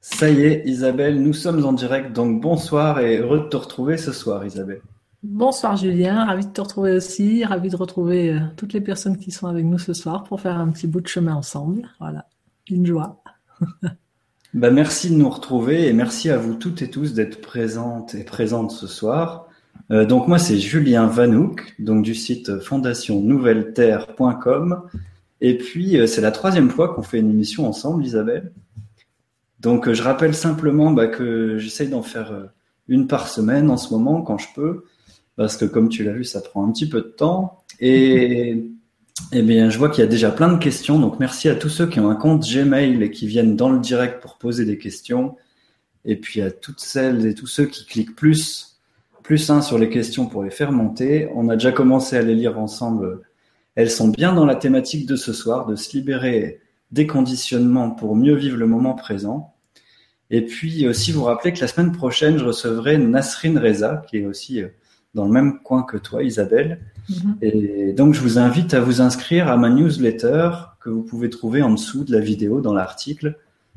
Ça y est, Isabelle, nous sommes en direct, donc bonsoir et heureux de te retrouver ce soir, Isabelle. Bonsoir Julien, ravi de te retrouver aussi, ravi de retrouver euh, toutes les personnes qui sont avec nous ce soir pour faire un petit bout de chemin ensemble. Voilà, une joie. bah, merci de nous retrouver et merci à vous toutes et tous d'être présentes et présentes ce soir. Euh, donc moi c'est Julien Vanouk, donc du site fondationnouvelleterre.com et puis euh, c'est la troisième fois qu'on fait une émission ensemble, Isabelle. Donc euh, je rappelle simplement bah, que j'essaye d'en faire euh, une par semaine en ce moment quand je peux, parce que comme tu l'as vu, ça prend un petit peu de temps. Et, eh bien, je vois qu'il y a déjà plein de questions, donc merci à tous ceux qui ont un compte Gmail et qui viennent dans le direct pour poser des questions. Et puis à toutes celles et tous ceux qui cliquent plus, plus un sur les questions pour les faire monter. On a déjà commencé à les lire ensemble. Elles sont bien dans la thématique de ce soir, de se libérer des conditionnements pour mieux vivre le moment présent. Et puis aussi vous rappeler que la semaine prochaine, je recevrai Nasrin Reza, qui est aussi euh, dans le même coin que toi, Isabelle. Mm-hmm. Et donc, je vous invite à vous inscrire à ma newsletter que vous pouvez trouver en dessous de la vidéo dans l'article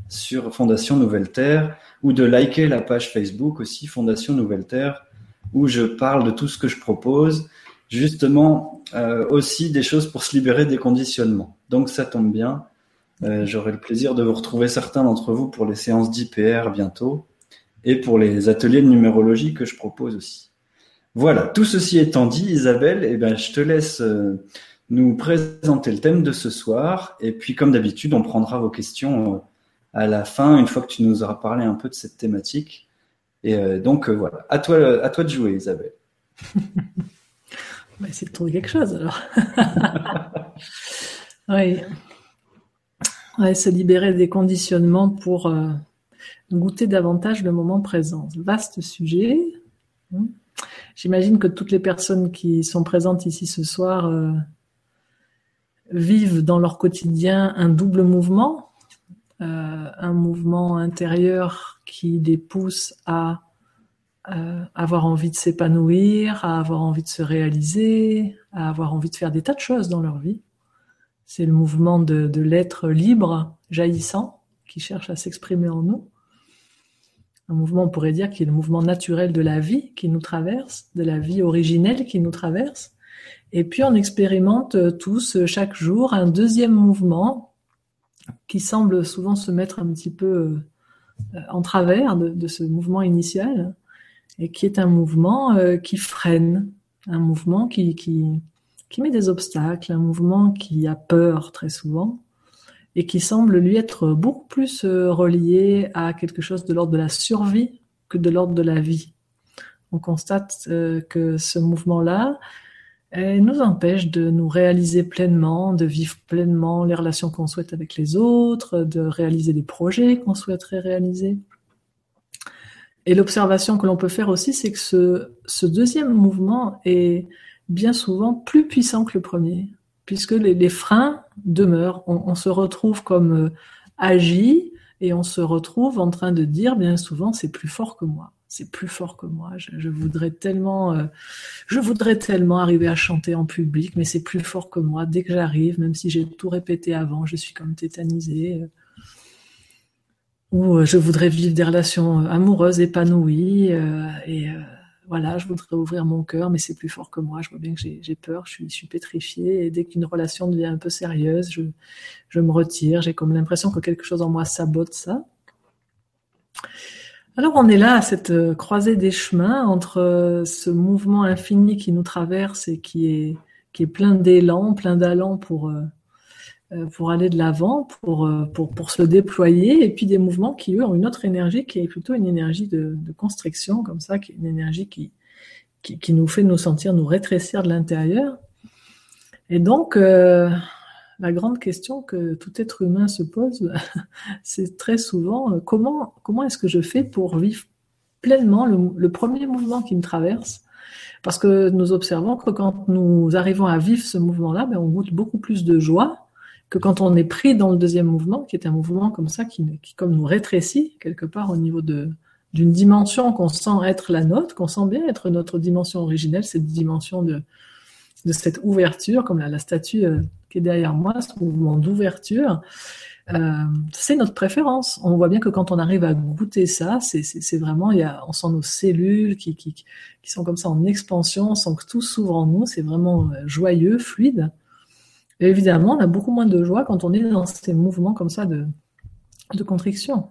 sur Fondation Nouvelle Terre ou de liker la page Facebook aussi Fondation Nouvelle Terre où je parle de tout ce que je propose, justement euh, aussi des choses pour se libérer des conditionnements. Donc ça tombe bien, euh, j'aurai le plaisir de vous retrouver certains d'entre vous pour les séances d'IPR bientôt et pour les ateliers de numérologie que je propose aussi. Voilà, tout ceci étant dit, Isabelle, eh ben, je te laisse euh, nous présenter le thème de ce soir. Et puis, comme d'habitude, on prendra vos questions euh, à la fin, une fois que tu nous auras parlé un peu de cette thématique. Et donc, voilà, à toi, de jouer, Isabelle. on de trouver quelque chose alors. oui se libérer des conditionnements pour euh, goûter davantage le moment présent. Vaste sujet. Hmm. J'imagine que toutes les personnes qui sont présentes ici ce soir euh, vivent dans leur quotidien un double mouvement, euh, un mouvement intérieur qui les pousse à avoir envie de s'épanouir, à avoir envie de se réaliser, à avoir envie de faire des tas de choses dans leur vie. C'est le mouvement de, l'être libre, jaillissant, qui cherche à s'exprimer en nous. Un mouvement, on pourrait dire, qui est le mouvement naturel de la vie qui nous traverse, de la vie originelle qui nous traverse. Et puis on expérimente tous chaque jour un deuxième mouvement qui semble souvent se mettre un petit peu euh, en travers de, ce mouvement initial et qui est un mouvement euh, qui freine, un mouvement qui, qui met des obstacles, un mouvement qui a peur très souvent et qui semble lui être beaucoup plus euh, relié à quelque chose de l'ordre de la survie que de l'ordre de la vie. On constate euh, que ce mouvement-là nous empêche de nous réaliser pleinement, de vivre pleinement les relations qu'on souhaite avec les autres, de réaliser les projets qu'on souhaiterait réaliser. Et l'observation que l'on peut faire aussi, c'est que ce, ce deuxième mouvement est bien souvent plus puissant que le premier, puisque les, freins demeurent. On, se retrouve comme euh, agi et on se retrouve en train de dire bien souvent c'est plus fort que moi. C'est plus fort que moi. Je, voudrais tellement, euh, je voudrais tellement arriver à chanter en public, mais c'est plus fort que moi. Dès que j'arrive, même si j'ai tout répété avant, je suis comme tétanisée. Euh, ou je voudrais vivre des relations amoureuses épanouies et voilà, je voudrais ouvrir mon cœur, mais c'est plus fort que moi. Je vois bien que j'ai peur, je suis, pétrifiée. Et dès qu'une relation devient un peu sérieuse, je, me retire. J'ai comme l'impression que quelque chose en moi sabote ça. Alors on est là à cette euh, croisée des chemins entre euh, ce mouvement infini qui nous traverse et qui est, plein d'élan, plein d'allant pour, euh, pour aller de l'avant, pour, euh, pour, pour se déployer, et puis des mouvements qui, eux, ont une autre énergie qui est plutôt une énergie de, de constriction, comme ça, qui est une énergie qui, qui, qui, nous fait nous sentir, nous rétrécir de l'intérieur. Et donc, euh, la grande question que tout être humain se pose, c'est très souvent comment, comment est-ce que je fais pour vivre pleinement le, le premier mouvement qui me traverse? Parce que nous observons que quand nous arrivons à vivre ce mouvement-là, ben on goûte beaucoup plus de joie, que quand on est pris dans le deuxième mouvement, qui est un mouvement comme ça, qui, comme nous rétrécit quelque part au niveau de d'une dimension qu'on sent être la nôtre, qu'on sent bien être notre dimension originelle, cette dimension de, de cette ouverture, comme la, statue euh, qui est derrière moi, ce mouvement d'ouverture, euh, c'est notre préférence. On voit bien que quand on arrive à goûter ça, c'est vraiment, il y a, on sent nos cellules qui, qui, qui sont comme ça en expansion, on sent que tout s'ouvre en nous, c'est vraiment euh, joyeux, fluide. Évidemment, on a beaucoup moins de joie quand on est dans ces mouvements comme ça de, de contriction.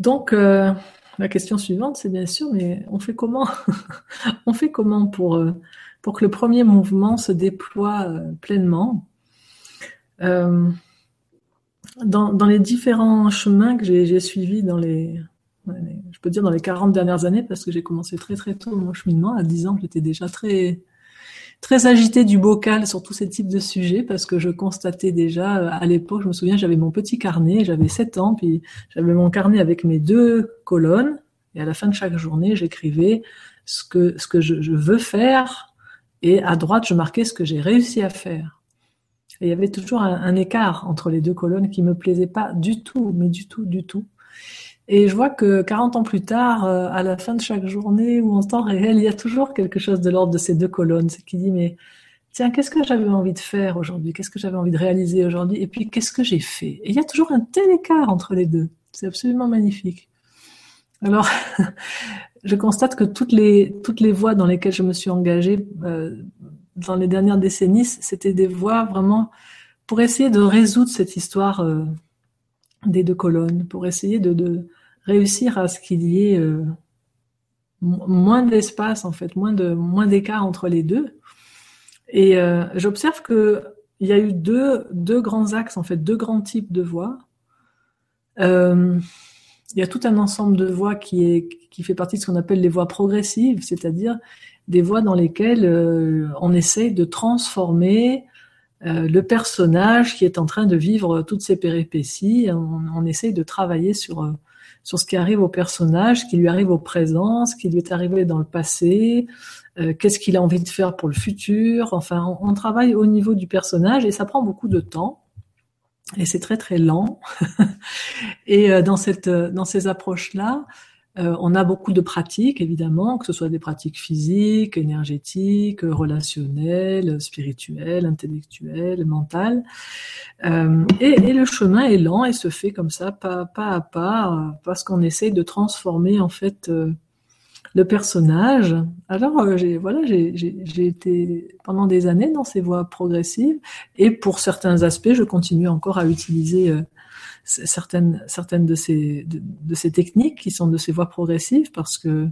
Donc, euh, la question suivante, c'est bien sûr, mais on fait comment On fait comment pour, euh, pour que le premier mouvement se déploie euh, pleinement euh, dans, dans, les différents chemins que j'ai suivis dans les, je peux dire dans les 40 dernières années, parce que j'ai commencé très très tôt mon cheminement. À 10 ans, j'étais déjà très très agité du bocal sur tous ces types de sujets parce que je constatais déjà à l'époque, je me souviens, j'avais mon petit carnet, j'avais 7 ans, puis j'avais mon carnet avec mes deux colonnes et à la fin de chaque journée, j'écrivais ce que ce que je, je, veux faire et à droite, je marquais ce que j'ai réussi à faire. Il y avait toujours un, un, écart entre les deux colonnes qui me plaisait pas du tout, mais du tout, du tout. Et je vois que 40 ans plus tard, euh, à la fin de chaque journée ou en temps réel, il y a toujours quelque chose de l'ordre de ces deux colonnes, ce qui dit mais tiens, qu'est-ce que j'avais envie de faire aujourd'hui? Qu'est-ce que j'avais envie de réaliser aujourd'hui? Et puis qu'est-ce que j'ai fait? Et il y a toujours un tel écart entre les deux. C'est absolument magnifique. Alors, je constate que toutes les toutes les voies dans lesquelles je me suis engagée euh, dans les dernières décennies, c'était des voies vraiment pour essayer de résoudre cette histoire euh, des deux colonnes, pour essayer de, de réussir à ce qu'il y ait euh, moins d'espace en fait, moins de moins d'écart entre les deux. Et euh, j'observe que il y a eu deux deux grands axes en fait, deux grands types de voies. Euh, il y a tout un ensemble de voies qui est qui fait partie de ce qu'on appelle les voies progressives, c'est-à-dire des voies dans lesquelles on essaye de transformer le personnage qui est en train de vivre toutes ces péripéties. On, on essaye de travailler sur sur ce qui arrive au personnage, ce qui lui arrive au présent, ce qui lui est arrivé dans le passé, euh, qu'est-ce qu'il a envie de faire pour le futur. Enfin, on, on, travaille au niveau du personnage et ça prend beaucoup de temps et c'est très très lent. et euh, dans cette dans ces approches là, euh, on a beaucoup de pratiques, évidemment, que ce soit des pratiques physiques, énergétiques, relationnelles, spirituelles, intellectuelles, mentales. Euh, et, et, le chemin est lent et se fait comme ça, pas, pas à pas, parce qu'on essaye de transformer en fait euh, le personnage. Alors, euh, j'ai voilà, j'ai été pendant des années dans ces voies progressives, et pour certains aspects, je continue encore à utiliser euh, certaines certaines de ces techniques qui sont de ces voies progressives, parce que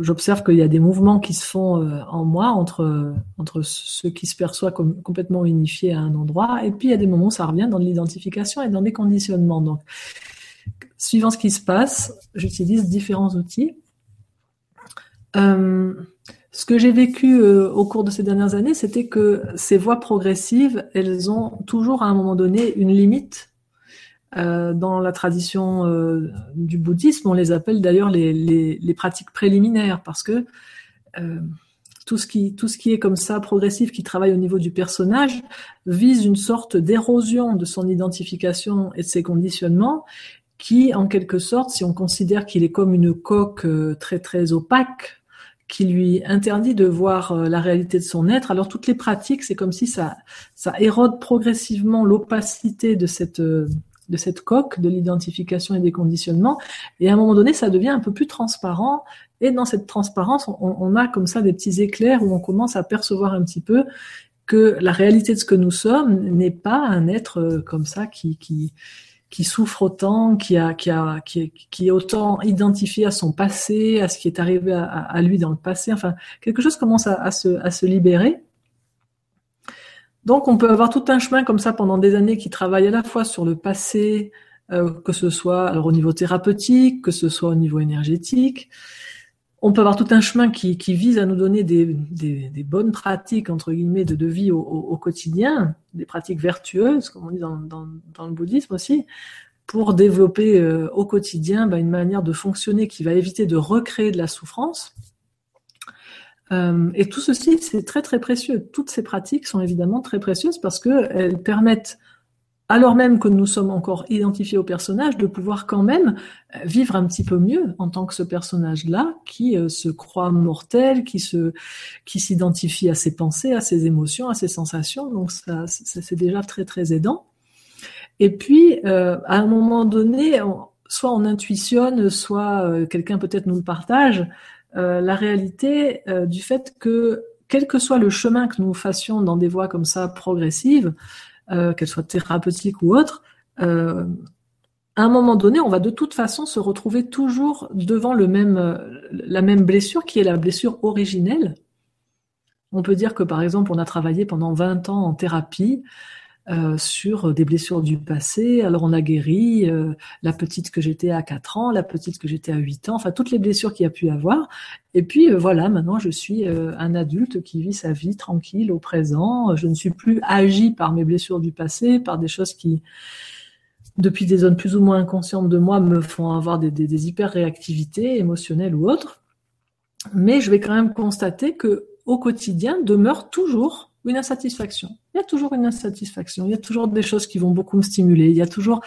j'observe qu'il y a des mouvements qui se font euh, en moi entre entre ceux qui se perçoivent comme complètement unifiés à un endroit, et puis il y a des moments où ça revient dans de l'identification et dans des conditionnements. Donc, suivant ce qui se passe, j'utilise différents outils. Euh, ce que j'ai vécu euh, au cours de ces dernières années, c'était que ces voies progressives, elles ont toujours à un moment donné une limite. Euh, dans la tradition euh, du bouddhisme, on les appelle d'ailleurs les, les, les, pratiques préliminaires parce que euh, tout ce qui tout ce qui est comme ça progressif, qui travaille au niveau du personnage, vise une sorte d'érosion de son identification et de ses conditionnements, qui, en quelque sorte, si on considère qu'il est comme une coque très très opaque, qui lui interdit de voir euh, la réalité de son être. Alors toutes les pratiques, c'est comme si ça, ça érode progressivement l'opacité de cette euh, de cette coque de l'identification et des conditionnements. Et à un moment donné, ça devient un peu plus transparent. Et dans cette transparence, on, a comme ça des petits éclairs où on commence à percevoir un petit peu que la réalité de ce que nous sommes n'est pas un être euh, comme ça qui, qui, qui souffre autant, qui a, qui a, qui qui est autant identifié à son passé, à ce qui est arrivé à, lui dans le passé. Enfin, quelque chose commence à, se, à se libérer. Donc, on peut avoir tout un chemin comme ça pendant des années qui travaille à la fois sur le passé, euh, que ce soit alors au niveau thérapeutique, que ce soit au niveau énergétique, on peut avoir tout un chemin qui, vise à nous donner des, bonnes pratiques entre guillemets de, vie au, quotidien, des pratiques vertueuses, comme on dit dans le bouddhisme aussi, pour développer euh, au quotidien bah, une manière de fonctionner qui va éviter de recréer de la souffrance. Euh, et tout ceci, c'est très très précieux. Toutes ces pratiques sont évidemment très précieuses parce qu'elles permettent alors même que nous sommes encore identifiés au personnage, de pouvoir quand même euh, vivre un petit peu mieux en tant que ce personnage-là, qui euh, se croit mortel, qui se, qui s'identifie à ses pensées, à ses émotions, à ses sensations. Donc ça, c'est déjà très très aidant. Et puis, à un moment donné, soit on intuitionne, soit quelqu'un peut-être nous le partage, la réalité du fait que quel que soit le chemin que nous fassions dans des voies comme ça progressives, euh, qu'elle soit thérapeutique ou autre, euh, à un moment donné, on va de toute façon se retrouver toujours devant euh, la même blessure qui est la blessure originelle. On peut dire que par exemple, on a travaillé pendant 20 ans en thérapie euh, sur des blessures du passé. Alors on a guéri euh, la petite que j'étais à 4 ans, la petite que j'étais à 8 ans, enfin toutes les blessures qu'il y a pu avoir. Et puis euh, voilà, maintenant je suis un adulte qui vit sa vie tranquille au présent. Je ne suis plus agi par mes blessures du passé, par des choses qui depuis des zones plus ou moins inconscientes de moi me font avoir des, des, des hyper-réactivités émotionnelles ou autres. Mais je vais quand même constater que au quotidien demeure toujours une insatisfaction. Il y a toujours une insatisfaction. Il y a toujours des choses qui vont beaucoup me stimuler. Il y a toujours,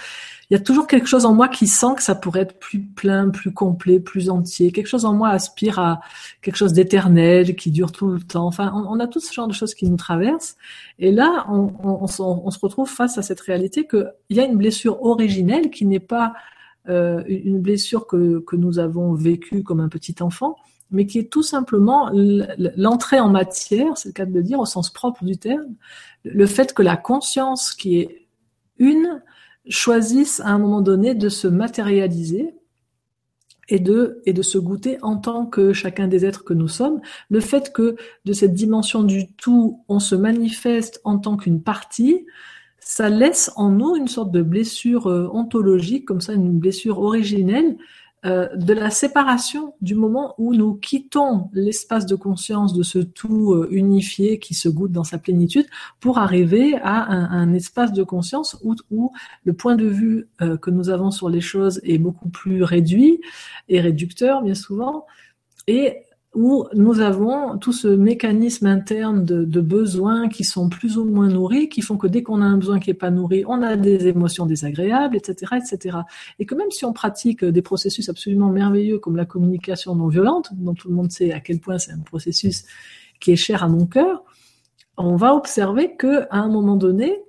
il y a toujours quelque chose en moi qui sent que ça pourrait être plus plein, plus complet, plus entier. Quelque chose en moi aspire à quelque chose d'éternel, qui dure tout le temps. Enfin, on, a tout ce genre de choses qui nous traversent. Et là, on, se retrouve face à cette réalité qu'il y a une blessure originelle qui n'est pas euh, une blessure que nous avons vécue comme un petit enfant, mais qui est tout simplement l'entrée en matière, c'est le cas de le dire au sens propre du terme, le fait que la conscience qui est une choisisse à un moment donné de se matérialiser et de, et de se goûter en tant que chacun des êtres que nous sommes. Le fait que de cette dimension du tout, on se manifeste en tant qu'une partie, ça laisse en nous une sorte de blessure euh, ontologique, comme ça, une blessure originelle, euh, de la séparation du moment où nous quittons l'espace de conscience de ce tout euh, unifié qui se goûte dans sa plénitude pour arriver à un, espace de conscience où, le point de vue euh, que nous avons sur les choses est beaucoup plus réduit et réducteur bien souvent et où nous avons tout ce mécanisme interne de, de, besoins qui sont plus ou moins nourris, qui font que dès qu'on a un besoin qui n'est pas nourri, on a des émotions désagréables, etc., etc. Et que même si on pratique des processus absolument merveilleux comme la communication non violente, dont tout le monde sait à quel point c'est un processus qui est cher à mon cœur, on va observer que à un moment donné,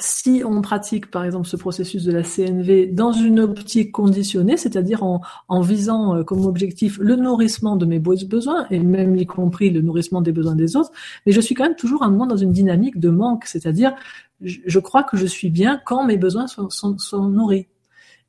si on pratique par exemple ce processus de la CNV dans une optique conditionnée, c'est-à-dire en, en, visant euh, comme objectif le nourrissement de mes besoins et même y compris le nourrissement des besoins des autres, mais je suis quand même toujours un moment dans une dynamique de manque, c'est-à-dire je, crois que je suis bien quand mes besoins sont, sont, sont nourris.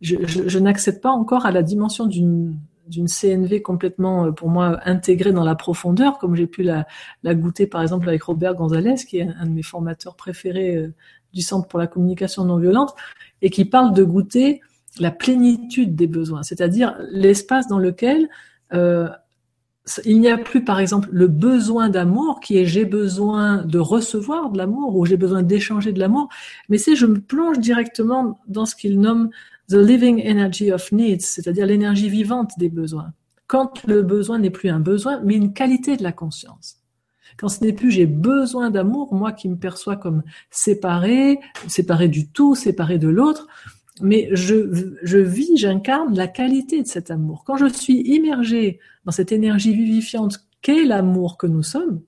Je, je, je n'accède pas encore à la dimension d'une d'une CNV complètement, euh, pour moi, intégrée dans la profondeur, comme j'ai pu la, la, goûter, par exemple, avec Robert Gonzalez, qui est un, de mes formateurs préférés euh, du Centre pour la communication non violente, et qui parle de goûter la plénitude des besoins, c'est-à-dire l'espace dans lequel euh, il n'y a plus, par exemple, le besoin d'amour qui est j'ai besoin de recevoir de l'amour ou j'ai besoin d'échanger de l'amour, mais c'est je me plonge directement dans ce qu'il nomme the living energy of needs, c'est-à-dire l'énergie vivante des besoins. Quand le besoin n'est plus un besoin, mais une qualité de la conscience. Quand ce n'est plus j'ai besoin d'amour, moi qui me perçois comme séparé, séparé du tout, séparé de l'autre, mais je, je vis, j'incarne la qualité de cet amour. Quand je suis immergé dans cette énergie vivifiante qu'est l'amour que nous sommes,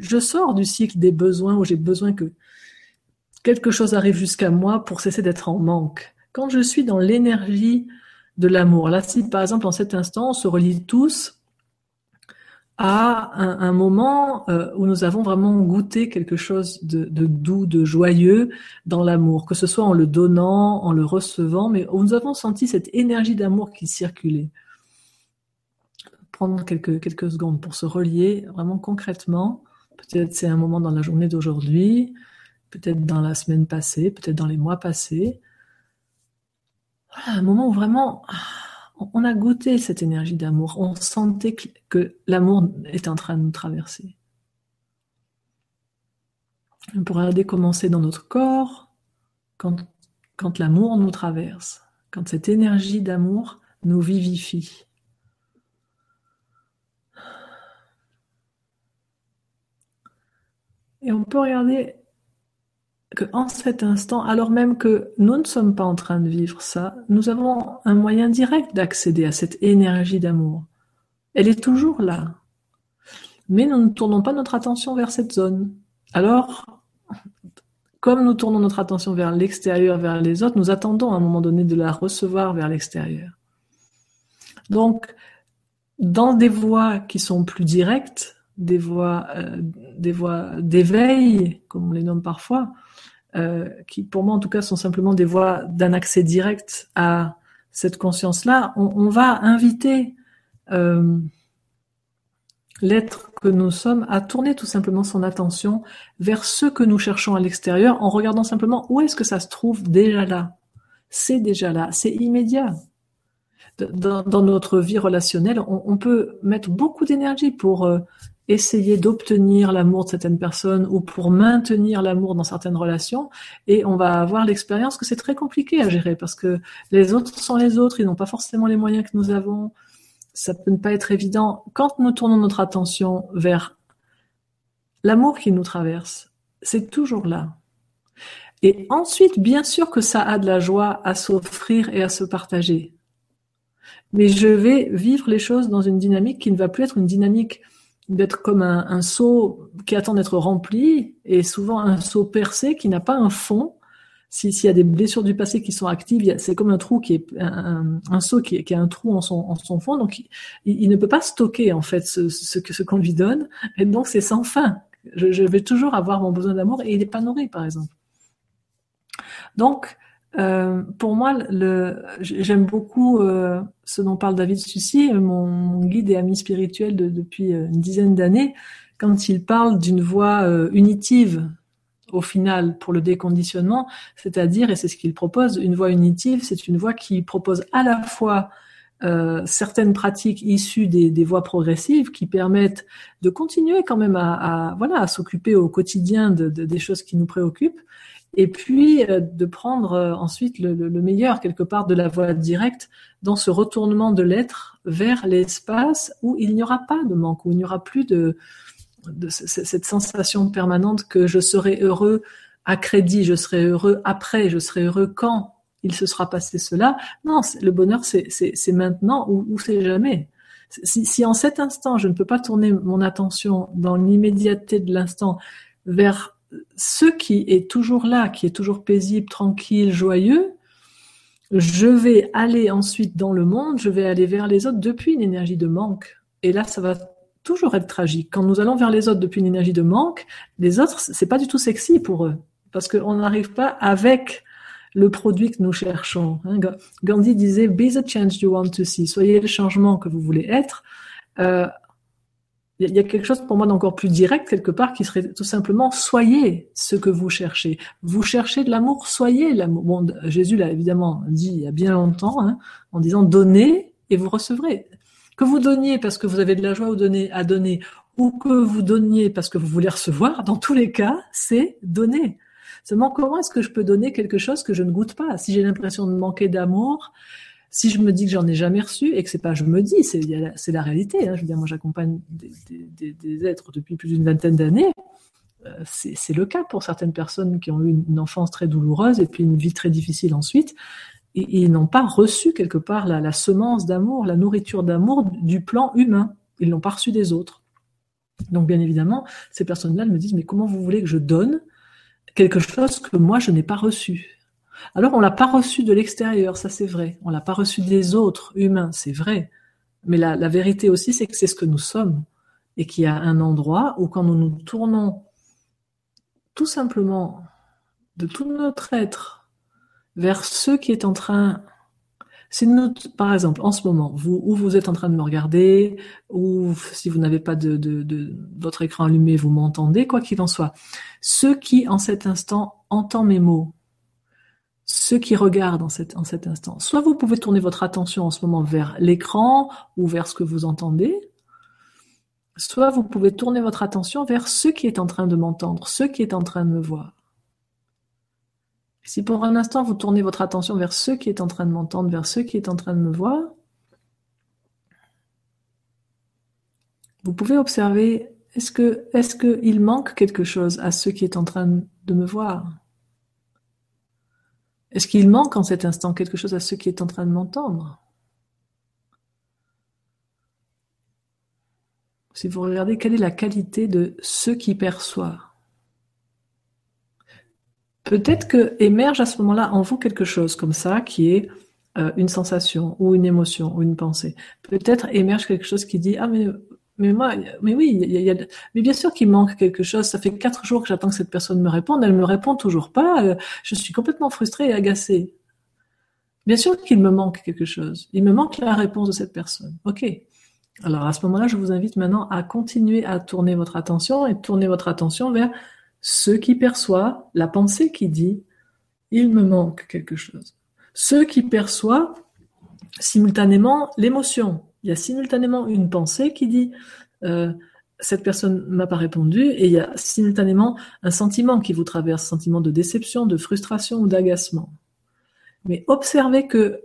je sors du cycle des besoins où j'ai besoin que quelque chose arrive jusqu'à moi pour cesser d'être en manque. Quand je suis dans l'énergie de l'amour, là si par exemple en cet instant on se relie tous à un, moment euh, où nous avons vraiment goûté quelque chose de, doux, de joyeux dans l'amour, que ce soit en le donnant, en le recevant, mais où nous avons senti cette énergie d'amour qui circulait. Prendre quelques, quelques secondes pour se relier vraiment concrètement. Peut-être c'est un moment dans la journée d'aujourd'hui, peut-être dans la semaine passée, peut-être dans les mois passés. Voilà, un moment où vraiment on a goûté cette énergie d'amour, on sentait que, l'amour est en train de nous traverser. On pourrait regarder commencer dans notre corps quand, quand l'amour nous traverse, quand cette énergie d'amour nous vivifie. Et on peut regarder que en cet instant, alors même que nous ne sommes pas en train de vivre ça, nous avons un moyen direct d'accéder à cette énergie d'amour. Elle est toujours là. Mais nous ne tournons pas notre attention vers cette zone. Alors, comme nous tournons notre attention vers l'extérieur, vers les autres, nous attendons à un moment donné de la recevoir vers l'extérieur. Donc, dans des voies qui sont plus directes, des voies, euh, des voies d'éveil, comme on les nomme parfois, euh, qui pour moi en tout cas sont simplement des voies d'un accès direct à cette conscience-là, on, va inviter euh, l'être que nous sommes à tourner tout simplement son attention vers ce que nous cherchons à l'extérieur en regardant simplement où est-ce que ça se trouve déjà là. C'est déjà là, c'est immédiat. Dans, notre vie relationnelle, on, peut mettre beaucoup d'énergie pour euh, essayer d'obtenir l'amour de certaines personnes ou pour maintenir l'amour dans certaines relations et on va avoir l'expérience que c'est très compliqué à gérer parce que les autres sont les autres, ils n'ont pas forcément les moyens que nous avons. Ça peut ne pas être évident. Quand nous tournons notre attention vers l'amour qui nous traverse, c'est toujours là. Et ensuite, bien sûr que ça a de la joie à s'offrir et à se partager. Mais je vais vivre les choses dans une dynamique qui ne va plus être une dynamique d'être comme un, un, seau qui attend d'être rempli et souvent un seau percé qui n'a pas un fond. S'il y a des blessures du passé qui sont actives, c'est comme un trou qui est un, un seau qui, qui, a un trou en son, en son fond, donc il, ne peut pas stocker en fait ce, ce, ce qu'on lui donne, et donc c'est sans fin. Je, je, vais toujours avoir mon besoin d'amour et il n'est pas nourri, par exemple. Donc, euh, pour moi, le, j'aime beaucoup euh, ce dont parle David Sucy, mon, guide et ami spirituel de, depuis euh, une dizaine d'années, quand il parle d'une voie euh, unitive au final pour le déconditionnement, c'est-à-dire, et c'est ce qu'il propose, une voie unitive, c'est une voie qui propose à la fois euh, certaines pratiques issues des, des, voies progressives qui permettent de continuer quand même à, à voilà à s'occuper au quotidien de, de, des choses qui nous préoccupent, et puis euh, de prendre euh, ensuite le, meilleur quelque part de la voie directe dans ce retournement de l'être vers l'espace où il n'y aura pas de manque, où il n'y aura plus de, de cette sensation permanente que je serai heureux à crédit, je serai heureux après, je serai heureux quand il se sera passé cela. Non, le bonheur c'est maintenant ou, ou c'est jamais. Si, si en cet instant je ne peux pas tourner mon attention dans l'immédiateté de l'instant vers ce qui est toujours là, qui est toujours paisible, tranquille, joyeux, je vais aller ensuite dans le monde, je vais aller vers les autres depuis une énergie de manque. Et là, ça va toujours être tragique. Quand nous allons vers les autres depuis une énergie de manque, les autres, c'est pas du tout sexy pour eux. Parce qu'on n'arrive pas avec le produit que nous cherchons. Hein. Gandhi disait, be the change you want to see. Soyez le changement que vous voulez être. Euh, il y a quelque chose pour moi d'encore plus direct quelque part qui serait tout simplement soyez ce que vous cherchez. Vous cherchez de l'amour, soyez l'amour. Bon, Jésus l'a évidemment dit il y a bien longtemps hein, en disant donnez et vous recevrez. Que vous donniez parce que vous avez de la joie à donner, ou que vous donniez parce que vous voulez recevoir, dans tous les cas, c'est donner. Seulement, comment est-ce que je peux donner quelque chose que je ne goûte pas? Si j'ai l'impression de manquer d'amour, si je me dis que j'en ai jamais reçu et que c'est pas je me dis, c'est la, réalité. Hein. Je veux dire, moi j'accompagne des, êtres depuis plus d'une vingtaine d'années. Euh, c'est le cas pour certaines personnes qui ont eu une, enfance très douloureuse et puis une vie très difficile ensuite. Et, ils n'ont pas reçu quelque part la, semence d'amour, la nourriture d'amour du plan humain. Ils l'ont pas reçu des autres. Donc bien évidemment, ces personnes-là me disent mais comment vous voulez que je donne quelque chose que moi je n'ai pas reçu? Alors on l'a pas reçu de l'extérieur, ça c'est vrai. On l'a pas reçu des autres humains, c'est vrai. Mais la, vérité aussi, c'est que c'est ce que nous sommes et qu'il y a un endroit où quand nous nous tournons tout simplement de tout notre être vers ce qui est en train si nous, par exemple, en ce moment, vous, ou vous êtes en train de me regarder, ou si vous n'avez pas de, de, votre écran allumé, vous m'entendez, quoi qu'il en soit, ceux qui, en cet instant, entend mes mots, ceux qui regardent en cet, instant. Soit vous pouvez tourner votre attention en ce moment vers l'écran ou vers ce que vous entendez, soit vous pouvez tourner votre attention vers ce qui est en train de m'entendre, ce qui est en train de me voir. Si pour un instant vous tournez votre attention vers ce qui est en train de m'entendre, vers ce qui est en train de me voir, vous pouvez observer est-ce est-ce qu'il manque quelque chose à ce qui est en train de me voir? Est-ce qu'il manque en cet instant quelque chose à ceux qui est en train de m'entendre? Si vous regardez quelle est la qualité de ce qui perçoit, peut-être que émerge à ce moment-là en vous quelque chose comme ça qui est euh, une sensation ou une émotion ou une pensée. Peut-être émerge quelque chose qui dit ah mais mais moi mais oui mais bien sûr qu'il manque quelque chose. Ça fait quatre jours que j'attends que cette personne me réponde, elle me répond toujours pas. Euh, je suis complètement frustrée et agacée. Bien sûr qu'il me manque quelque chose. Il me manque la réponse de cette personne. Ok. Alors à ce moment-là, je vous invite maintenant à continuer à tourner votre attention et tourner votre attention vers ce qui perçoit la pensée qui dit il me manque quelque chose. Ce qui perçoit simultanément l'émotion. Il y a simultanément une pensée qui dit euh, cette personne m'a pas répondu et il y a simultanément un sentiment qui vous traverse, sentiment de déception, de frustration ou d'agacement. Mais observez que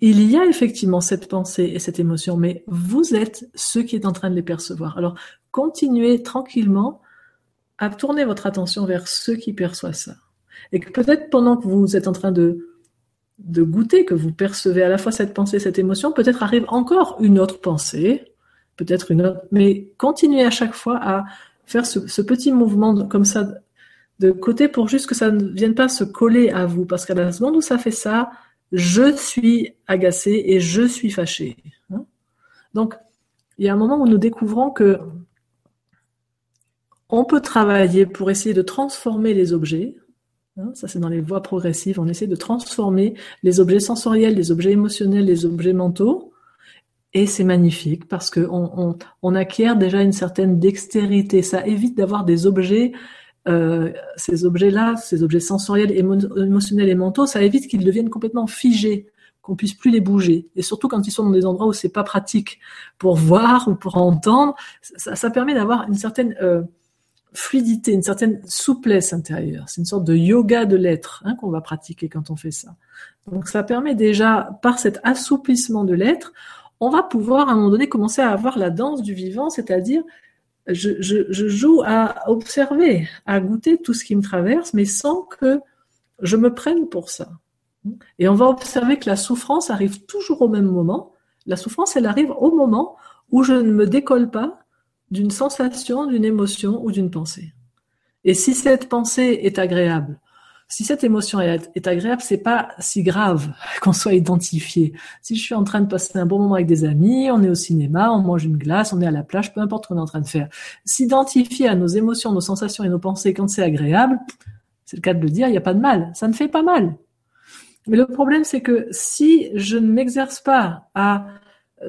il y a effectivement cette pensée et cette émotion, mais vous êtes ceux qui est en train de les percevoir. Alors, continuez tranquillement à tourner votre attention vers ceux qui perçoivent ça. Et que peut-être pendant que vous êtes en train de, de goûter, que vous percevez à la fois cette pensée, cette émotion, peut-être arrive encore une autre pensée, peut-être une autre, mais continuez à chaque fois à faire ce, petit mouvement comme ça de côté pour juste que ça ne vienne pas se coller à vous. Parce qu'à la seconde où ça fait ça, je suis agacé et je suis fâché. Hein? Donc, il y a un moment où nous découvrons que on peut travailler pour essayer de transformer les objets. Hein, ça, c'est dans les voies progressives. On essaie de transformer les objets sensoriels, les objets émotionnels, les objets mentaux. Et c'est magnifique parce qu'on on acquiert déjà une certaine dextérité. Ça évite d'avoir des objets euh, ces objets-là, ces objets sensoriels, émotionnels et mentaux, ça évite qu'ils deviennent complètement figés, qu'on puisse plus les bouger. Et surtout quand ils sont dans des endroits où c'est pas pratique pour voir ou pour entendre, ça, permet d'avoir une certaine euh, fluidité, une certaine souplesse intérieure. C'est une sorte de yoga de l'être hein, qu'on va pratiquer quand on fait ça. Donc ça permet déjà, par cet assouplissement de l'être, on va pouvoir à un moment donné commencer à avoir la danse du vivant, c'est-à-dire je, joue à observer, à goûter tout ce qui me traverse, mais sans que je me prenne pour ça. Et on va observer que la souffrance arrive toujours au même moment. La souffrance, elle arrive au moment où je ne me décolle pas d'une sensation, d'une émotion ou d'une pensée. Et si cette pensée est agréable, si cette émotion est, agréable, c'est pas si grave qu'on soit identifié. Si je suis en train de passer un bon moment avec des amis, on est au cinéma, on mange une glace, on est à la plage, peu importe ce qu'on est en train de faire. S'identifier à nos émotions, nos sensations et nos pensées quand c'est agréable, c'est le cas de le dire, il n'y a pas de mal. Ça ne fait pas mal. Mais le problème, c'est que si je ne m'exerce pas à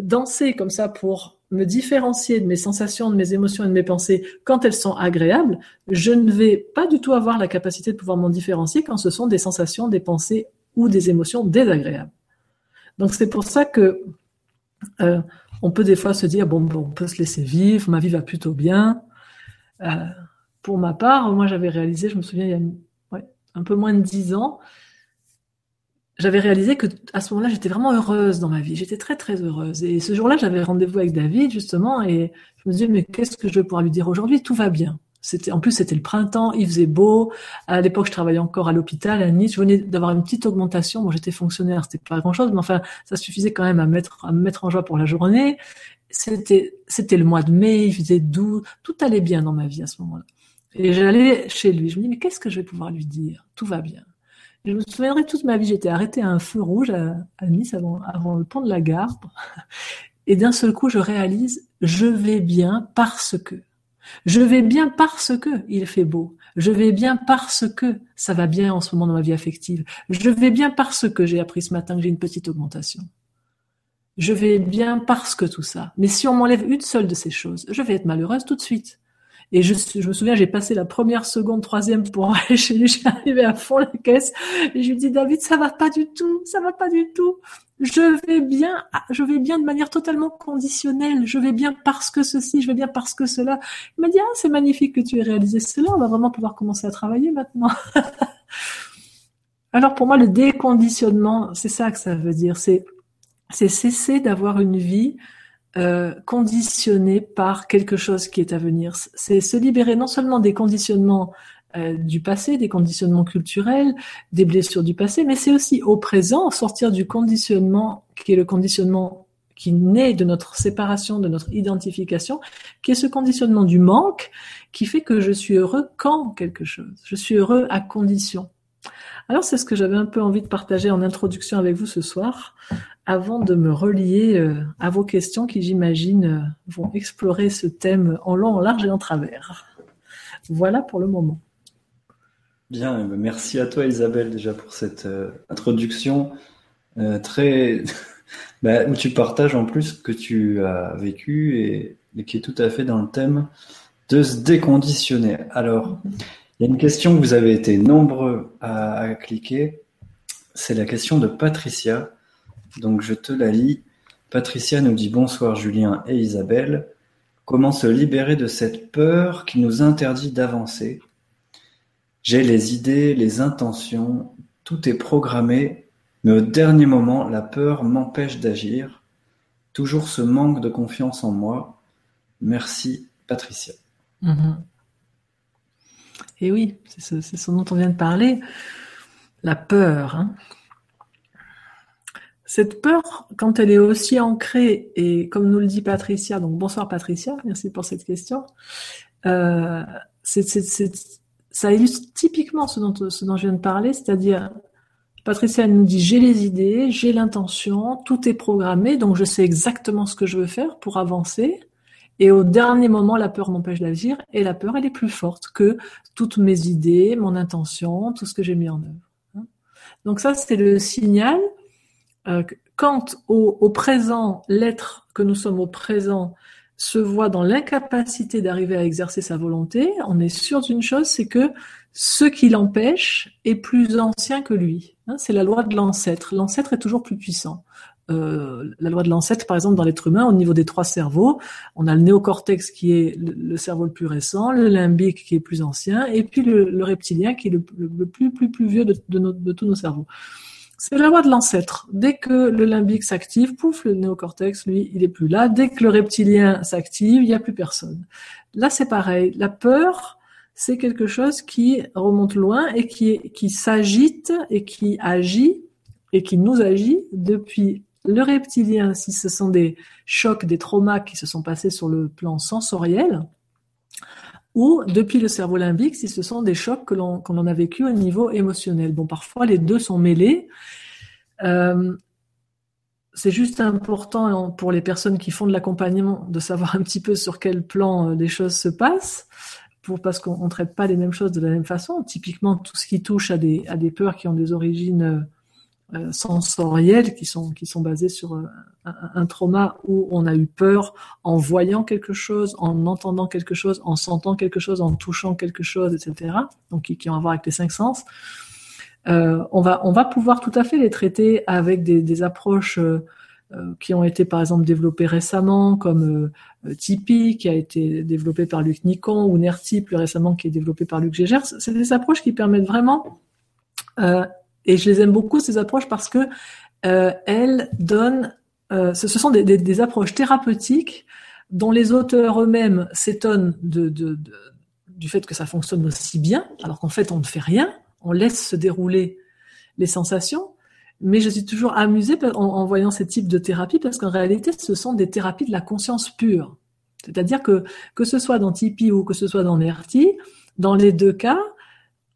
danser comme ça pour me différencier de mes sensations, de mes émotions et de mes pensées quand elles sont agréables, je ne vais pas du tout avoir la capacité de pouvoir m'en différencier quand ce sont des sensations, des pensées ou des émotions désagréables. Donc c'est pour ça que euh, on peut des fois se dire bon, bon, on peut se laisser vivre, ma vie va plutôt bien. Euh, pour ma part, moi j'avais réalisé, je me souviens il y a ouais, un peu moins de dix ans, j'avais réalisé que à ce moment-là, j'étais vraiment heureuse dans ma vie. J'étais très très heureuse. Et ce jour-là, j'avais rendez-vous avec David justement, et je me disais mais qu'est-ce que je vais pouvoir lui dire aujourd'hui? Tout va bien. C'était en plus c'était le printemps, il faisait beau. À l'époque, je travaillais encore à l'hôpital à Nice. Je venais d'avoir une petite augmentation. Moi, j'étais fonctionnaire, c'était pas grand-chose, mais enfin, ça suffisait quand même à mettre à me mettre en joie pour la journée. C'était c'était le mois de mai, il faisait doux, tout allait bien dans ma vie à ce moment-là. Et j'allais chez lui. Je me dis mais qu'est-ce que je vais pouvoir lui dire? Tout va bien. Je me souviendrai toute ma vie, j'étais arrêtée à un feu rouge à, Nice avant, le pont de la gare. Et d'un seul coup, je réalise, je vais bien parce que. Je vais bien parce que il fait beau. Je vais bien parce que ça va bien en ce moment dans ma vie affective. Je vais bien parce que j'ai appris ce matin que j'ai une petite augmentation. Je vais bien parce que tout ça. Mais si on m'enlève une seule de ces choses, je vais être malheureuse tout de suite. Et je, je me souviens, j'ai passé la première seconde, troisième pour aller chez lui. J'ai arrivé à fond la caisse et je lui dis David, ça va pas du tout, ça va pas du tout. Je vais bien, je vais bien de manière totalement conditionnelle. Je vais bien parce que ceci, je vais bien parce que cela. Il m'a dit ah c'est magnifique que tu aies réalisé cela. On va vraiment pouvoir commencer à travailler maintenant. Alors pour moi, le déconditionnement, c'est ça que ça veut dire. C'est c'est cesser d'avoir une vie euh, conditionné par quelque chose qui est à venir. C'est se libérer non seulement des conditionnements euh, du passé, des conditionnements culturels, des blessures du passé, mais c'est aussi au présent, sortir du conditionnement qui est le conditionnement qui naît de notre séparation, de notre identification, qui est ce conditionnement du manque, qui fait que je suis heureux quand quelque chose. Je suis heureux à condition. Alors c'est ce que j'avais un peu envie de partager en introduction avec vous ce soir, avant de me relier euh, à vos questions qui j'imagine euh, vont explorer ce thème en long, en large et en travers. Voilà pour le moment. Bien, merci à toi Isabelle déjà pour cette euh, introduction très bah, où tu partages en plus ce que tu as vécu et, qui est tout à fait dans le thème de se déconditionner. Alors, il y a une question que vous avez été nombreux à, cliquer, c'est la question de Patricia. Donc je te la lis. Patricia nous dit bonsoir Julien et Isabelle. Comment se libérer de cette peur qui nous interdit d'avancer? J'ai les idées, les intentions, tout est programmé mais au dernier moment, la peur m'empêche d'agir. Toujours ce manque de confiance en moi. Merci, Patricia. Mhm. Et oui, c'est ce, dont on vient de parler. La peur. Hein. Cette peur, quand elle est aussi ancrée, et comme nous le dit Patricia, donc bonsoir Patricia, merci pour cette question, euh, ça illustre typiquement ce dont je viens de parler, c'est-à-dire Patricia nous dit j'ai les idées, j'ai l'intention, tout est programmé, donc je sais exactement ce que je veux faire pour avancer. Et au dernier moment, la peur m'empêche d'agir et la peur, elle est plus forte que toutes mes idées, mon intention, tout ce que j'ai mis en œuvre. Hein. Donc ça, c'est le signal euh, quand au, présent, l'être que nous sommes au présent se voit dans l'incapacité d'arriver à exercer sa volonté, on est sûr d'une chose, c'est que ce qui l'empêche est plus ancien que lui. Hein, c'est la loi de l'ancêtre. L'ancêtre est toujours plus puissant. Euh, la loi de l'ancêtre, par exemple, dans l'être humain, au niveau des trois cerveaux, on a le néocortex qui est le, cerveau le plus récent, le limbique qui est plus ancien, et puis le, reptilien qui est le, plus, plus, plus vieux de, de, tous nos cerveaux. C'est la loi de l'ancêtre. Dès que le limbique s'active, pouf, le néocortex, lui, il est plus là. Dès que le reptilien s'active, il n'y a plus personne. Là, c'est pareil. La peur, c'est quelque chose qui remonte loin et qui, qui s'agite et qui agit et qui nous agit depuis le reptilien, si ce sont des chocs, des traumas qui se sont passés sur le plan sensoriel, ou depuis le cerveau limbique, si ce sont des chocs que l'on a vécu au niveau émotionnel. Bon, parfois les deux sont mêlés. Euh, c'est juste important pour les personnes qui font de l'accompagnement de savoir un petit peu sur quel plan les euh, choses se passent parce qu'on ne traite pas les mêmes choses de la même façon. Typiquement, tout ce qui touche à des, à des peurs qui ont des origines euh, sensorielles, qui sont, qui sont basées sur euh, un, trauma où on a eu peur en voyant quelque chose, en entendant quelque chose, en sentant quelque chose, en touchant quelque chose, etc. Donc, qui, qui ont à voir avec les cinq sens. Euh, on, va, on va pouvoir tout à fait les traiter avec des, des approches euh, qui ont été par exemple développés récemment, comme euh, Tipeee, qui a été développé par Luc Nicon, ou Nerti, plus récemment, qui est développé par Luc Gégère. C'est des approches qui permettent vraiment, euh, et je les aime beaucoup, ces approches, parce que euh, elles donnent, euh, ce, sont des, des, des, approches thérapeutiques dont les auteurs eux-mêmes s'étonnent de, de, de, du fait que ça fonctionne aussi bien, alors qu'en fait on ne fait rien, on laisse se dérouler les sensations, mais je suis toujours amusée en, voyant ces types de thérapies parce qu'en réalité, ce sont des thérapies de la conscience pure. C'est-à-dire que que ce soit dans Tipeee ou que ce soit dans NERTI, dans les deux cas,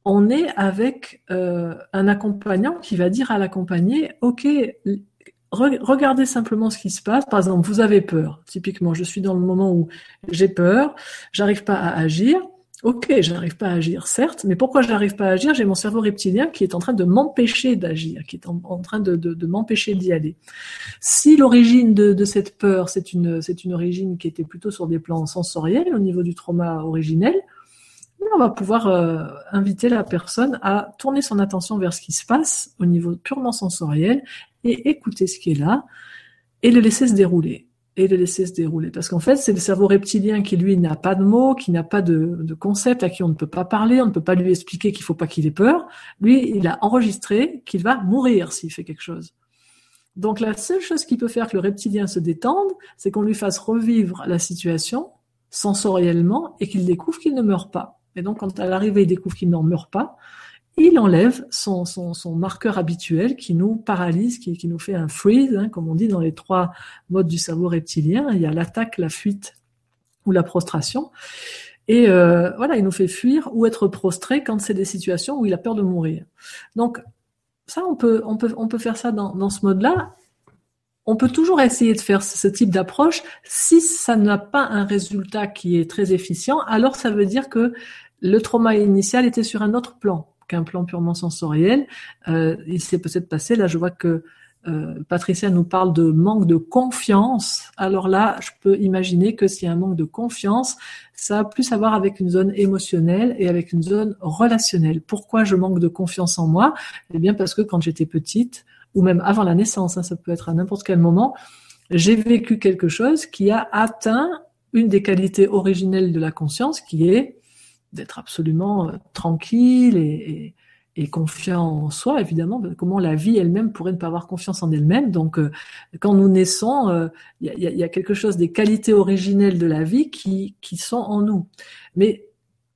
on est avec euh, un accompagnant qui va dire à l'accompagné, OK, regardez simplement ce qui se passe. Par exemple, vous avez peur. Typiquement, je suis dans le moment où j'ai peur, j'arrive pas à agir. Ok, j'arrive pas à agir, certes, mais pourquoi j'arrive pas à agir? J'ai mon cerveau reptilien qui est en train de m'empêcher d'agir, qui est en, train de, m'empêcher d'y aller. Si l'origine de, de, cette peur, c'est une, c'est une origine qui était plutôt sur des plans sensoriels, au niveau du trauma originel, on va pouvoir euh, inviter la personne à tourner son attention vers ce qui se passe au niveau purement sensoriel et écouter ce qui est là et le laisser se dérouler et le laisser se dérouler. Parce qu'en fait, c'est le cerveau reptilien qui, lui, n'a pas de mots, qui n'a pas de, de, concept, à qui on ne peut pas parler, on ne peut pas lui expliquer qu'il faut pas qu'il ait peur. Lui, il a enregistré qu'il va mourir s'il fait quelque chose. Donc la seule chose qui peut faire que le reptilien se détende, c'est qu'on lui fasse revivre la situation sensoriellement et qu'il découvre qu'il ne meurt pas. Et donc, quand à l'arrivée, il découvre qu'il n'en meurt pas, il enlève son, son, son, marqueur habituel qui nous paralyse, qui, qui nous fait un freeze, hein, comme on dit dans les trois modes du cerveau reptilien. Il y a l'attaque, la fuite ou la prostration. Et euh, voilà, il nous fait fuir ou être prostré quand c'est des situations où il a peur de mourir. Donc ça, on peut, on peut, on peut faire ça dans, dans ce mode-là. On peut toujours essayer de faire ce type d'approche. Si ça n'a pas un résultat qui est très efficient, alors ça veut dire que le trauma initial était sur un autre plan qu'un plan purement sensoriel. Euh, il s'est peut-être passé, là je vois que euh, Patricia nous parle de manque de confiance. Alors là, je peux imaginer que s'il y a un manque de confiance, ça a plus à voir avec une zone émotionnelle et avec une zone relationnelle. Pourquoi je manque de confiance en moi? Eh bien parce que quand j'étais petite, ou même avant la naissance, hein, ça peut être à n'importe quel moment, j'ai vécu quelque chose qui a atteint une des qualités originelles de la conscience, qui est d'être absolument euh, tranquille et, et, confiant en soi, évidemment. Comment la vie elle-même pourrait ne pas avoir confiance en elle-même Donc, euh, quand nous naissons, euh, il y, a, y, a, quelque chose des qualités originelles de la vie qui, qui sont en nous. Mais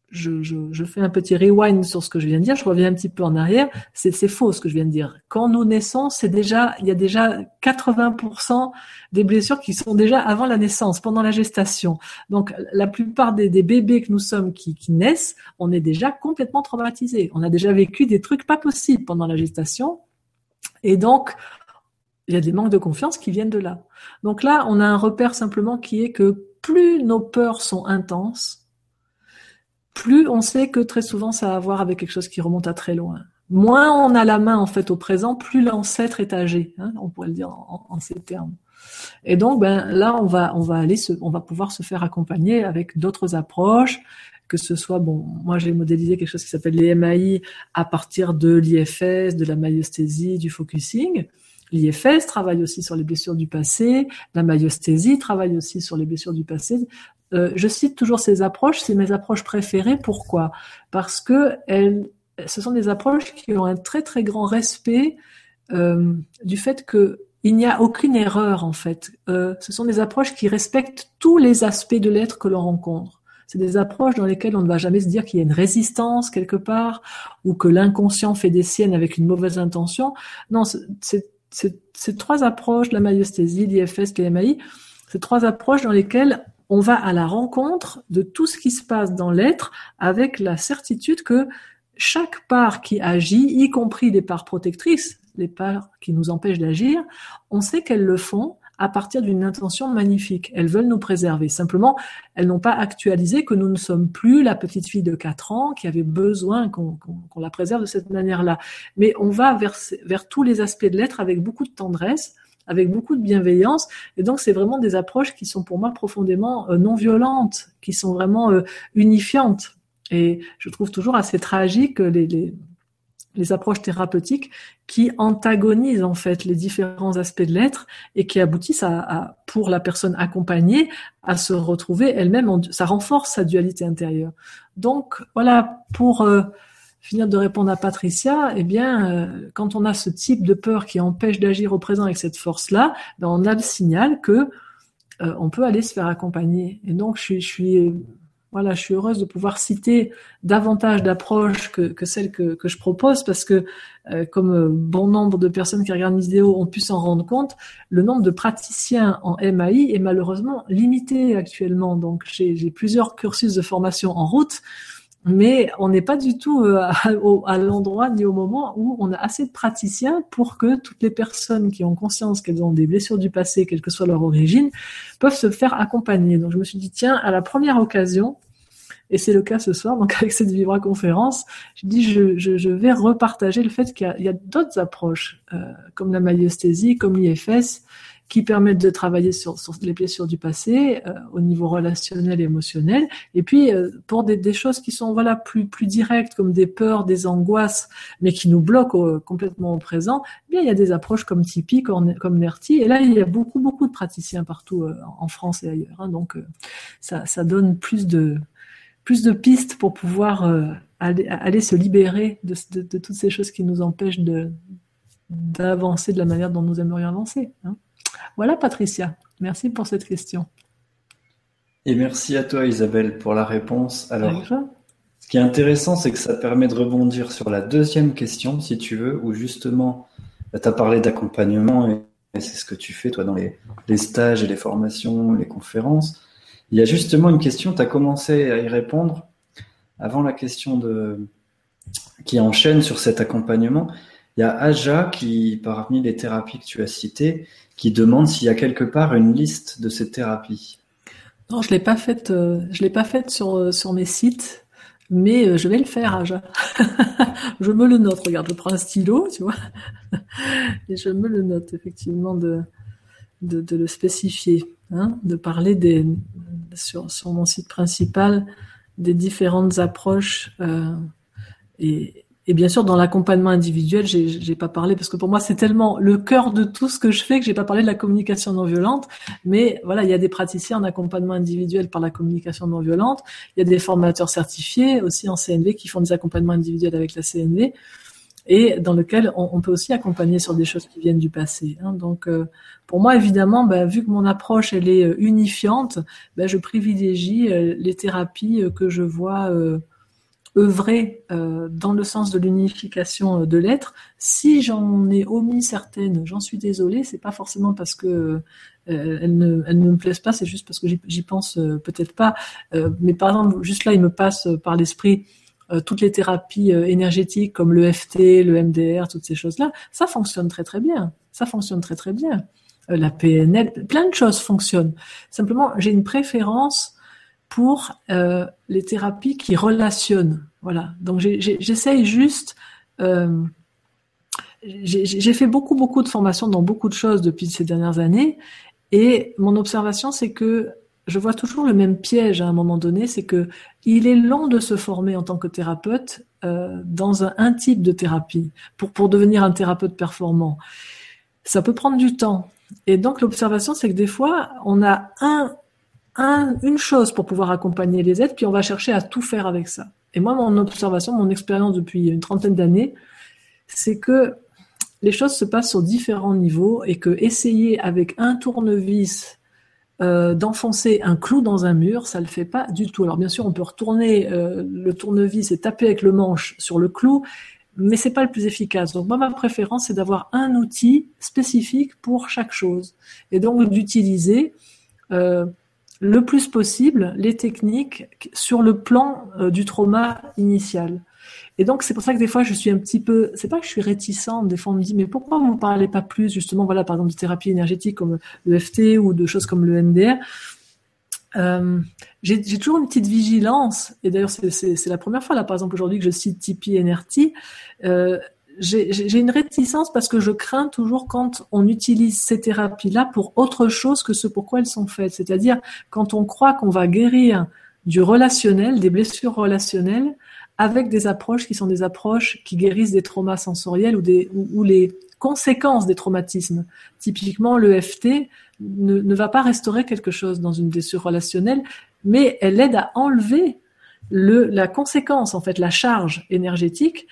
je, je, je, fais un petit rewind sur ce que je viens de dire, je reviens un petit peu en arrière, c'est faux ce que je viens de dire. Quand nous naissons, c'est déjà, il y a déjà 80% des blessures qui sont déjà avant la naissance, pendant la gestation. Donc la plupart des, des bébés que nous sommes qui, qui, naissent, on est déjà complètement traumatisés. On a déjà vécu des trucs pas possibles pendant la gestation. Et donc, il y a des manques de confiance qui viennent de là. Donc là, on a un repère simplement qui est que plus nos peurs sont intenses, plus on sait que très souvent ça a à voir avec quelque chose qui remonte à très loin. Moins on a la main en fait au présent, plus l'ancêtre est âgé. Hein, on pourrait le dire en, ces termes. Et donc ben là on va on va aller se, on va pouvoir se faire accompagner avec d'autres approches que ce soit bon moi j'ai modélisé quelque chose qui s'appelle les MAI à partir de l'IFS, de la myosthésie, du focusing. L'IFS travaille aussi sur les blessures du passé, la myosthésie travaille aussi sur les blessures du passé. Euh, je cite toujours ces approches, c'est mes approches préférées. Pourquoi? Parce que elles, ce sont des approches qui ont un très très grand respect euh, du fait que il n'y a aucune erreur en fait. Euh, ce sont des approches qui respectent tous les aspects de l'être que l'on rencontre. C'est des approches dans lesquelles on ne va jamais se dire qu'il y a une résistance quelque part ou que l'inconscient fait des siennes avec une mauvaise intention. Non, ces trois approches, la myosthésie, l'IFS, l'EMAI, ces trois approches dans lesquelles on va à la rencontre de tout ce qui se passe dans l'être avec la certitude que chaque part qui agit, y compris les parts protectrices, les parts qui nous empêchent d'agir, on sait qu'elles le font à partir d'une intention magnifique. Elles veulent nous préserver. Simplement, elles n'ont pas actualisé que nous ne sommes plus la petite fille de 4 ans qui avait besoin qu'on la préserve de cette manière-là. Mais on va vers, vers tous les aspects de l'être avec beaucoup de tendresse avec beaucoup de bienveillance. Et donc, c'est vraiment des approches qui sont pour moi profondément euh, non violentes, qui sont vraiment euh, unifiantes. Et je trouve toujours assez tragique les, les, les approches thérapeutiques qui antagonisent en fait les différents aspects de l'être et qui aboutissent à, à, pour la personne accompagnée à se retrouver elle-même, ça renforce sa dualité intérieure. Donc voilà, pour euh, finir de répondre à Patricia, eh bien, euh, quand on a ce type de peur qui empêche d'agir au présent avec cette force-là, ben on a le signal que euh, on peut aller se faire accompagner. Et donc, je suis, je suis, voilà, je suis heureuse de pouvoir citer davantage d'approches que, que celles que, que, je propose, parce que euh, comme bon nombre de personnes qui regardent mes vidéos ont pu s'en rendre compte, le nombre de praticiens en MAI est malheureusement limité actuellement. Donc, j'ai plusieurs cursus de formation en route mais on n'est pas du tout euh, à, l'endroit ni au moment où on a assez de praticiens pour que toutes les personnes qui ont conscience qu'elles ont des blessures du passé, quelle que soit leur origine, peuvent se faire accompagner. Donc je me suis dit, tiens, à la première occasion, et c'est le cas ce soir, donc avec cette Vibra conférence, je dis je, je, vais repartager le fait qu'il y a, d'autres approches, euh, comme la myosthésie, comme l'IFS, qui permettent de travailler sur, sur les blessures du passé euh, au niveau relationnel et émotionnel. Et puis euh, pour des, des, choses qui sont voilà plus plus directes comme des peurs, des angoisses, mais qui nous bloquent complètement au présent, eh bien il y a des approches comme Tipeee, comme, comme Nerti. Et là il y a beaucoup beaucoup de praticiens partout euh, en France et ailleurs. Hein, donc ça ça donne plus de plus de pistes pour pouvoir aller, aller, se libérer de, de, de, toutes ces choses qui nous empêchent de d'avancer de la manière dont nous aimerions avancer. Hein. Voilà, Patricia. Merci pour cette question. Et merci à toi, Isabelle, pour la réponse. Alors, Ce qui est intéressant, c'est que ça permet de rebondir sur la deuxième question, si tu veux, où justement, tu as parlé d'accompagnement et, c'est ce que tu fais, toi, dans les, les, stages et les formations, les conférences. Il y a justement une question, tu as commencé à y répondre avant la question de, qui enchaîne sur cet accompagnement. Il y a Aja qui, parmi les thérapies que tu as citées, qui demande s'il y a quelque part une liste de ces thérapies. Non, je l'ai pas faite. Euh, je l'ai pas faite sur euh, sur mes sites, mais euh, je vais le faire, je me le note. Regarde, je prends un stylo, tu vois, et je me le note effectivement de de, de le spécifier, hein, de parler des sur sur mon site principal des différentes approches euh, et et bien sûr, dans l'accompagnement individuel, j'ai pas parlé parce que pour moi, c'est tellement le cœur de tout ce que je fais que j'ai pas parlé de la communication non violente. Mais voilà, il y a des praticiens en accompagnement individuel par la communication non violente. Il y a des formateurs certifiés aussi en CNV qui font des accompagnements individuels avec la CNV et dans lequel on, peut aussi accompagner sur des choses qui viennent du passé. Hein. Donc, euh, pour moi, évidemment, bah, vu que mon approche elle est euh, unifiante, bah, je privilégie euh, les thérapies que je vois œuvrer euh, dans le sens de l'unification euh, de l'être. Si j'en ai omis certaines, j'en suis désolée. C'est pas forcément parce que euh, elles, ne, me plaisent pas, c'est juste parce que j'y pense peut-être pas. mais par exemple, juste là, il me passe par l'esprit toutes les thérapies énergétiques comme le FT, le MDR, toutes ces choses-là. Ça fonctionne très très bien. Ça fonctionne très très bien. la PNL, plein de choses fonctionnent. Simplement, j'ai une préférence pour les thérapies qui relationnent. Voilà. Donc j'essaye juste. Euh, j'ai fait beaucoup beaucoup de formations dans beaucoup de choses depuis ces dernières années, et mon observation c'est que je vois toujours le même piège à un moment donné, c'est que il est long de se former en tant que thérapeute euh, dans un, type de thérapie pour devenir un thérapeute performant. Ça peut prendre du temps. Et donc l'observation, c'est que des fois, on a un une chose pour pouvoir accompagner les aides, puis on va chercher à tout faire avec ça. Et moi, mon observation, mon expérience depuis une trentaine d'années, c'est que les choses se passent sur différents niveaux et que essayer avec un tournevis euh, d'enfoncer un clou dans un mur, ça le fait pas du tout. Alors bien sûr, on peut retourner euh, le tournevis et taper avec le manche sur le clou, mais c'est pas le plus efficace. Donc moi, ma préférence, c'est d'avoir un outil spécifique pour chaque chose et donc d'utiliser euh, le plus possible les techniques sur le plan euh, du trauma initial. Et donc c'est pour ça que des fois je suis un petit peu, c'est pas que je suis réticente, des fois on me dit mais pourquoi vous ne parlez pas plus justement voilà par exemple de thérapie énergétique comme le FT ou de choses comme le MDR. Euh, j'ai toujours une petite vigilance et d'ailleurs c'est la première fois là par exemple aujourd'hui que je cite Tipeee NRT. Euh, j'ai une réticence parce que je crains toujours quand on utilise ces thérapies-là pour autre chose que ce pourquoi elles sont faites. C'est-à-dire quand on croit qu'on va guérir du relationnel, des blessures relationnelles, avec des approches qui sont des approches qui guérissent des traumas sensoriels ou, des, ou, les conséquences des traumatismes. Typiquement, l'EFT ne, ne va pas restaurer quelque chose dans une blessure relationnelle, mais elle aide à enlever le, la conséquence, en fait, la charge énergétique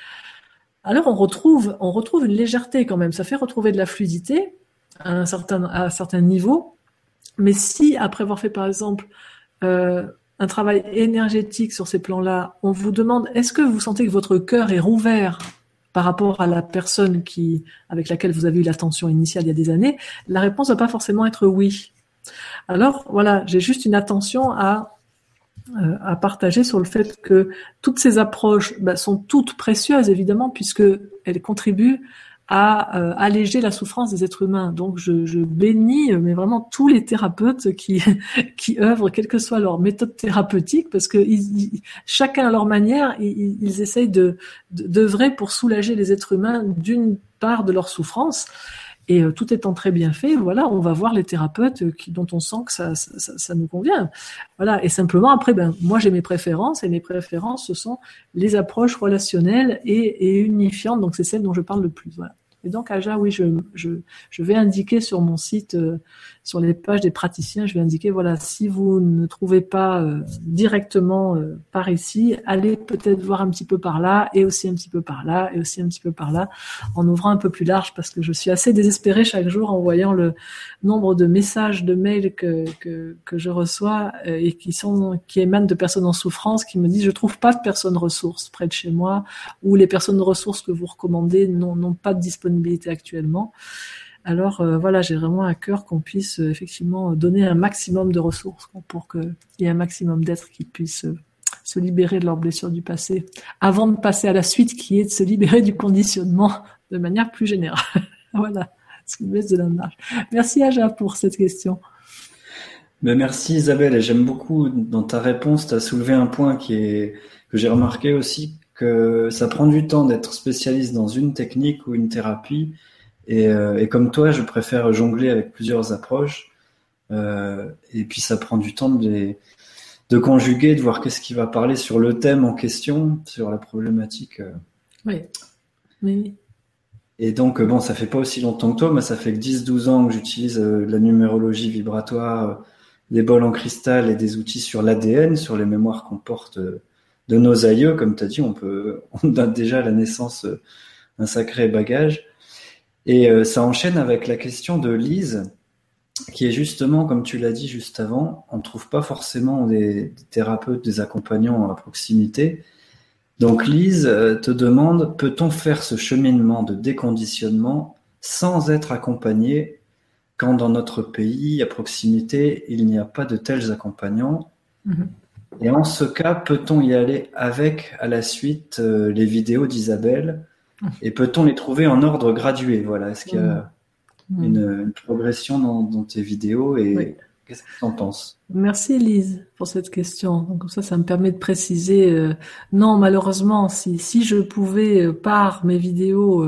alors on retrouve, on retrouve une légèreté quand même. Ça fait retrouver de la fluidité à un certain, à un certain niveau. Mais si, après avoir fait par exemple euh, un travail énergétique sur ces plans-là, on vous demande est-ce que vous sentez que votre cœur est rouvert par rapport à la personne qui, avec laquelle vous avez eu l'attention initiale il y a des années, la réponse ne va pas forcément être oui. Alors voilà, j'ai juste une attention à à partager sur le fait que toutes ces approches bah, sont toutes précieuses évidemment puisque elles contribuent à euh, alléger la souffrance des êtres humains. Donc je, bénis euh, mais vraiment tous les thérapeutes qui qui œuvrent, quelle que soit leur méthode thérapeutique, parce que chacun à leur manière, ils, ils essayent de d'œuvrer pour soulager les êtres humains d'une part de leur souffrance et euh, tout étant très bien fait, voilà, on va voir les thérapeutes euh, qui, dont on sent que ça, ça, ça, nous convient. Voilà. Et simplement après, ben moi j'ai mes préférences et mes préférences ce sont les approches relationnelles et, et unifiantes. Donc c'est celles dont je parle le plus. Voilà. Et donc, Aja, oui, je, je, je vais indiquer sur mon site, euh, sur les pages des praticiens, je vais indiquer, voilà, si vous ne trouvez pas euh, directement euh, par ici, allez peut-être voir un petit peu par là, et aussi un petit peu par là, et aussi un petit peu par là, en ouvrant un peu plus large, parce que je suis assez désespérée chaque jour en voyant le nombre de messages, de mails que, que, que je reçois et qui sont, qui émanent de personnes en souffrance, qui me disent, je trouve pas de personnes ressources près de chez moi, ou les personnes ressources que vous recommandez n'ont pas de disponibilité actuellement. Alors euh, voilà, j'ai vraiment à cœur qu'on puisse euh, effectivement donner un maximum de ressources pour qu'il y ait un maximum d'êtres qui puissent euh, se libérer de leurs blessures du passé, avant de passer à la suite qui est de se libérer du conditionnement de manière plus générale. voilà, ce qui me laisse de la marge. Merci Aja pour cette question. Ben merci Isabelle, et j'aime beaucoup dans ta réponse, tu as soulevé un point que j'ai remarqué aussi, que ça prend du temps d'être spécialiste dans une technique ou une thérapie. Et, euh, et comme toi, je préfère jongler avec plusieurs approches. Euh, et puis ça prend du temps de, les, de conjuguer, de voir qu'est-ce qui va parler sur le thème en question, sur la problématique. Euh. Oui. oui. Et donc, bon, ça fait pas aussi longtemps que toi, mais ça fait que 10-12 ans que j'utilise la numérologie vibratoire, des bols en cristal et des outils sur l'ADN, sur les mémoires qu'on porte de nos aïeux, comme tu as dit, on peut, on a déjà à la naissance un sacré bagage. Et euh, ça enchaîne avec la question de Lise, qui est justement, comme tu l'as dit juste avant, on ne trouve pas forcément des, thérapeutes, des accompagnants à proximité. Donc Lise euh, te demande, peut-on faire ce cheminement de déconditionnement sans être accompagné quand dans notre pays, à proximité, il n'y a pas de tels accompagnants? Mm-hmm. Et en ce cas, peut-on y aller avec à la suite euh, les vidéos d'Isabelle Et peut-on les trouver en ordre gradué Voilà, est-ce qu'il y a mm. une, progression dans, tes vidéos et qu'est-ce que tu en penses? Merci Elise pour cette question. comme ça, ça me permet de préciser. Euh, non, malheureusement, si, si je pouvais euh, par mes vidéos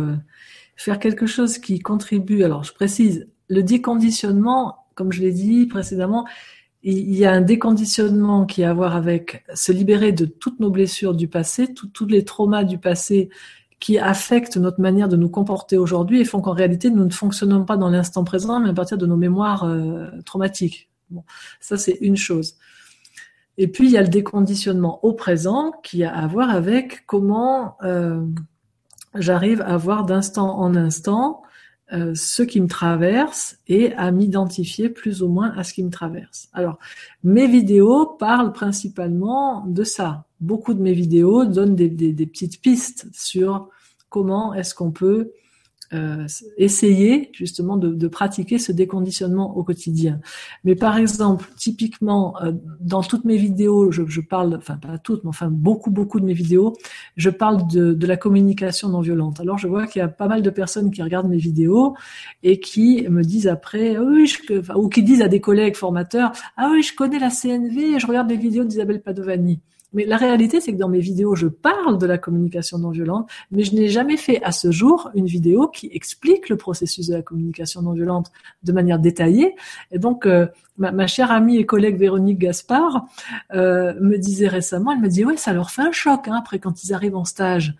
faire quelque chose qui contribue, alors je précise, le déconditionnement, comme je l'ai dit précédemment, il y a un déconditionnement qui a à voir avec se libérer de toutes nos blessures du passé, tous les traumas du passé qui affectent notre manière de nous comporter aujourd'hui et font qu'en réalité nous ne fonctionnons pas dans l'instant présent mais à partir de nos mémoires euh, traumatiques. Bon, ça c'est une chose. Et puis il y a le déconditionnement au présent qui a à voir avec comment euh, j'arrive à voir d'instant en instant euh, ce qui me traverse et à m'identifier plus ou moins à ce qui me traverse. Alors, mes vidéos parlent principalement de ça. Beaucoup de mes vidéos donnent des petites pistes sur comment est-ce qu'on peut euh, essayer justement de, de, pratiquer ce déconditionnement au quotidien. Mais par exemple, typiquement, euh, dans toutes mes vidéos, je, je, parle, enfin pas toutes, mais enfin beaucoup, beaucoup de mes vidéos, je parle de, de la communication non violente. Alors je vois qu'il y a pas mal de personnes qui regardent mes vidéos et qui me disent après, ah oui, je, ou qui disent à des collègues formateurs, ah oui, je connais la CNV, je regarde les vidéos d'Isabelle Padovani. Mais la réalité, c'est que dans mes vidéos, je parle de la communication non violente, mais je n'ai jamais fait à ce jour une vidéo qui explique le processus de la communication non violente de manière détaillée. Et donc, euh, ma, chère amie et collègue Véronique Gaspard euh, me disait récemment, elle me dit, ouais, ça leur fait un choc hein, après quand ils arrivent en stage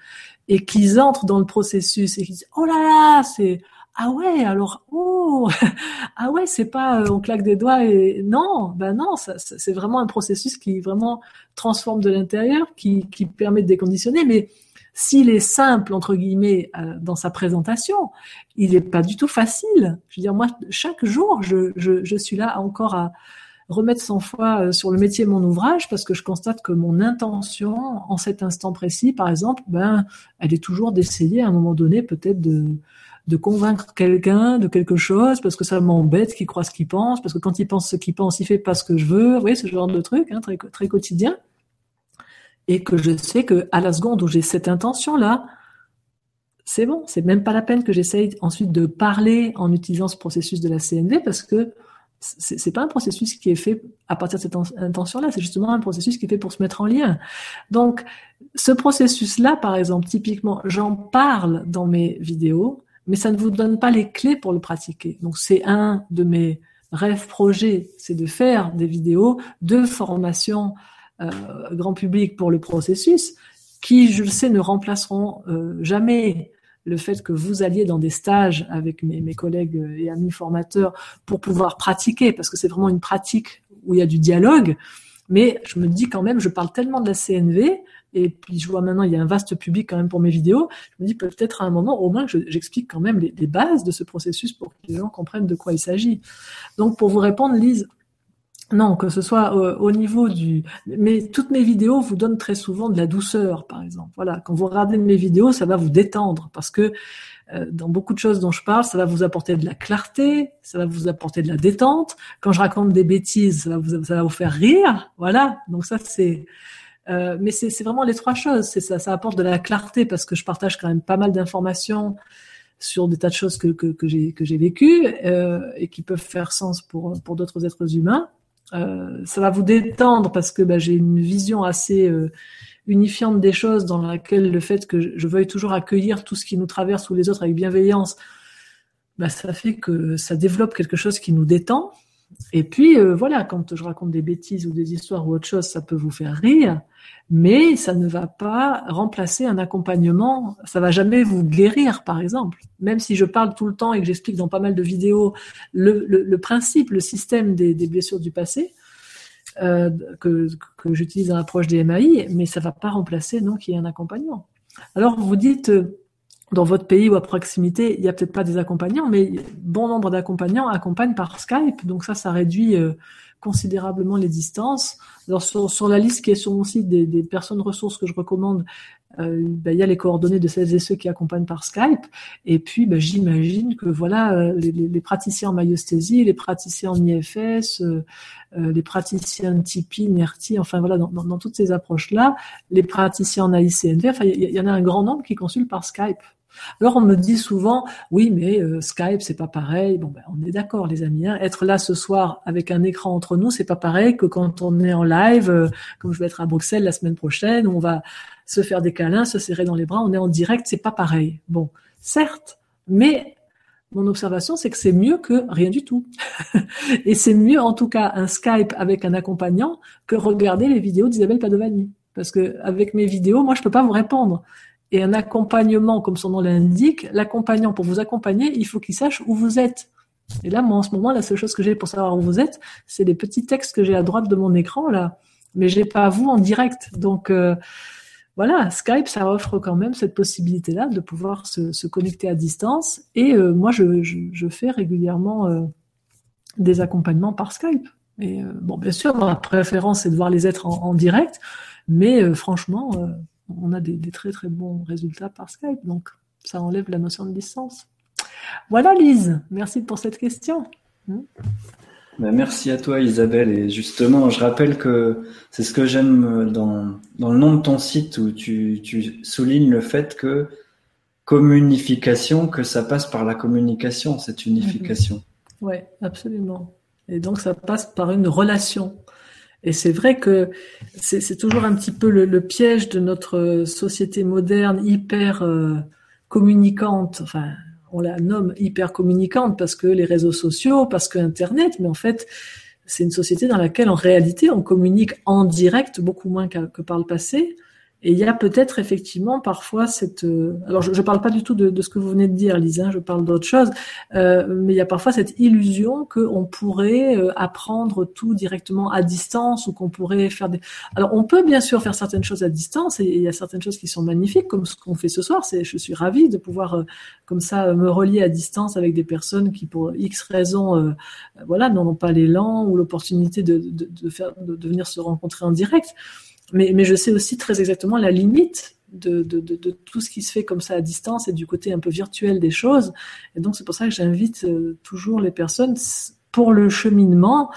et qu'ils entrent dans le processus et qu'ils disent, oh là là, c'est ah ouais, alors oh ah ouais, c'est pas euh, on claque des doigts et non, ben non, c'est vraiment un processus qui vraiment transforme de l'intérieur, qui, qui permet de déconditionner. Mais s'il est simple entre guillemets euh, dans sa présentation, il n'est pas du tout facile. Je veux dire moi, chaque jour, je, je, je suis là encore à remettre sans foi euh, sur le métier mon ouvrage parce que je constate que mon intention en cet instant précis, par exemple, ben, elle est toujours d'essayer à un moment donné peut-être de de convaincre quelqu'un de quelque chose parce que ça m'embête qu'il croit ce qu'il pense, parce que quand il pense ce qu'il pense, il fait pas ce que je veux. Vous voyez, ce genre de truc, hein, très, très quotidien. Et que je sais que à la seconde où j'ai cette intention-là, c'est bon, c'est même pas la peine que j'essaye ensuite de parler en utilisant ce processus de la CNV parce que c'est pas un processus qui est fait à partir de cette intention-là, c'est justement un processus qui est fait pour se mettre en lien. Donc, ce processus-là, par exemple, typiquement, j'en parle dans mes vidéos, mais ça ne vous donne pas les clés pour le pratiquer. Donc c'est un de mes rêves projets, c'est de faire des vidéos de formation euh, grand public pour le processus, qui, je le sais, ne remplaceront euh, jamais le fait que vous alliez dans des stages avec mes, mes collègues et amis formateurs pour pouvoir pratiquer, parce que c'est vraiment une pratique où il y a du dialogue. Mais je me dis quand même, je parle tellement de la CNV, et puis je vois maintenant il y a un vaste public quand même pour mes vidéos. Je me dis peut-être à un moment au moins que j'explique quand même les, bases de ce processus pour que les gens comprennent de quoi il s'agit. Donc pour vous répondre, Lise, non, que ce soit euh, au, niveau du... Mais toutes mes vidéos vous donnent très souvent de la douceur, par exemple. Voilà, quand vous regardez mes vidéos, ça va vous détendre parce que euh, dans beaucoup de choses dont je parle, ça va vous apporter de la clarté, ça va vous apporter de la détente. Quand je raconte des bêtises, ça va vous faire rire. Voilà, donc ça c'est... Euh, mais c'est vraiment les trois choses. Ça, ça apporte de la clarté parce que je partage quand même pas mal d'informations sur des tas de choses que, que, que j'ai vécues euh, et qui peuvent faire sens pour pour d'autres êtres humains. Euh, ça va vous détendre parce que bah, j'ai une vision assez euh, unifiante des choses dans laquelle le fait que je veuille toujours accueillir tout ce qui nous traverse ou les autres avec bienveillance, bah, ça fait que ça développe quelque chose qui nous détend. Et puis euh, voilà, quand je raconte des bêtises ou des histoires ou autre chose, ça peut vous faire rire mais ça ne va pas remplacer un accompagnement. Ça va jamais vous guérir, par exemple. Même si je parle tout le temps et que j'explique dans pas mal de vidéos le, principe, le système des, blessures du passé, euh, que, j'utilise dans l'approche des MAI, mais ça va pas remplacer non qu'il y ait un accompagnement. Alors vous dites euh, dans votre pays ou à proximité, il y a peut-être pas des accompagnants, mais bon nombre d'accompagnants accompagnent par Skype, donc ça, ça réduit euh, considérablement les distances. Alors sur, sur, la liste qui est sur mon site des, des personnes ressources que je recommande, euh, ben, il y a les coordonnées de celles et ceux qui accompagnent par Skype. Et puis ben, j'imagine que voilà euh, les, les, praticiens en myosthésie, les praticiens en IFS, euh, euh, les praticiens TIPI, NERTI, enfin voilà dans, dans, dans toutes ces approches-là, les praticiens en AICNV, enfin il y, y, en a un grand nombre qui consultent par Skype. Alors on me dit souvent, oui, mais euh, Skype c'est pas pareil. Bon, ben, on est d'accord, les amis. Hein. Être là ce soir avec un écran entre nous, c'est pas pareil que quand on est en live, euh, comme je vais être à Bruxelles la semaine prochaine, on va se faire des câlins, se serrer dans les bras. On est en direct, c'est pas pareil. Bon, certes, mais mon observation, c'est que c'est mieux que rien du tout. Et c'est mieux, en tout cas, un Skype avec un accompagnant que regarder les vidéos d'Isabelle Padovani. Parce que avec mes vidéos, moi, je peux pas vous répondre et un accompagnement, comme son nom l'indique, l'accompagnant, pour vous accompagner, il faut qu'il sache où vous êtes. Et là, moi, en ce moment, la seule chose que j'ai pour savoir où vous êtes, c'est les petits textes que j'ai à droite de mon écran, là. Mais j'ai pas vous en direct. Donc, euh, voilà, Skype, ça offre quand même cette possibilité-là de pouvoir se, se, connecter à distance. Et euh, moi, je, je, je, fais régulièrement euh, des accompagnements par Skype. Et euh, bon, bien sûr, ma préférence, c'est de voir les êtres en, en direct. Mais euh, franchement, on a des, des, très très bons résultats par Skype, donc ça enlève la notion de distance. Voilà Lise, merci pour cette question. Hmm. Ben, merci à toi Isabelle et justement je rappelle que c'est ce que j'aime dans, dans le nom de ton site où tu, tu soulignes le fait que communication, que ça passe par la communication, cette unification. Oui, absolument. Et donc ça passe par une relation. Et c'est vrai que c'est toujours un petit peu le, piège de notre société moderne hyper euh, communicante. Enfin, on la nomme hyper communicante parce que les réseaux sociaux, parce que Internet, mais en fait, c'est une société dans laquelle en réalité on communique en direct beaucoup moins que par le passé. Et il y a peut-être effectivement parfois cette. Euh, alors je ne parle pas du tout de, de, ce que vous venez de dire, Lisa. Hein, je parle d'autre chose. Euh, mais il y a parfois cette illusion qu'on pourrait euh, apprendre tout directement à distance ou qu'on pourrait faire des. Alors on peut bien sûr faire certaines choses à distance et il y a certaines choses qui sont magnifiques comme ce qu'on fait ce soir. C'est, je suis ravie de pouvoir euh, comme ça me relier à distance avec des personnes qui pour X raisons, euh, voilà, n'en pas l'élan ou l'opportunité de, de, de faire de venir se rencontrer en direct mais, mais je sais aussi très exactement la limite de, de, de, de, tout ce qui se fait comme ça à distance et du côté un peu virtuel des choses. Et donc c'est pour ça que j'invite euh, toujours les personnes pour le cheminement.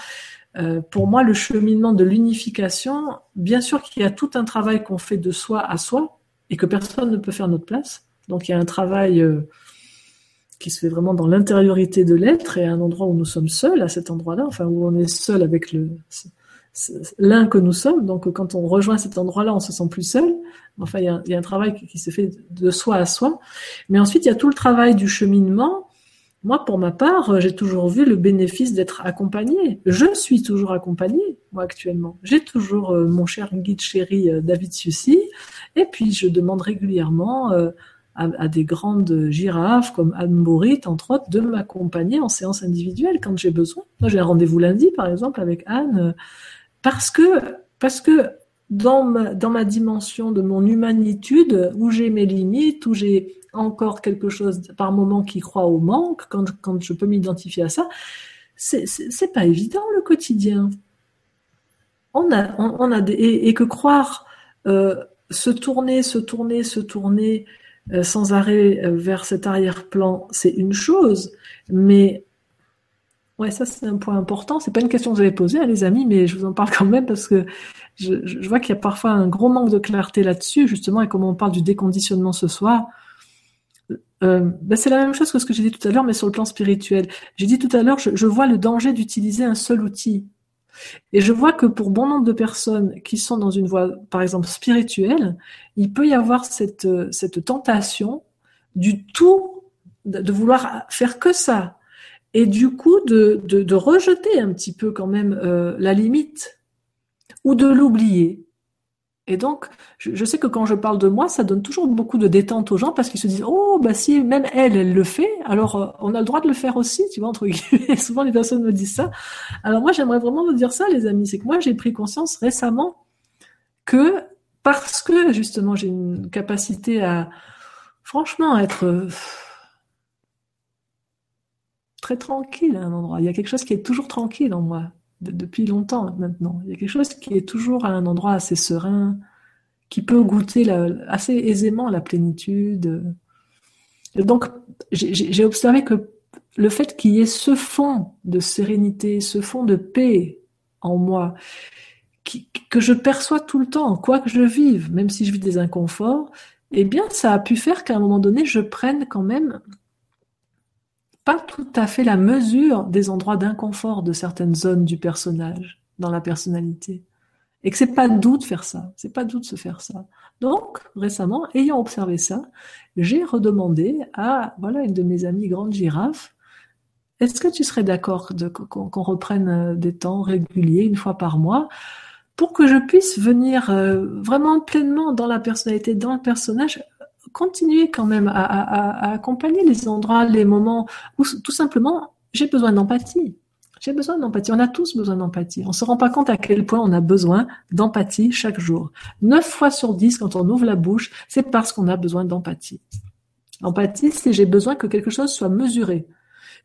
Euh, pour moi, le cheminement de l'unification, bien sûr qu'il y a tout un travail qu'on fait de soi à soi et que personne ne peut faire notre place. Donc il y a un travail euh, qui se fait vraiment dans l'intériorité de l'être et à un endroit où nous sommes seuls, à cet endroit-là, enfin où on est seul avec le, l'un que nous sommes. Donc, quand on rejoint cet endroit-là, on se sent plus seul. Enfin, il y a, un travail qui, se fait de soi à soi. Mais ensuite, il y a tout le travail du cheminement. Moi, pour ma part, j'ai toujours vu le bénéfice d'être accompagné. Je suis toujours accompagné, moi, actuellement. J'ai toujours euh, mon cher guide chéri euh, David Sucy. Et puis, je demande régulièrement euh, à, des grandes girafes comme Anne Bourrit, entre autres, de m'accompagner en séance individuelle quand j'ai besoin. Moi, j'ai un rendez-vous lundi, par exemple, avec Anne, parce que, parce que dans ma, dans ma dimension de mon humanitude, où j'ai mes limites, où j'ai encore quelque chose par moment qui croit au manque, quand, quand je peux m'identifier à ça, c'est pas évident le quotidien. On a, on, a des, et, que croire euh, se tourner, se tourner, se tourner euh, sans arrêt euh, vers cet arrière-plan, c'est une chose, mais ouais, ça c'est un point important. C'est pas une question que vous avez posée, hein, les amis, mais je vous en parle quand même parce que je, vois qu'il y a parfois un gros manque de clarté là-dessus, justement, et comme on parle du déconditionnement ce soir, euh, ben c'est la même chose que ce que j'ai dit tout à l'heure, mais sur le plan spirituel. J'ai dit tout à l'heure, je, vois le danger d'utiliser un seul outil. Et je vois que pour bon nombre de personnes qui sont dans une voie, par exemple, spirituelle, il peut y avoir cette, cette tentation du tout, de vouloir faire que ça. Et du coup, de, de, rejeter un petit peu quand même euh, la limite ou de l'oublier. Et donc, je, sais que quand je parle de moi, ça donne toujours beaucoup de détente aux gens parce qu'ils se disent oh bah si même elle elle le fait, alors euh, on a le droit de le faire aussi, tu vois entre guillemets. Souvent les personnes me disent ça. Alors moi j'aimerais vraiment vous dire ça, les amis, c'est que moi j'ai pris conscience récemment que parce que justement j'ai une capacité à franchement être euh, très tranquille à un endroit. Il y a quelque chose qui est toujours tranquille en moi depuis longtemps maintenant. Il y a quelque chose qui est toujours à un endroit assez serein, qui peut goûter assez aisément la plénitude. donc, j'ai observé que le fait qu'il y ait ce fond de sérénité, ce fond de paix en moi, que je perçois tout le temps, quoi que je vive, même si je vis des inconforts, eh bien, ça a pu faire qu'à un moment donné, je prenne quand même tout à fait la mesure des endroits d'inconfort de certaines zones du personnage dans la personnalité. Et que c'est pas doux de faire ça. C'est pas doux de se faire ça. Donc, récemment, ayant observé ça, j'ai redemandé à, voilà, une de mes amies grande girafe, est-ce que tu serais d'accord qu'on reprenne euh, des temps réguliers, une fois par mois, pour que je puisse venir euh, vraiment pleinement dans la personnalité, dans le personnage, continuer quand même à, accompagner les endroits, les moments où tout simplement j'ai besoin d'empathie. J'ai besoin d'empathie. On a tous besoin d'empathie. On se rend pas compte à quel point on a besoin d'empathie chaque jour. Neuf fois sur dix, quand on ouvre la bouche, c'est parce qu'on a besoin d'empathie. Empathie, c'est j'ai besoin que quelque chose soit mesuré.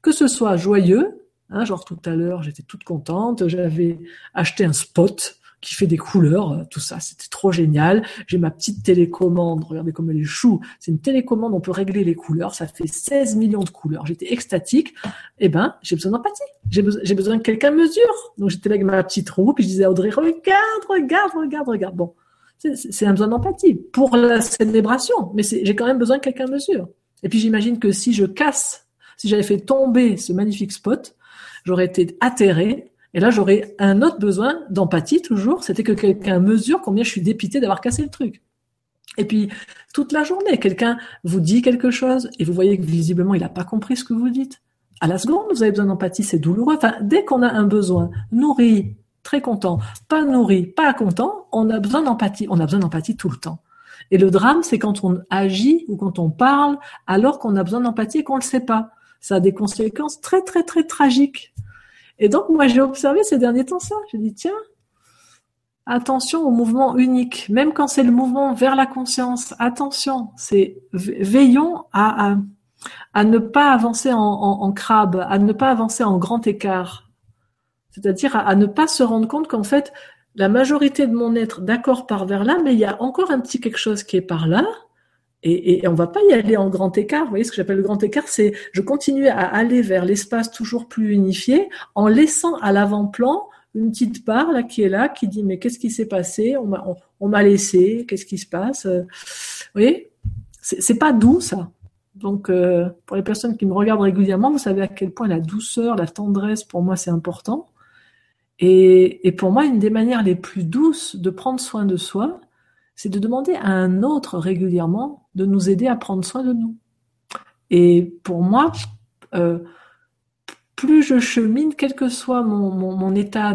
Que ce soit joyeux, hein, genre tout à l'heure, j'étais toute contente, j'avais acheté un spot, qui fait des couleurs, euh, tout ça, c'était trop génial. J'ai ma petite télécommande, regardez comme elle est chou. C'est une télécommande, on peut régler les couleurs, ça fait 16 millions de couleurs. J'étais extatique. Eh ben, j'ai besoin d'empathie. J'ai besoin, j'ai besoin que quelqu'un mesure. Donc j'étais là avec ma petite roue, puis je disais à Audrey, regarde, regarde, regarde, regarde. Bon, c'est un besoin d'empathie pour la célébration, mais j'ai quand même besoin que quelqu'un mesure. Et puis j'imagine que si je casse, si j'avais fait tomber ce magnifique spot, j'aurais été atterré et là, j'aurais un autre besoin d'empathie toujours, c'était que quelqu'un mesure combien je suis dépité d'avoir cassé le truc. Et puis, toute la journée, quelqu'un vous dit quelque chose et vous voyez que visiblement, il n'a pas compris ce que vous dites. À la seconde, vous avez besoin d'empathie, c'est douloureux. Enfin, dès qu'on a un besoin nourri, très content, pas nourri, pas content, on a besoin d'empathie. On a besoin d'empathie tout le temps. Et le drame, c'est quand on agit ou quand on parle alors qu'on a besoin d'empathie et qu'on ne le sait pas. Ça a des conséquences très, très, très tragiques et donc, moi, j'ai observé ces derniers temps ça. J'ai dit, tiens, attention au mouvement unique, même quand c'est le mouvement vers la conscience. Attention, c'est veillons à, à, ne pas avancer en, en, crabe, à ne pas avancer en grand écart. C'est-à-dire à, ne pas se rendre compte qu'en fait, la majorité de mon être, d'accord, part vers là, mais il y a encore un petit quelque chose qui est par là, et, et, on va pas y aller en grand écart. Vous voyez ce que j'appelle le grand écart, c'est je continue à aller vers l'espace toujours plus unifié en laissant à l'avant-plan une petite part là qui est là, qui dit mais qu'est-ce qui s'est passé? On m'a on, m'a laissé, qu'est-ce qui se passe? Vous voyez, c'est pas doux ça. Donc euh, pour les personnes qui me regardent régulièrement, vous savez à quel point la douceur, la tendresse pour moi c'est important. Et pour moi, une des manières les plus douces de prendre soin de soi, c'est de demander à un autre régulièrement de nous aider à prendre soin de nous. Et pour moi, euh, plus je chemine, quel que soit mon, état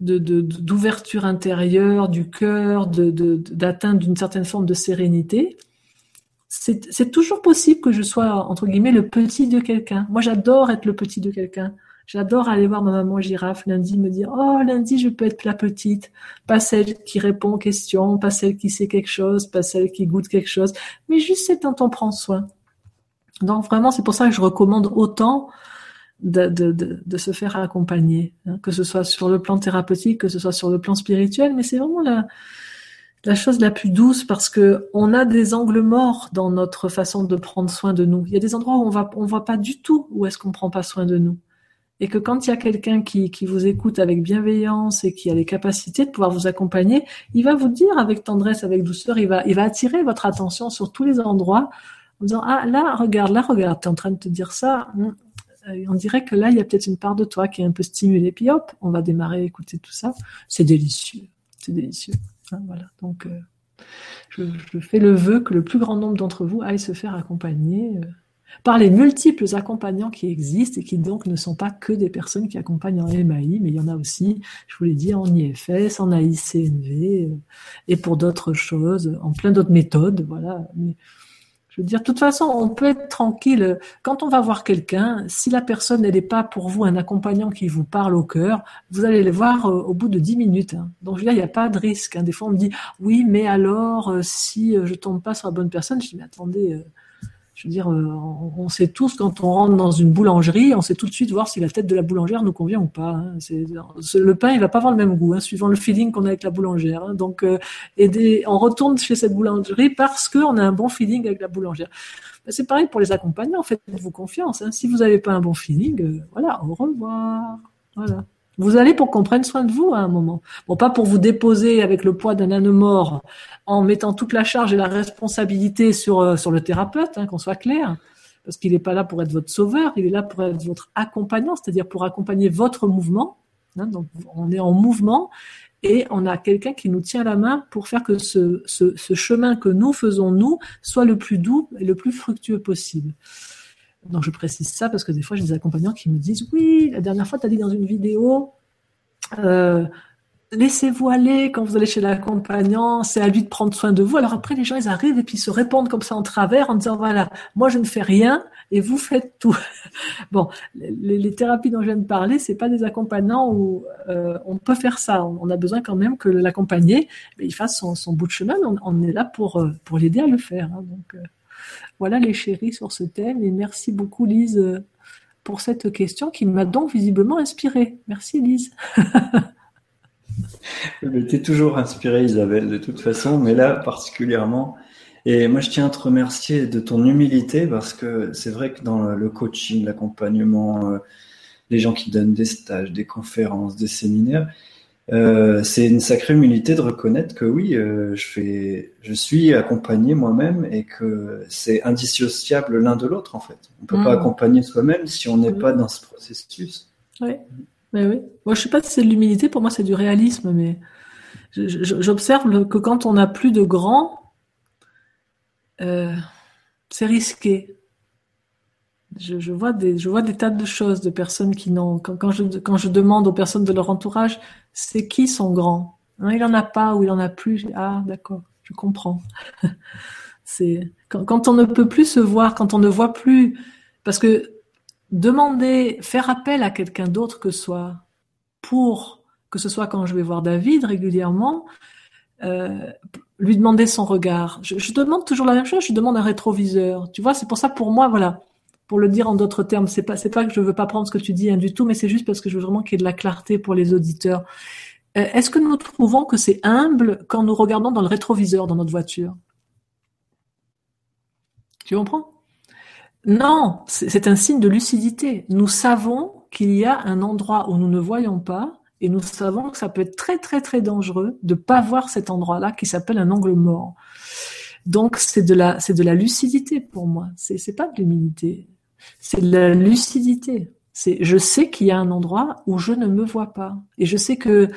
d'ouverture intérieure du cœur, d'atteindre d'une certaine forme de sérénité, c'est toujours possible que je sois, entre guillemets, le petit de quelqu'un. Moi, j'adore être le petit de quelqu'un. J'adore aller voir ma maman girafe lundi, me dire oh lundi je peux être la petite, pas celle qui répond aux questions, pas celle qui sait quelque chose, pas celle qui goûte quelque chose, mais juste celle dont on prend soin. Donc vraiment c'est pour ça que je recommande autant de, de, de, se faire accompagner, hein, que ce soit sur le plan thérapeutique, que ce soit sur le plan spirituel, mais c'est vraiment la, la chose la plus douce parce que on a des angles morts dans notre façon de prendre soin de nous. Il y a des endroits où on va, on voit pas du tout où est-ce qu'on prend pas soin de nous et que quand il y a quelqu'un qui, vous écoute avec bienveillance et qui a les capacités de pouvoir vous accompagner, il va vous dire avec tendresse, avec douceur, il va, attirer votre attention sur tous les endroits en disant ah là regarde là regarde tu es en train de te dire ça. Hum, euh, on dirait que là il y a peut-être une part de toi qui est un peu stimulée. Puis hop on va démarrer écouter tout ça. C'est délicieux. C'est délicieux. Hein, voilà. Donc euh, je, fais le vœu que le plus grand nombre d'entre vous aille se faire accompagner euh, par les multiples accompagnants qui existent et qui donc ne sont pas que des personnes qui accompagnent en MAI, mais il y en a aussi, je vous l'ai dit, en IFS, en AICNV euh, et pour d'autres choses, en plein d'autres méthodes, voilà. Mais, je veux dire, de toute façon, on peut être tranquille. Quand on va voir quelqu'un, si la personne n'est pas pour vous un accompagnant qui vous parle au cœur, vous allez le voir euh, au bout de dix minutes. Hein. Donc je veux dire, il n'y a pas de risque. Hein. Des fois, on me dit, oui, mais alors, euh, si je tombe pas sur la bonne personne, je dis, mais attendez, je veux dire, euh, on sait tous quand on rentre dans une boulangerie, on sait tout de suite voir si la tête de la boulangère nous convient ou pas. Hein. le pain, il va pas avoir le même goût, hein, suivant le feeling qu'on a avec la boulangère. Hein. Donc, euh, on retourne chez cette boulangerie parce qu'on a un bon feeling avec la boulangère. Ben, c'est pareil pour les accompagnants. Faites-vous confiance. Si vous n'avez pas un bon feeling, euh, voilà, au revoir. Voilà. Vous allez pour qu'on prenne soin de vous à un moment. Bon, pas pour vous déposer avec le poids d'un âne mort en mettant toute la charge et la responsabilité sur, euh, sur le thérapeute, hein, qu'on soit clair. Parce qu'il n'est pas là pour être votre sauveur, il est là pour être votre accompagnant, c'est-à-dire pour accompagner votre mouvement. Hein, donc, on est en mouvement et on a quelqu'un qui nous tient la main pour faire que ce, ce, ce, chemin que nous faisons, nous, soit le plus doux et le plus fructueux possible. Donc je précise ça parce que des fois j'ai des accompagnants qui me disent oui, la dernière fois tu as dit dans une vidéo euh, laissez-vous aller quand vous allez chez l'accompagnant, c'est à lui de prendre soin de vous. Alors après les gens ils arrivent et puis se répondent comme ça en travers en disant voilà, moi je ne fais rien et vous faites tout. bon, les, thérapies dont je viens de parler, c'est pas des accompagnants où euh, on peut faire ça. On, a besoin quand même que l'accompagné il fasse son, bout de chemin. On, est là pour euh, pour l'aider à le faire. Hein, donc voilà les chéris sur ce thème et merci beaucoup Lise pour cette question qui m'a donc visiblement inspirée. Merci Lise. es toujours inspirée Isabelle de toute façon, mais là particulièrement. Et moi je tiens à te remercier de ton humilité parce que c'est vrai que dans le coaching, l'accompagnement, euh, les gens qui donnent des stages, des conférences, des séminaires, euh, c'est une sacrée humilité de reconnaître que oui, euh, je fais, je suis accompagné moi-même et que c'est indissociable l'un de l'autre en fait. On peut pas mm. accompagner soi-même si on n'est pas dans ce processus. Oui, mais oui. Moi, je sais pas si c'est de l'humilité. Pour moi, c'est du réalisme, mais j'observe que quand on n'a plus de grands, euh, c'est risqué je, vois des, je vois des tas de choses de personnes qui n'ont. Quand, je, quand je demande aux personnes de leur entourage, c'est qui sont grands hein, Il en a pas ou il en a plus. Ah, d'accord, je comprends. c'est quand, quand, on ne peut plus se voir, quand on ne voit plus, parce que demander, faire appel à quelqu'un d'autre que soi, pour que ce soit quand je vais voir David régulièrement, euh, lui demander son regard. Je, je, demande toujours la même chose, je demande un rétroviseur. Tu vois, c'est pour ça pour moi, voilà pour le dire en d'autres termes, c'est pas c'est pas que je veux pas prendre ce que tu dis hein, du tout, mais c'est juste parce que je veux vraiment qu'il y ait de la clarté pour les auditeurs. Euh, est-ce que nous trouvons que c'est humble quand nous regardons dans le rétroviseur dans notre voiture? Tu comprends? Non, c'est un signe de lucidité. Nous savons qu'il y a un endroit où nous ne voyons pas et nous savons que ça peut être très très très dangereux de pas voir cet endroit-là qui s'appelle un angle mort. Donc c'est de la c'est de la lucidité pour moi. C'est c'est pas de l'humilité. C'est la lucidité. C'est je sais qu'il y a un endroit où je ne me vois pas. Et je sais que,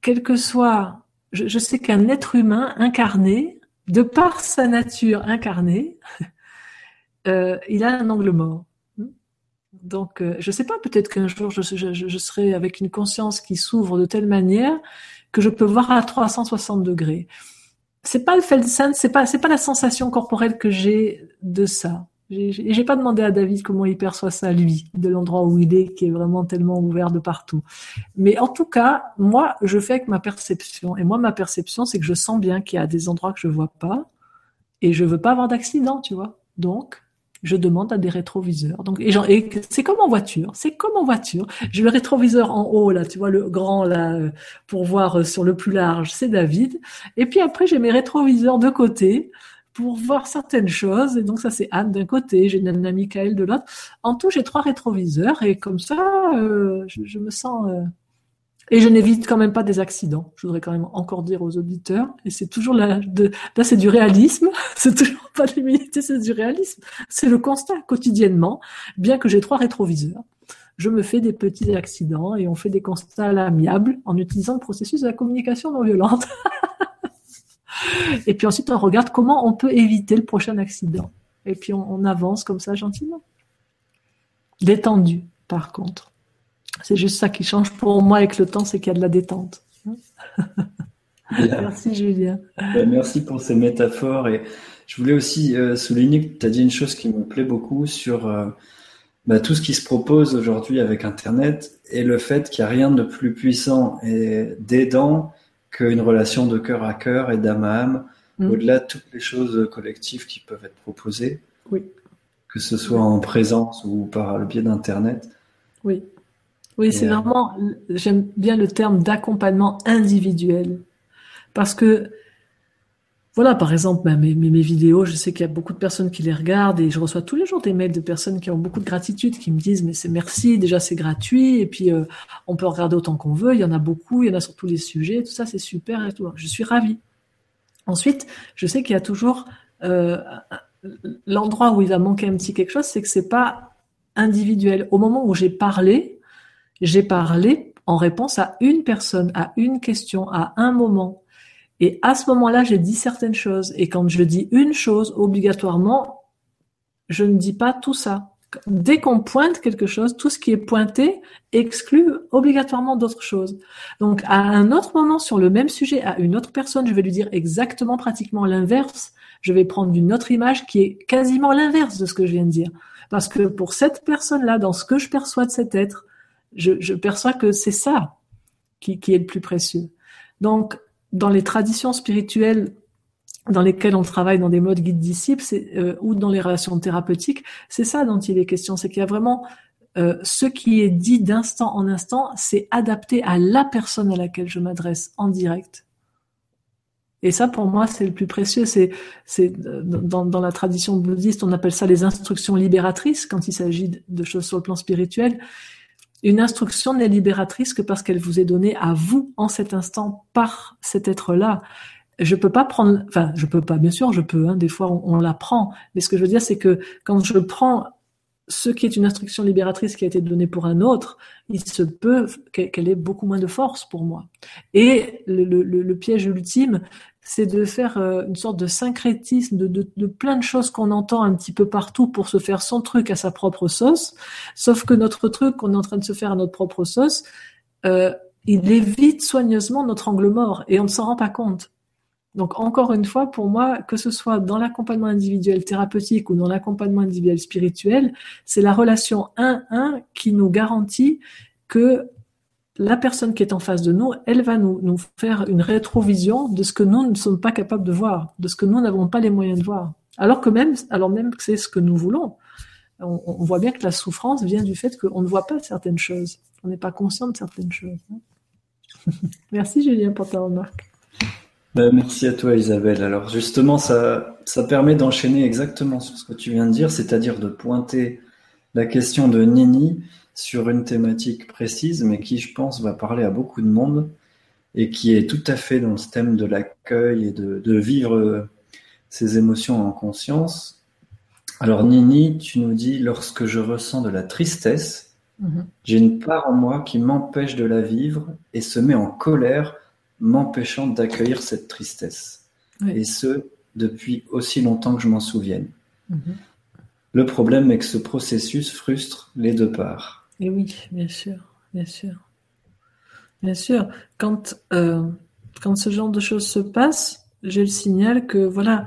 quel que soit, je, sais qu'un être humain incarné, de par sa nature incarnée, euh, il a un angle mort. Donc, euh, je sais pas, peut-être qu'un jour je, je, serai avec une conscience qui s'ouvre de telle manière que je peux voir à 360 degrés. c'est pas le Felsen, c'est pas c'est pas la sensation corporelle que j'ai de ça. J'ai pas demandé à David comment il perçoit ça lui, de l'endroit où il est, qui est vraiment tellement ouvert de partout. Mais en tout cas, moi, je fais avec ma perception. Et moi, ma perception, c'est que je sens bien qu'il y a des endroits que je vois pas, et je veux pas avoir d'accident, tu vois. Donc, je demande à des rétroviseurs. Donc, et, et c'est comme en voiture, c'est comme en voiture. J'ai le rétroviseur en haut là, tu vois le grand là pour voir euh, sur le plus large, c'est David. Et puis après j'ai mes rétroviseurs de côté pour voir certaines choses. Et donc ça c'est Anne d'un côté, j'ai Nana Michael de l'autre. En tout j'ai trois rétroviseurs et comme ça euh, je, me sens et je n'évite quand même pas des accidents. Je voudrais quand même encore dire aux auditeurs, et c'est toujours là, de, là c'est du réalisme, c'est toujours pas de l'humilité, c'est du réalisme. C'est le constat quotidiennement, bien que j'ai trois rétroviseurs. Je me fais des petits accidents et on fait des constats à l'amiable en utilisant le processus de la communication non violente. et puis ensuite, on regarde comment on peut éviter le prochain accident. Et puis on, on avance comme ça gentiment. Détendu, par contre. C'est juste ça qui change pour moi avec le temps, c'est qu'il y a de la détente. merci Julien. Ben, merci pour ces métaphores. Et je voulais aussi euh, souligner que tu as dit une chose qui me plaît beaucoup sur euh, bah, tout ce qui se propose aujourd'hui avec Internet et le fait qu'il n'y a rien de plus puissant et d'aidant qu'une relation de cœur à cœur et d'âme à âme, mm. au-delà de toutes les choses collectives qui peuvent être proposées. Oui. Que ce soit en présence ou par le biais d'Internet. Oui. Oui, c'est euh, vraiment, j'aime bien le terme d'accompagnement individuel. Parce que, voilà, par exemple, ben, mes, mes, vidéos, je sais qu'il y a beaucoup de personnes qui les regardent et je reçois tous les jours des mails de personnes qui ont beaucoup de gratitude, qui me disent, mais c'est merci, déjà c'est gratuit, et puis euh, on peut regarder autant qu'on veut, il y en a beaucoup, il y en a sur tous les sujets, tout ça c'est super et tout. Je suis ravie. Ensuite, je sais qu'il y a toujours euh, l'endroit où il va manquer un petit quelque chose, c'est que c'est pas individuel. Au moment où j'ai parlé, j'ai parlé en réponse à une personne, à une question, à un moment. Et à ce moment-là, j'ai dit certaines choses. Et quand je dis une chose, obligatoirement, je ne dis pas tout ça. Dès qu'on pointe quelque chose, tout ce qui est pointé exclut obligatoirement d'autres choses. Donc, à un autre moment sur le même sujet, à une autre personne, je vais lui dire exactement pratiquement l'inverse. Je vais prendre une autre image qui est quasiment l'inverse de ce que je viens de dire. Parce que pour cette personne-là, dans ce que je perçois de cet être, je, perçois que c'est ça qui, est le plus précieux. Donc, dans les traditions spirituelles dans lesquelles on travaille dans des modes guide disciples euh, ou dans les relations thérapeutiques, c'est ça dont il est question, c'est qu'il y a vraiment euh, ce qui est dit d'instant en instant, c'est adapté à la personne à laquelle je m'adresse en direct. Et ça, pour moi, c'est le plus précieux. C'est, c'est dans, dans, la tradition bouddhiste, on appelle ça les instructions libératrices quand il s'agit de choses sur le plan spirituel. Une instruction n'est libératrice que parce qu'elle vous est donnée à vous en cet instant par cet être-là. Je peux pas prendre, enfin, je peux pas, bien sûr, je peux, hein, des fois on, la prend, mais ce que je veux dire, c'est que quand je prends ce qui est une instruction libératrice qui a été donnée pour un autre, il se peut qu'elle ait beaucoup moins de force pour moi. Et le piège ultime, c'est de faire euh, une sorte de syncrétisme de, plein de choses qu'on entend un petit peu partout pour se faire son truc à sa propre sauce. Sauf que notre truc qu'on est en train de se faire à notre propre sauce, euh, il évite soigneusement notre angle mort et on ne s'en rend pas compte. Donc encore une fois, pour moi, que ce soit dans l'accompagnement individuel thérapeutique ou dans l'accompagnement individuel spirituel, c'est la relation 1-1 qui nous garantit que la personne qui est en face de nous, elle va nous, faire une rétrovision de ce que nous ne sommes pas capables de voir, de ce que nous n'avons pas les moyens de voir. Alors que même, alors même que c'est ce que nous voulons. On, voit bien que la souffrance vient du fait qu'on ne voit pas certaines choses. On n'est pas conscient de certaines choses. Merci Julien pour ta remarque. Ben, merci à toi Isabelle. Alors justement, ça, ça permet d'enchaîner exactement sur ce que tu viens de dire, c'est-à-dire de pointer la question de Nini sur une thématique précise, mais qui, je pense, va parler à beaucoup de monde et qui est tout à fait dans ce thème de l'accueil et de, vivre euh, ses émotions en conscience. Alors Nini, tu nous dis, lorsque je ressens de la tristesse, mhm. j'ai une part en moi qui m'empêche de la vivre et se met en colère, m'empêchant d'accueillir cette tristesse. Et ce, depuis aussi longtemps que je m'en souvienne. Mhm. Le problème est que ce processus frustre les deux parts. Et oui, bien sûr, bien sûr. Bien sûr, quand, euh, quand ce genre de choses se passe, j'ai le signal que voilà,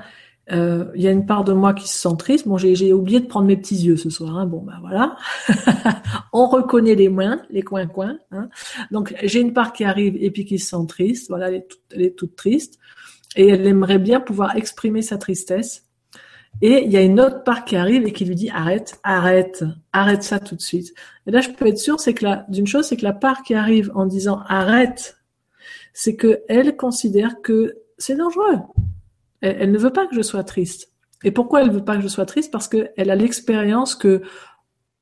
euh, il y a une part de moi qui se sent triste. Bon, j'ai oublié de prendre mes petits yeux ce soir. Hein. Bon, ben voilà. On reconnaît les moins, les coins coins. Hein. Donc j'ai une part qui arrive et puis qui se sent triste. Voilà, elle est toute triste et elle aimerait bien pouvoir exprimer sa tristesse. Et il y a une autre part qui arrive et qui lui dit arrête, arrête, arrête ça tout de suite. Et là, je peux être sûre, c'est que la, d'une chose, c'est que la part qui arrive en disant arrête, c'est que elle considère que c'est dangereux. Elle, ne veut pas que je sois triste. Et pourquoi elle veut pas que je sois triste? Parce qu'elle a l'expérience que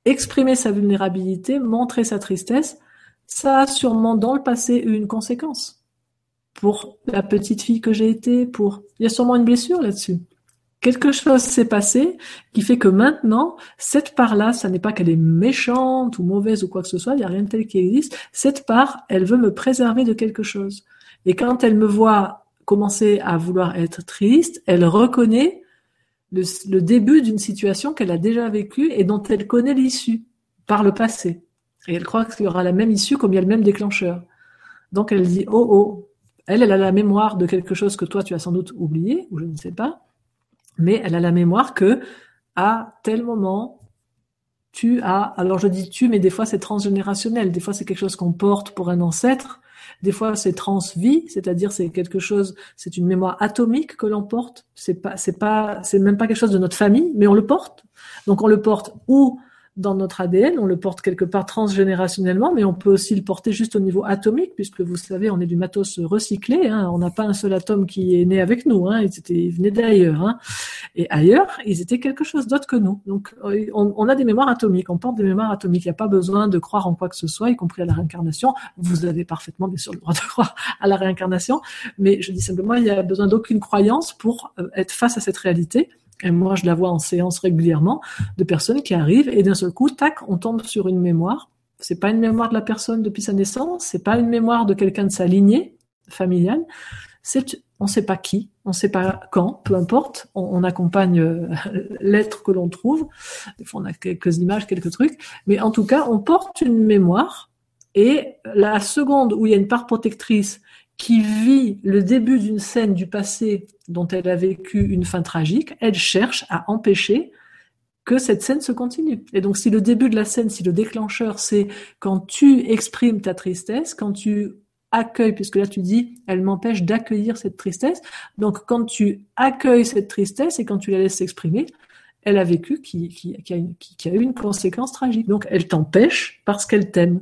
exprimer sa vulnérabilité, montrer sa tristesse, ça a sûrement dans le passé eu une conséquence. Pour la petite fille que j'ai été, pour... Il y a sûrement une blessure là-dessus. Quelque chose s'est passé qui fait que maintenant, cette part-là, ça n'est pas qu'elle est méchante ou mauvaise ou quoi que ce soit, il n'y a rien de tel qui existe. Cette part, elle veut me préserver de quelque chose. Et quand elle me voit commencer à vouloir être triste, elle reconnaît le, début d'une situation qu'elle a déjà vécue et dont elle connaît l'issue par le passé. Et elle croit qu'il y aura la même issue comme il y a le même déclencheur. Donc elle dit, oh oh, elle, elle a la mémoire de quelque chose que toi tu as sans doute oublié, ou je ne sais pas, mais elle a la mémoire que à tel moment, tu as, alors je dis tu, mais des fois c'est transgénérationnel, des fois c'est quelque chose qu'on porte pour un ancêtre, des fois, c'est transvie, c'est-à-dire c'est quelque chose, c'est une mémoire atomique que l'on porte. C'est pas, c'est pas, c'est même pas quelque chose de notre famille, mais on le porte. Donc on le porte ou dans notre ADN, on le porte quelque part transgénérationnellement, mais on peut aussi le porter juste au niveau atomique, puisque vous savez, on est du matos recyclé, hein. on n'a pas un seul atome qui est né avec nous, hein, ils, étaient, ils venaient d'ailleurs. Hein. Et ailleurs, ils étaient quelque chose d'autre que nous. Donc euh, on, on, a des mémoires atomiques, on porte des mémoires atomiques, il n'y a pas besoin de croire en quoi que ce soit, y compris à la réincarnation. Vous avez parfaitement bien sûr le droit de croire à la réincarnation, mais je dis simplement, il n'y a besoin d'aucune croyance pour euh, être face à cette réalité. Et moi, je la vois en séance régulièrement de personnes qui arrivent et d'un seul coup, tac, on tombe sur une mémoire. C'est pas une mémoire de la personne depuis sa naissance, c'est pas une mémoire de quelqu'un de sa lignée familiale. C'est, on sait pas qui, on sait pas quand, peu importe. On, accompagne euh, l'être que l'on trouve. Des fois, on a quelques images, quelques trucs, mais en tout cas, on porte une mémoire. Et la seconde où il y a une part protectrice qui vit le début d'une scène du passé dont elle a vécu une fin tragique, elle cherche à empêcher que cette scène se continue. Et donc si le début de la scène, si le déclencheur, c'est quand tu exprimes ta tristesse, quand tu accueilles, puisque là tu dis, elle m'empêche d'accueillir cette tristesse, donc quand tu accueilles cette tristesse et quand tu la laisses s'exprimer, elle a vécu qui, qui, a eu une conséquence tragique. Donc elle t'empêche parce qu'elle t'aime.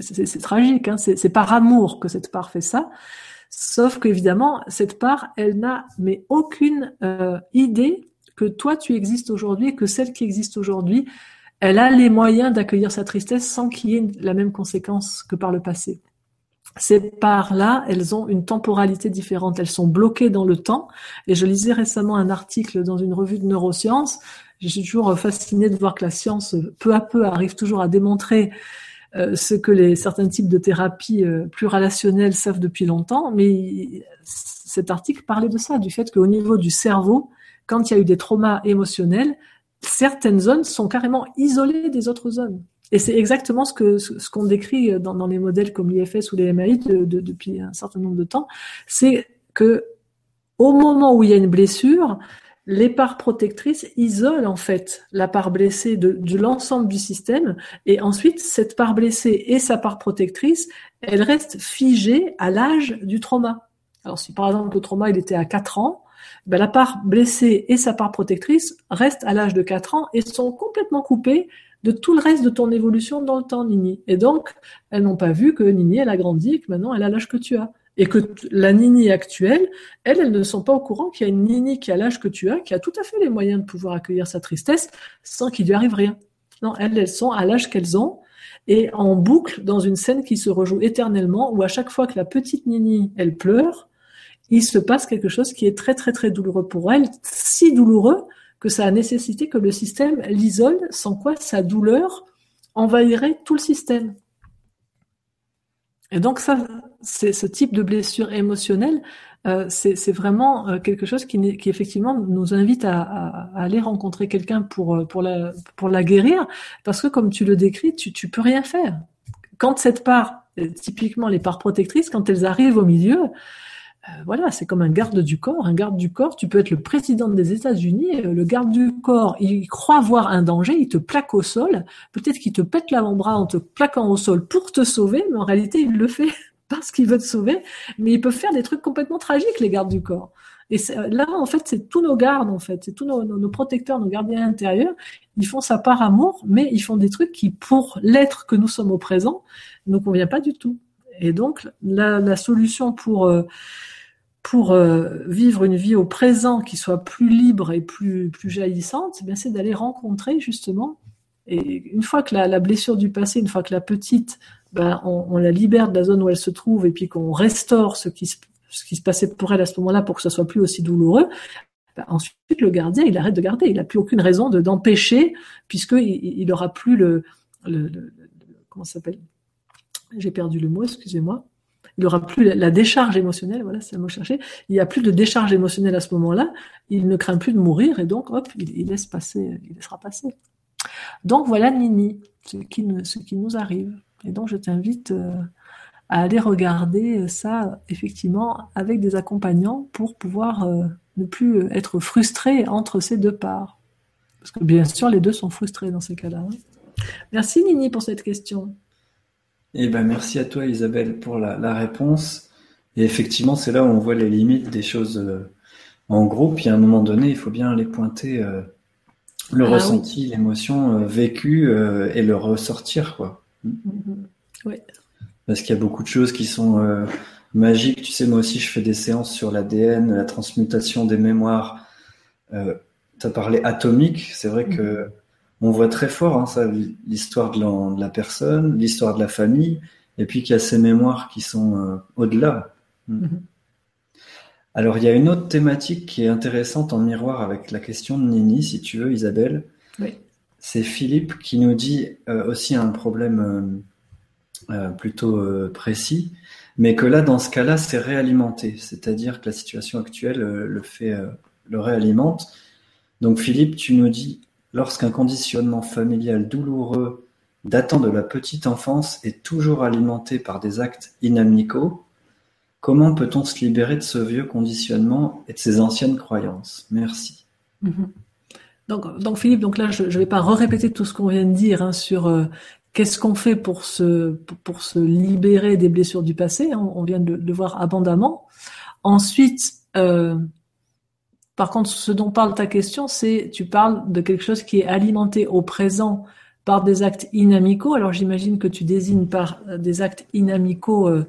C'est tragique, hein c'est par amour que cette part fait ça. Sauf qu'évidemment, cette part, elle n'a mais aucune euh, idée que toi tu existes aujourd'hui et que celle qui existe aujourd'hui, elle a les moyens d'accueillir sa tristesse sans qu'il y ait la même conséquence que par le passé. Ces parts-là, elles ont une temporalité différente, elles sont bloquées dans le temps. Et je lisais récemment un article dans une revue de neurosciences. Je suis toujours fascinée de voir que la science, peu à peu, arrive toujours à démontrer euh, ce que les certains types de thérapies euh, plus relationnelles savent depuis longtemps, mais cet article parlait de ça, du fait qu'au niveau du cerveau, quand il y a eu des traumas émotionnels, certaines zones sont carrément isolées des autres zones. Et c'est exactement ce que ce qu'on décrit dans, dans, les modèles comme l'IFS ou les MAI depuis un certain nombre de temps, c'est que au moment où il y a une blessure, les parts protectrices isolent en fait la part blessée de, l'ensemble du système et ensuite cette part blessée et sa part protectrice, elles restent figées à l'âge du trauma. Alors si par exemple le trauma il était à 4 ans, ben, la part blessée et sa part protectrice restent à l'âge de 4 ans et sont complètement coupées de tout le reste de ton évolution dans le temps, Nini. Et donc, elles n'ont pas vu que Nini, elle a grandi et que maintenant elle a l'âge que tu as et que la Nini actuelle, elles, elles ne sont pas au courant qu'il y a une Nini qui a l'âge que tu as, qui a tout à fait les moyens de pouvoir accueillir sa tristesse sans qu'il lui arrive rien. Non, elles, elles sont à l'âge qu'elles ont et en boucle dans une scène qui se rejoue éternellement où à chaque fois que la petite Nini, elle pleure, il se passe quelque chose qui est très très très douloureux pour elle, si douloureux que ça a nécessité que le système l'isole, sans quoi sa douleur envahirait tout le système. Et donc ça, c'est ce type de blessure émotionnelle, euh, c'est vraiment euh, quelque chose qui, effectivement nous invite à, aller rencontrer quelqu'un pour euh, pour la pour la guérir, parce que comme tu le décris, tu tu peux rien faire. Quand cette part, typiquement les parts protectrices, quand elles arrivent au milieu, euh, voilà, c'est comme un garde du corps. Un garde du corps, tu peux être le président des États-Unis, euh, le garde du corps, il croit voir un danger, il te plaque au sol. Peut-être qu'il te pète l'avant-bras en te plaquant au sol pour te sauver, mais en réalité, il le fait parce qu'il veut te sauver. Mais ils peuvent faire des trucs complètement tragiques, les gardes du corps. Et là, en fait, c'est tous nos gardes, en fait, c'est tous nos, protecteurs, nos gardiens intérieurs. Ils font ça par amour, mais ils font des trucs qui, pour l'être que nous sommes au présent, ne convient pas du tout. Et donc, la, solution pour euh, pour euh, vivre une vie au présent qui soit plus libre et plus plus jaillissante, eh c'est d'aller rencontrer justement. Et une fois que la, la, blessure du passé, une fois que la petite, ben, on, la libère de la zone où elle se trouve et puis qu'on restaure ce qui se ce qui se passait pour elle à ce moment-là pour que ce soit plus aussi douloureux, ben ensuite le gardien il arrête de garder, il n'a plus aucune raison de d'empêcher puisqu'il il aura plus le, le, le, comment s'appelle? J'ai perdu le mot, excusez-moi. Il n'aura plus la décharge émotionnelle, voilà, c'est le mot cherché. Il n'y a plus de décharge émotionnelle à ce moment-là. Il ne craint plus de mourir et donc, hop, il, laisse passer, il laissera passer. Donc voilà Nini, ce qui, nous arrive. Et donc je t'invite euh, à aller regarder ça effectivement avec des accompagnants pour pouvoir euh, ne plus être frustré entre ces deux parts. Parce que bien sûr, les deux sont frustrés dans ces cas-là. Hein. Merci Nini pour cette question. Eh ben, merci à toi Isabelle pour la, la réponse. Et effectivement, c'est là où on voit les limites des choses euh, en groupe. Et à un moment donné, il faut bien les pointer, euh, le ah, ressenti, oui. l'émotion euh, vécue et le ressortir. quoi. Mm -hmm. Oui parce qu'il y a beaucoup de choses qui sont magiques. Tu sais, moi aussi, je fais des séances sur l'ADN, la transmutation des mémoires. Tu as parlé atomique, c'est vrai que on voit très fort hein, ça, l'histoire de, la, de la personne, l'histoire de la famille, et puis qu'il y a ces mémoires qui sont euh, au-delà. Mm -hmm. Alors, il y a une autre thématique qui est intéressante en miroir avec la question de Nini, si tu veux, Isabelle. Oui. C'est Philippe qui nous dit euh, aussi un problème euh, plutôt précis, mais que là, dans ce cas-là, c'est réalimenté, c'est-à-dire que la situation actuelle le fait, le réalimente. Donc Philippe, tu nous dis, lorsqu'un conditionnement familial douloureux datant de la petite enfance est toujours alimenté par des actes inamicaux, comment peut-on se libérer de ce vieux conditionnement et de ces anciennes croyances? Merci. -hmm. Donc, Philippe, donc là, je ne vais pas répéter tout ce qu'on vient de dire hein, sur euh, Qu'est-ce qu'on fait pour se, libérer des blessures du passé On vient de le voir abondamment. Ensuite, euh, par contre, ce dont parle ta question, c'est tu parles de quelque chose qui est alimenté au présent par des actes inamicaux. Alors j'imagine que tu désignes par des actes inamicaux euh,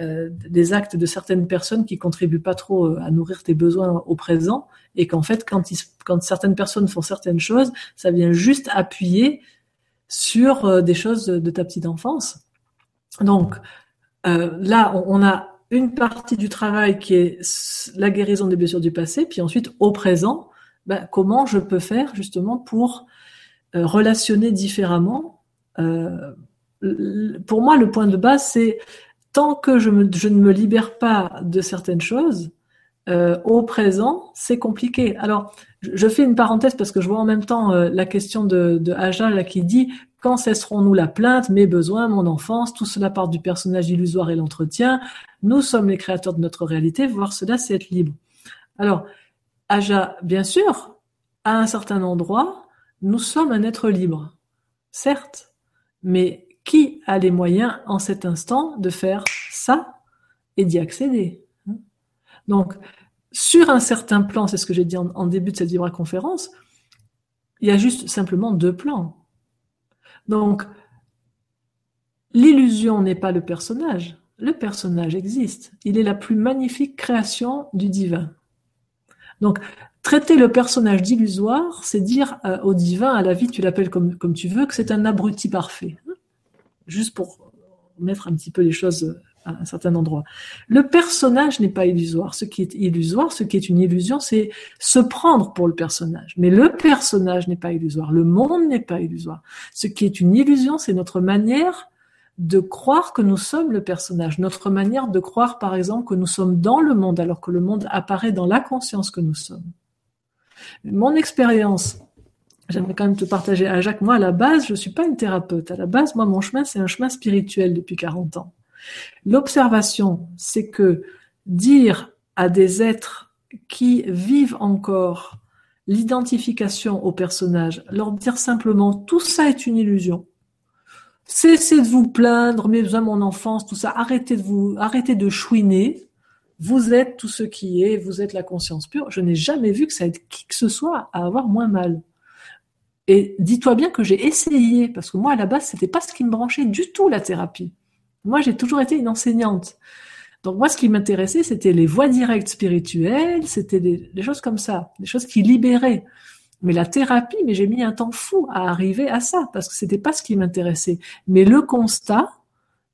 euh, des actes de certaines personnes qui contribuent pas trop euh, à nourrir tes besoins au présent et qu'en fait quand, quand certaines personnes font certaines choses, ça vient juste appuyer sur euh, des choses de, ta petite enfance. Donc euh, là, on, on, a une partie du travail qui est la guérison des blessures du passé, puis ensuite au présent, ben, comment je peux faire justement pour euh, relationner différemment. Euh, pour moi, le point de base, c'est tant que je, ne me libère pas de certaines choses, euh, au présent, c'est compliqué. Alors, je fais une parenthèse parce que je vois en même temps euh, la question de, de Aja là, qui dit quand cesserons-nous la plainte, mes besoins, mon enfance, tout cela part du personnage illusoire et l'entretien. Nous sommes les créateurs de notre réalité. Voir cela, c'est être libre. Alors, Aja, bien sûr, à un certain endroit, nous sommes un être libre, certes, mais qui a les moyens en cet instant de faire ça et d'y accéder? Donc, sur un certain plan, c'est ce que j'ai dit en, début de cette Vibra conférence, il y a juste simplement deux plans. Donc, l'illusion n'est pas le personnage. Le personnage existe. Il est la plus magnifique création du divin. Donc, traiter le personnage d'illusoire, c'est dire euh, au divin, à la vie, tu l'appelles comme, comme tu veux, que c'est un abruti parfait. Juste pour mettre un petit peu les choses à un certain endroit. Le personnage n'est pas illusoire. Ce qui est illusoire, ce qui est une illusion, c'est se prendre pour le personnage. Mais le personnage n'est pas illusoire. Le monde n'est pas illusoire. Ce qui est une illusion, c'est notre manière de croire que nous sommes le personnage, notre manière de croire, par exemple, que nous sommes dans le monde alors que le monde apparaît dans la conscience que nous sommes. Mon expérience, j'aimerais quand même te partager à Jacques, moi, à la base, je suis pas une thérapeute. À la base, moi, mon chemin, c'est un chemin spirituel depuis 40 ans. L'observation, c'est que dire à des êtres qui vivent encore l'identification au personnage, leur dire simplement tout ça est une illusion. Cessez de vous plaindre, mais besoin mon enfance, tout ça. Arrêtez de vous, arrêtez de chouiner. Vous êtes tout ce qui est, vous êtes la conscience pure. Je n'ai jamais vu que ça aide qui que ce soit à avoir moins mal. Et dis-toi bien que j'ai essayé, parce que moi à la base c'était pas ce qui me branchait du tout la thérapie. Moi j'ai toujours été une enseignante. Donc moi ce qui m'intéressait c'était les voies directes spirituelles, c'était des, choses comme ça, des choses qui libéraient. Mais la thérapie, mais j'ai mis un temps fou à arriver à ça parce que c'était pas ce qui m'intéressait. Mais le constat,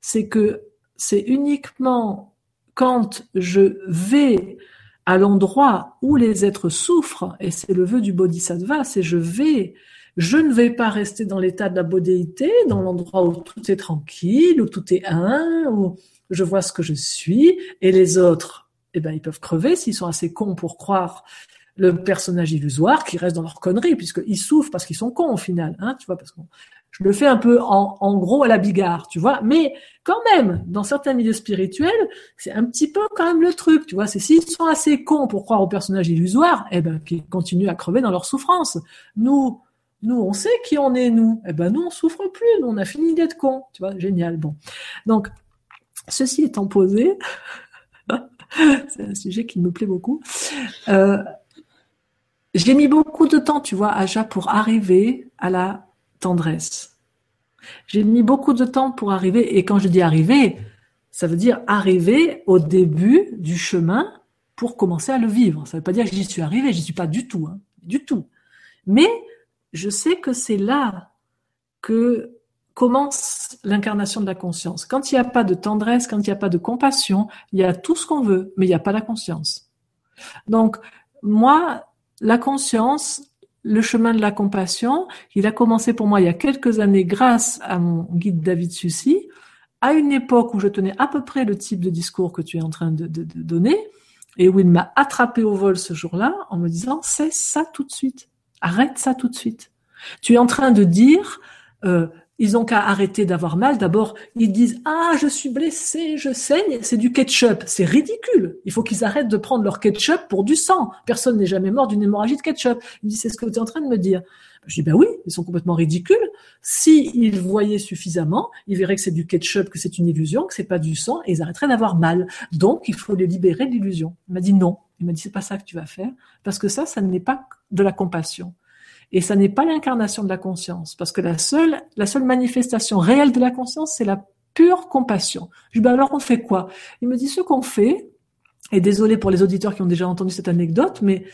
c'est que c'est uniquement quand je vais à l'endroit où les êtres souffrent, et c'est le vœu du bodhisattva, c'est je vais, je ne vais pas rester dans l'état de la bodhéité, dans l'endroit où tout est tranquille, où tout est un, où je vois ce que je suis, et les autres, eh ben, ils peuvent crever s'ils sont assez cons pour croire le personnage illusoire qui reste dans leur connerie, puisqu'ils souffrent parce qu'ils sont cons au final, hein, tu vois, parce que je le fais un peu en, gros à la bigarre, tu vois, mais quand même, dans certains milieux spirituels, c'est un petit peu quand même le truc, tu vois, c'est s'ils sont assez cons pour croire au personnage illusoire, eh ben, qu'ils continuent à crever dans leur souffrance. Nous, nous, on sait qui on est, nous. Eh ben, nous, on souffre plus, nous, on a fini d'être cons, tu vois, génial, bon. Donc, ceci étant posé, c'est un sujet qui me plaît beaucoup, euh, j'ai mis beaucoup de temps, tu vois, Aja, pour arriver à la tendresse. J'ai mis beaucoup de temps pour arriver, et quand je dis arriver, ça veut dire arriver au début du chemin pour commencer à le vivre. Ça ne veut pas dire que j'y suis arrivé, j'y suis pas du tout, hein, du tout. Mais je sais que c'est là que commence l'incarnation de la conscience. Quand il n'y a pas de tendresse, quand il n'y a pas de compassion, il y a tout ce qu'on veut, mais il n'y a pas la conscience. Donc, moi, la conscience, le chemin de la compassion, il a commencé pour moi il y a quelques années grâce à mon guide David Sucy, à une époque où je tenais à peu près le type de discours que tu es en train de, de, donner, et où il m'a attrapé au vol ce jour-là en me disant, c'est ça tout de suite, arrête ça tout de suite. Tu es en train de dire, euh, ils ont qu'à arrêter d'avoir mal. D'abord, ils disent ah je suis blessé, je saigne, c'est du ketchup. C'est ridicule. Il faut qu'ils arrêtent de prendre leur ketchup pour du sang. Personne n'est jamais mort d'une hémorragie de ketchup. Il dit c'est ce que tu es en train de me dire. Je dis ben oui, ils sont complètement ridicules. Si ils voyaient suffisamment, ils verraient que c'est du ketchup, que c'est une illusion, que c'est pas du sang, et ils arrêteraient d'avoir mal. Donc il faut les libérer de l'illusion. Il m'a dit non. Il m'a dit c'est pas ça que tu vas faire parce que ça, ça n'est pas de la compassion. Et ça n'est pas l'incarnation de la conscience, parce que la seule, la seule manifestation réelle de la conscience, c'est la pure compassion. Je dis, ben alors on fait quoi? Il me dit, ce qu'on fait, et désolé pour les auditeurs qui ont déjà entendu cette anecdote, mais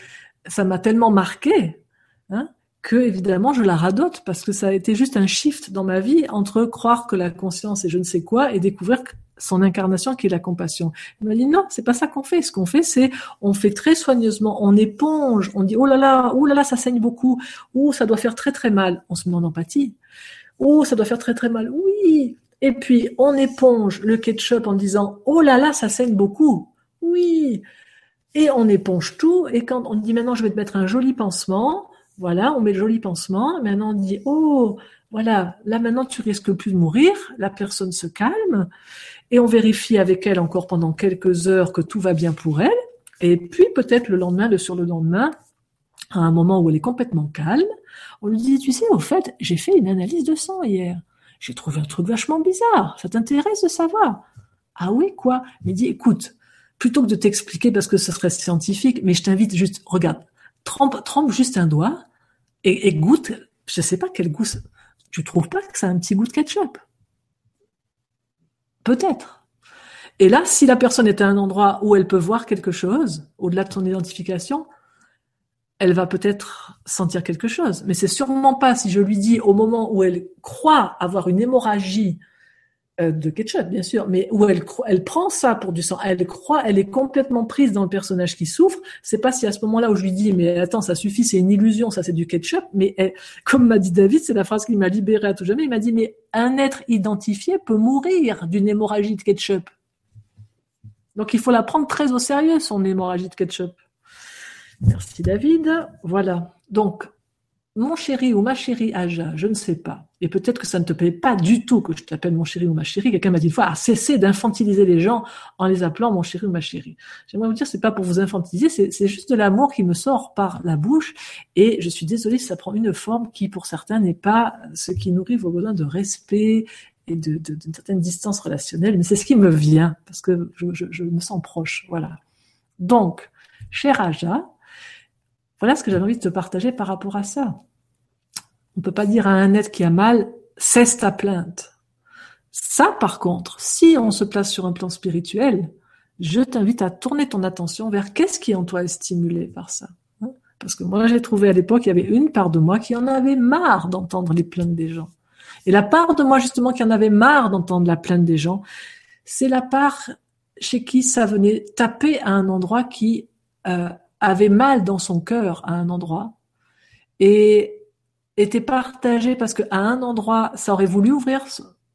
ça m'a tellement marqué, hein, que évidemment je la radote parce que ça a été juste un shift dans ma vie entre croire que la conscience est je ne sais quoi et découvrir son incarnation qui est la compassion. Il m'a dit non, c'est pas ça qu'on fait. Ce qu'on fait, c'est on fait très soigneusement, on éponge, on dit oh là là, oh là là, ça saigne beaucoup, oh ça doit faire très très mal. On se met en empathie. Oh ça doit faire très très mal. Oui. Et puis on éponge le ketchup en disant oh là là, ça saigne beaucoup. Oui. Et on éponge tout. Et quand on dit maintenant je vais te mettre un joli pansement, voilà, on met le joli pansement. Maintenant on dit oh voilà, là maintenant tu risques plus de mourir. La personne se calme et on vérifie avec elle encore pendant quelques heures que tout va bien pour elle. Et puis peut-être le lendemain, le sur le lendemain, à un moment où elle est complètement calme, on lui dit, tu sais, au fait, j'ai fait une analyse de sang hier. J'ai trouvé un truc vachement bizarre. Ça t'intéresse de savoir? Ah oui, quoi? Mais dit, écoute, plutôt que de t'expliquer parce que ce serait scientifique, mais je t'invite juste, regarde, trempe, trempe juste un doigt et, goûte. Je sais pas quel goût. Tu trouves pas que ça a un petit goût de ketchup? Peut-être. Et là, si la personne est à un endroit où elle peut voir quelque chose, au-delà de son identification, elle va peut-être sentir quelque chose. Mais c'est sûrement pas si je lui dis au moment où elle croit avoir une hémorragie de ketchup, bien sûr, mais où elle, prend ça pour du sang, elle croit, elle est complètement prise dans le personnage qui souffre. C'est pas si à ce moment-là où je lui dis, mais attends, ça suffit, c'est une illusion, ça c'est du ketchup. Mais comme m'a dit David, c'est la phrase qui m'a libéré à tout jamais. Il m'a dit, mais un être identifié peut mourir d'une hémorragie de ketchup. Donc il faut la prendre très au sérieux, son hémorragie de ketchup. Merci David. Voilà. Donc mon chéri ou ma chérie Aja, je ne sais pas. Et peut-être que ça ne te plaît pas du tout que je t'appelle mon chéri ou ma chérie. Quelqu'un m'a dit une fois, ah, cessez d'infantiliser les gens en les appelant mon chéri ou ma chérie. J'aimerais vous dire, c'est pas pour vous infantiliser, c'est juste de l'amour qui me sort par la bouche. Et je suis désolée si ça prend une forme qui, pour certains, n'est pas ce qui nourrit vos besoins de respect et d'une de, certaine distance relationnelle. Mais c'est ce qui me vient parce que je, je me sens proche. Voilà. Donc, cher Aja, voilà ce que j'avais envie de te partager par rapport à ça. On peut pas dire à un être qui a mal, cesse ta plainte. Ça, par contre, si on se place sur un plan spirituel, je t'invite à tourner ton attention vers qu'est-ce qui en toi est stimulé par ça. Hein. Parce que moi, j'ai trouvé à l'époque, il y avait une part de moi qui en avait marre d'entendre les plaintes des gens. Et la part de moi, justement, qui en avait marre d'entendre la plainte des gens, c'est la part chez qui ça venait taper à un endroit qui euh, avait mal dans son cœur à un endroit et était partagé parce qu'à un endroit, ça aurait voulu ouvrir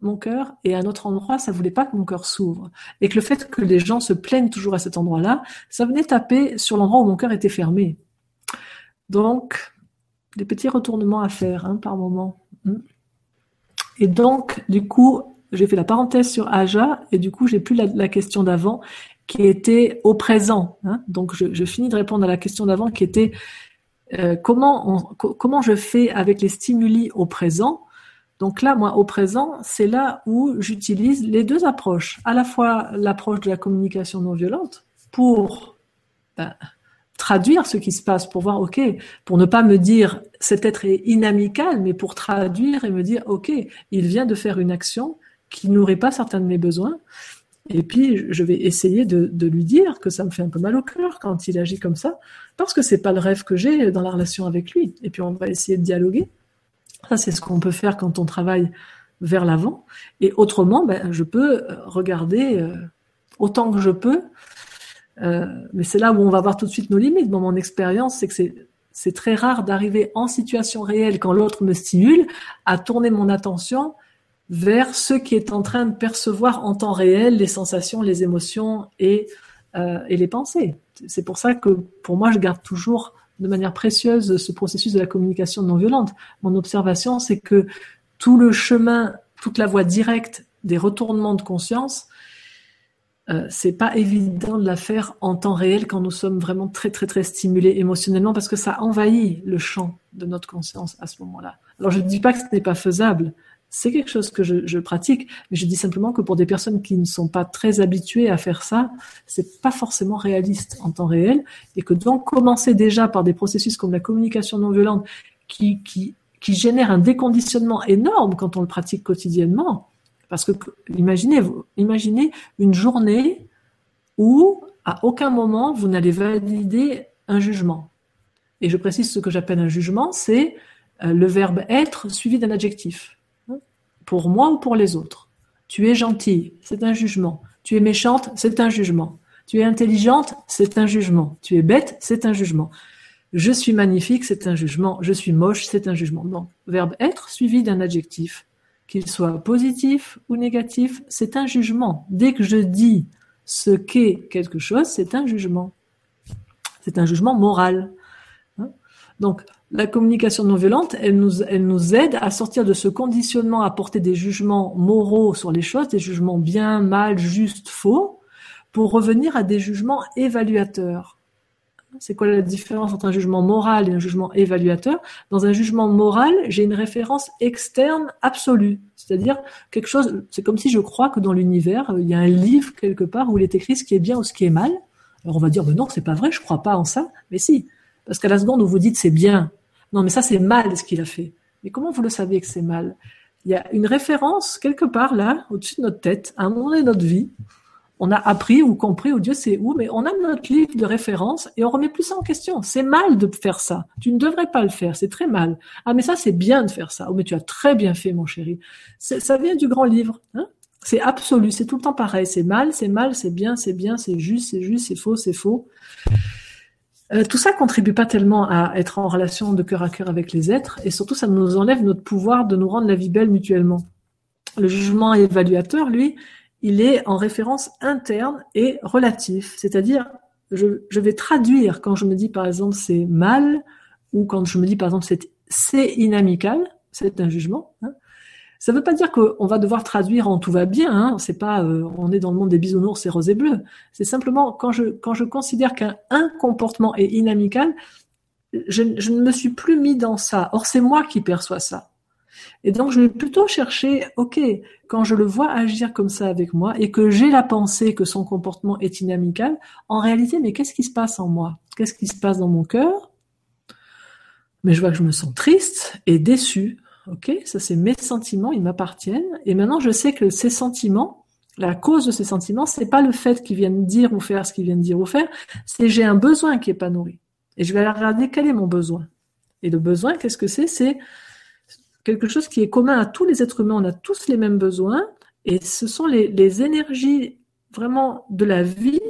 mon cœur et à un autre endroit, ça voulait pas que mon cœur s'ouvre. Et que le fait que les gens se plaignent toujours à cet endroit-là, ça venait taper sur l'endroit où mon cœur était fermé. Donc, des petits retournements à faire hein, par moment. Hmm. Et donc, du coup, j'ai fait la parenthèse sur Aja et du coup, j'ai plus la question d'avant qui était au présent. Hein. Donc, je, je, finis de répondre à la question d'avant qui était euh, comment, je fais avec les stimuli au présent? Donc là, moi, au présent, c'est là où j'utilise les deux approches. À la fois l'approche de la communication non violente pour ben, traduire ce qui se passe, pour voir, OK, pour ne pas me dire cet être est inamical, mais pour traduire et me dire, OK, il vient de faire une action qui nourrit pas certains de mes besoins. Et puis, je vais essayer de, de, lui dire que ça me fait un peu mal au cœur quand il agit comme ça, parce que c'est pas le rêve que j'ai dans la relation avec lui. Et puis, on va essayer de dialoguer. Ça, c'est ce qu'on peut faire quand on travaille vers l'avant. Et autrement, ben, je peux regarder euh, autant que je peux. Euh, mais c'est là où on va voir tout de suite nos limites. Dans mon expérience, c'est que c'est c'est très rare d'arriver en situation réelle quand l'autre me stimule à tourner mon attention vers ce qui est en train de percevoir en temps réel les sensations, les émotions et, euh, et les pensées. C'est pour ça que pour moi, je garde toujours de manière précieuse ce processus de la communication non violente. Mon observation, c'est que tout le chemin, toute la voie directe des retournements de conscience, euh, c'est pas évident de la faire en temps réel quand nous sommes vraiment très très très stimulés émotionnellement parce que ça envahit le champ de notre conscience à ce moment-là. Alors je ne dis pas que ce n'est pas faisable, c'est quelque chose que je, pratique, mais je dis simplement que pour des personnes qui ne sont pas très habituées à faire ça, c'est pas forcément réaliste en temps réel, et que donc commencer déjà par des processus comme la communication non violente, qui, génèrent un déconditionnement énorme quand on le pratique quotidiennement, parce que imaginez, imaginez une journée où à aucun moment vous n'allez valider un jugement. Et je précise ce que j'appelle un jugement, c'est euh, le verbe être suivi d'un adjectif pour moi ou pour les autres. Tu es gentille, c'est un jugement. Tu es méchante, c'est un jugement. Tu es intelligente, c'est un jugement. Tu es bête, c'est un jugement. Je suis magnifique, c'est un jugement. Je suis moche, c'est un jugement. Donc, verbe être suivi d'un adjectif, qu'il soit positif ou négatif, c'est un jugement. Dès que je dis ce qu'est quelque chose, c'est un jugement. C'est un jugement moral. Hein? Donc, la communication non violente, elle nous, aide à sortir de ce conditionnement à porter des jugements moraux sur les choses, des jugements bien, mal, juste, faux, pour revenir à des jugements évaluateurs. C'est quoi la différence entre un jugement moral et un jugement évaluateur? Dans un jugement moral, j'ai une référence externe absolue, c'est-à-dire quelque chose. C'est comme si je crois que dans l'univers, il y a un livre quelque part où il est écrit ce qui est bien ou ce qui est mal. Alors on va dire, ben non, c'est pas vrai, je crois pas en ça. Mais si, parce qu'à la seconde où vous dites c'est bien, non, mais ça c'est mal ce qu'il a fait. Mais comment vous le savez que c'est mal? Il y a une référence quelque part là, au-dessus de notre tête, à un moment de notre vie. On a appris ou compris, ou Dieu sait où, mais on a notre livre de référence et on remet plus ça en question. C'est mal de faire ça. Tu ne devrais pas le faire. C'est très mal. Ah, mais ça, c'est bien de faire ça. Oh, mais tu as très bien fait, mon chéri. Ça vient du grand livre. Hein? C'est absolu. C'est tout le temps pareil. C'est mal, c'est mal, c'est bien, c'est bien, c'est juste, c'est juste, c'est faux, c'est faux. Euh, tout ça contribue pas tellement à être en relation de cœur à cœur avec les êtres, et surtout ça nous enlève notre pouvoir de nous rendre la vie belle mutuellement. Le jugement évaluateur, lui, il est en référence interne et relatif, c'est-à-dire je, vais traduire quand je me dis par exemple c'est mal ou quand je me dis par exemple c'est c'est inamical, c'est un jugement. Hein. Ça ne veut pas dire qu'on va devoir traduire en tout va bien. Hein. C'est pas, euh, on est dans le monde des bisounours et roses et bleus. C'est simplement quand je quand je considère qu'un un comportement est inamical, je, je, ne me suis plus mis dans ça. Or c'est moi qui perçois ça. Et donc je vais plutôt chercher, ok, quand je le vois agir comme ça avec moi et que j'ai la pensée que son comportement est inamical, en réalité, mais qu'est-ce qui se passe en moi? Qu'est-ce qui se passe dans mon cœur? Mais je vois que je me sens triste et déçue Ok, ça c'est mes sentiments, ils m'appartiennent. Et maintenant, je sais que ces sentiments, la cause de ces sentiments, c'est pas le fait qu'ils viennent dire ou faire ce qu'ils viennent dire ou faire, c'est j'ai un besoin qui est pas nourri. Et je vais regarder quel est mon besoin. Et le besoin, qu'est-ce que c'est? C'est quelque chose qui est commun à tous les êtres humains. On a tous les mêmes besoins. Et ce sont les, les énergies vraiment de la vie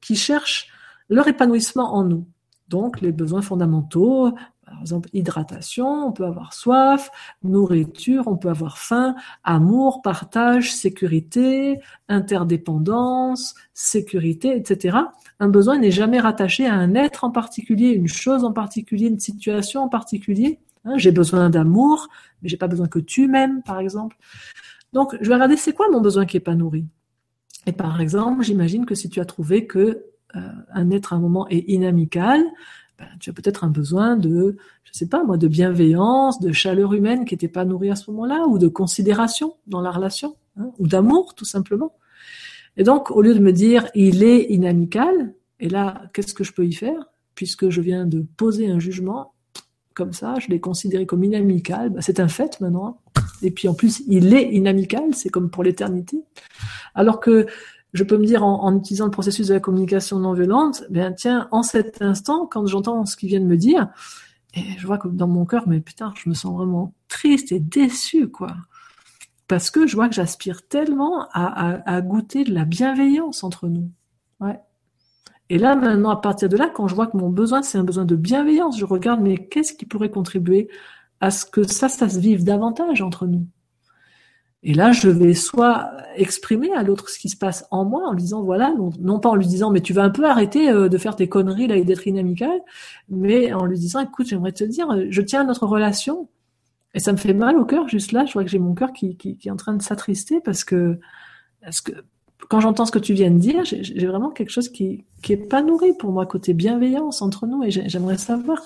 qui cherchent leur épanouissement en nous. Donc les besoins fondamentaux, par exemple, hydratation, on peut avoir soif, nourriture, on peut avoir faim, amour, partage, sécurité, interdépendance, sécurité, etc. Un besoin n'est jamais rattaché à un être en particulier, une chose en particulier, une situation en particulier. Hein, j'ai besoin d'amour, mais j'ai pas besoin que tu m'aimes, par exemple. Donc, je vais regarder c'est quoi mon besoin qui est pas nourri? Et par exemple, j'imagine que si tu as trouvé que euh, un être à un moment est inamical, ben, tu as peut-être un besoin de, je sais pas moi, de bienveillance, de chaleur humaine qui n'était pas nourrie à ce moment-là, ou de considération dans la relation, hein, ou d'amour tout simplement. Et donc, au lieu de me dire il est inamical, et là, qu'est-ce que je peux y faire? Puisque je viens de poser un jugement comme ça, je l'ai considéré comme inamical, ben, c'est un fait maintenant. Et puis en plus, il est inamical, c'est comme pour l'éternité. Alors que je peux me dire en, utilisant le processus de la communication non violente, ben tiens, en cet instant, quand j'entends ce qu'ils viennent me dire, je vois que dans mon cœur, mais putain, je me sens vraiment triste et déçue, quoi. Parce que je vois que j'aspire tellement à, à, goûter de la bienveillance entre nous. Ouais. Et là, maintenant, à partir de là, quand je vois que mon besoin, c'est un besoin de bienveillance, je regarde, mais qu'est-ce qui pourrait contribuer à ce que ça, ça se vive davantage entre nous? Et là, je vais soit exprimer à l'autre ce qui se passe en moi en lui disant voilà, non, pas en lui disant mais tu vas un peu arrêter euh, de faire tes conneries là et d'être inamical, mais en lui disant écoute, j'aimerais te dire, je tiens à notre relation et ça me fait mal au cœur juste là. Je vois que j'ai mon cœur qui, qui, qui, est en train de s'attrister parce que parce que quand j'entends ce que tu viens de dire, j'ai vraiment quelque chose qui qui est pas nourri pour moi côté bienveillance entre nous et j'aimerais savoir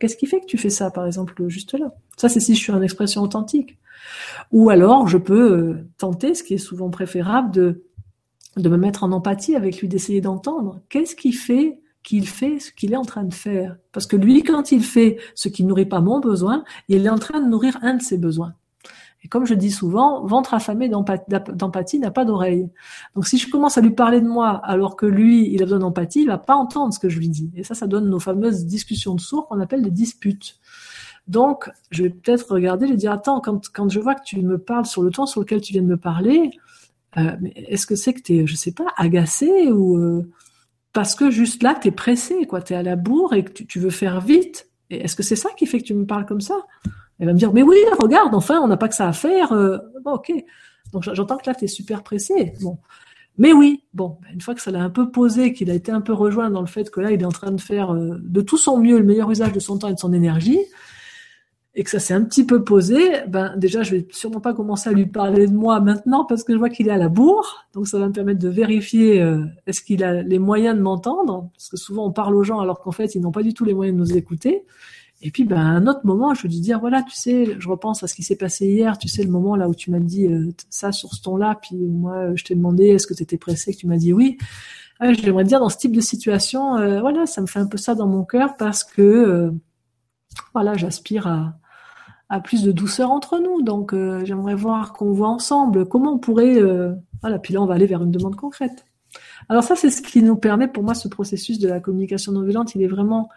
qu'est-ce qui fait que tu fais ça par exemple juste là. Ça c'est si je suis en expression authentique. Ou alors, je peux euh, tenter, ce qui est souvent préférable, de, me mettre en empathie avec lui, d'essayer d'entendre. Qu'est-ce qui fait qu'il fait ce qu'il est en train de faire Parce que lui, quand il fait ce qui nourrit pas mon besoin, il est en train de nourrir un de ses besoins. Et comme je dis souvent, ventre affamé d'empathie n'a pas d'oreille. Donc si je commence à lui parler de moi alors que lui, il a besoin d'empathie, il va pas entendre ce que je lui dis. Et ça, ça donne nos fameuses discussions de sourds qu'on appelle des disputes. Donc, je vais peut-être regarder, vais dire, attends, quand, quand je vois que tu me parles sur le temps sur lequel tu viens de me parler, euh, est-ce que c'est que tu es, je sais pas, agacé ou euh, parce que juste là, tu es pressé, quoi, tu es à la bourre et que tu, veux faire vite? Est-ce que c'est ça qui fait que tu me parles comme ça? Elle va me dire, mais oui, regarde, enfin, on n'a pas que ça à faire. Euh, bon, ok. Donc, j'entends que là, tu es super pressé. Bon. Mais oui, bon, une fois que ça l'a un peu posé, qu'il a été un peu rejoint dans le fait que là, il est en train de faire de tout son mieux le meilleur usage de son temps et de son énergie, et que ça s'est un petit peu posé, ben déjà je vais sûrement pas commencer à lui parler de moi maintenant parce que je vois qu'il est à la bourre, donc ça va me permettre de vérifier euh, est-ce qu'il a les moyens de m'entendre, parce que souvent on parle aux gens alors qu'en fait ils n'ont pas du tout les moyens de nous écouter. Et puis ben à un autre moment, je vais lui dire voilà, tu sais, je repense à ce qui s'est passé hier, tu sais le moment là où tu m'as dit euh, ça sur ce ton-là, puis moi je t'ai demandé est-ce que tu étais pressé, que tu m'as dit oui? J'aimerais dire dans ce type de situation, euh, voilà, ça me fait un peu ça dans mon cœur parce que voilà, j'aspire à à plus de douceur entre nous. Donc, euh, j'aimerais voir qu'on voit ensemble comment on pourrait. Euh, voilà, puis là, on va aller vers une demande concrète. Alors ça, c'est ce qui nous permet, pour moi, ce processus de la communication non violente, il est vraiment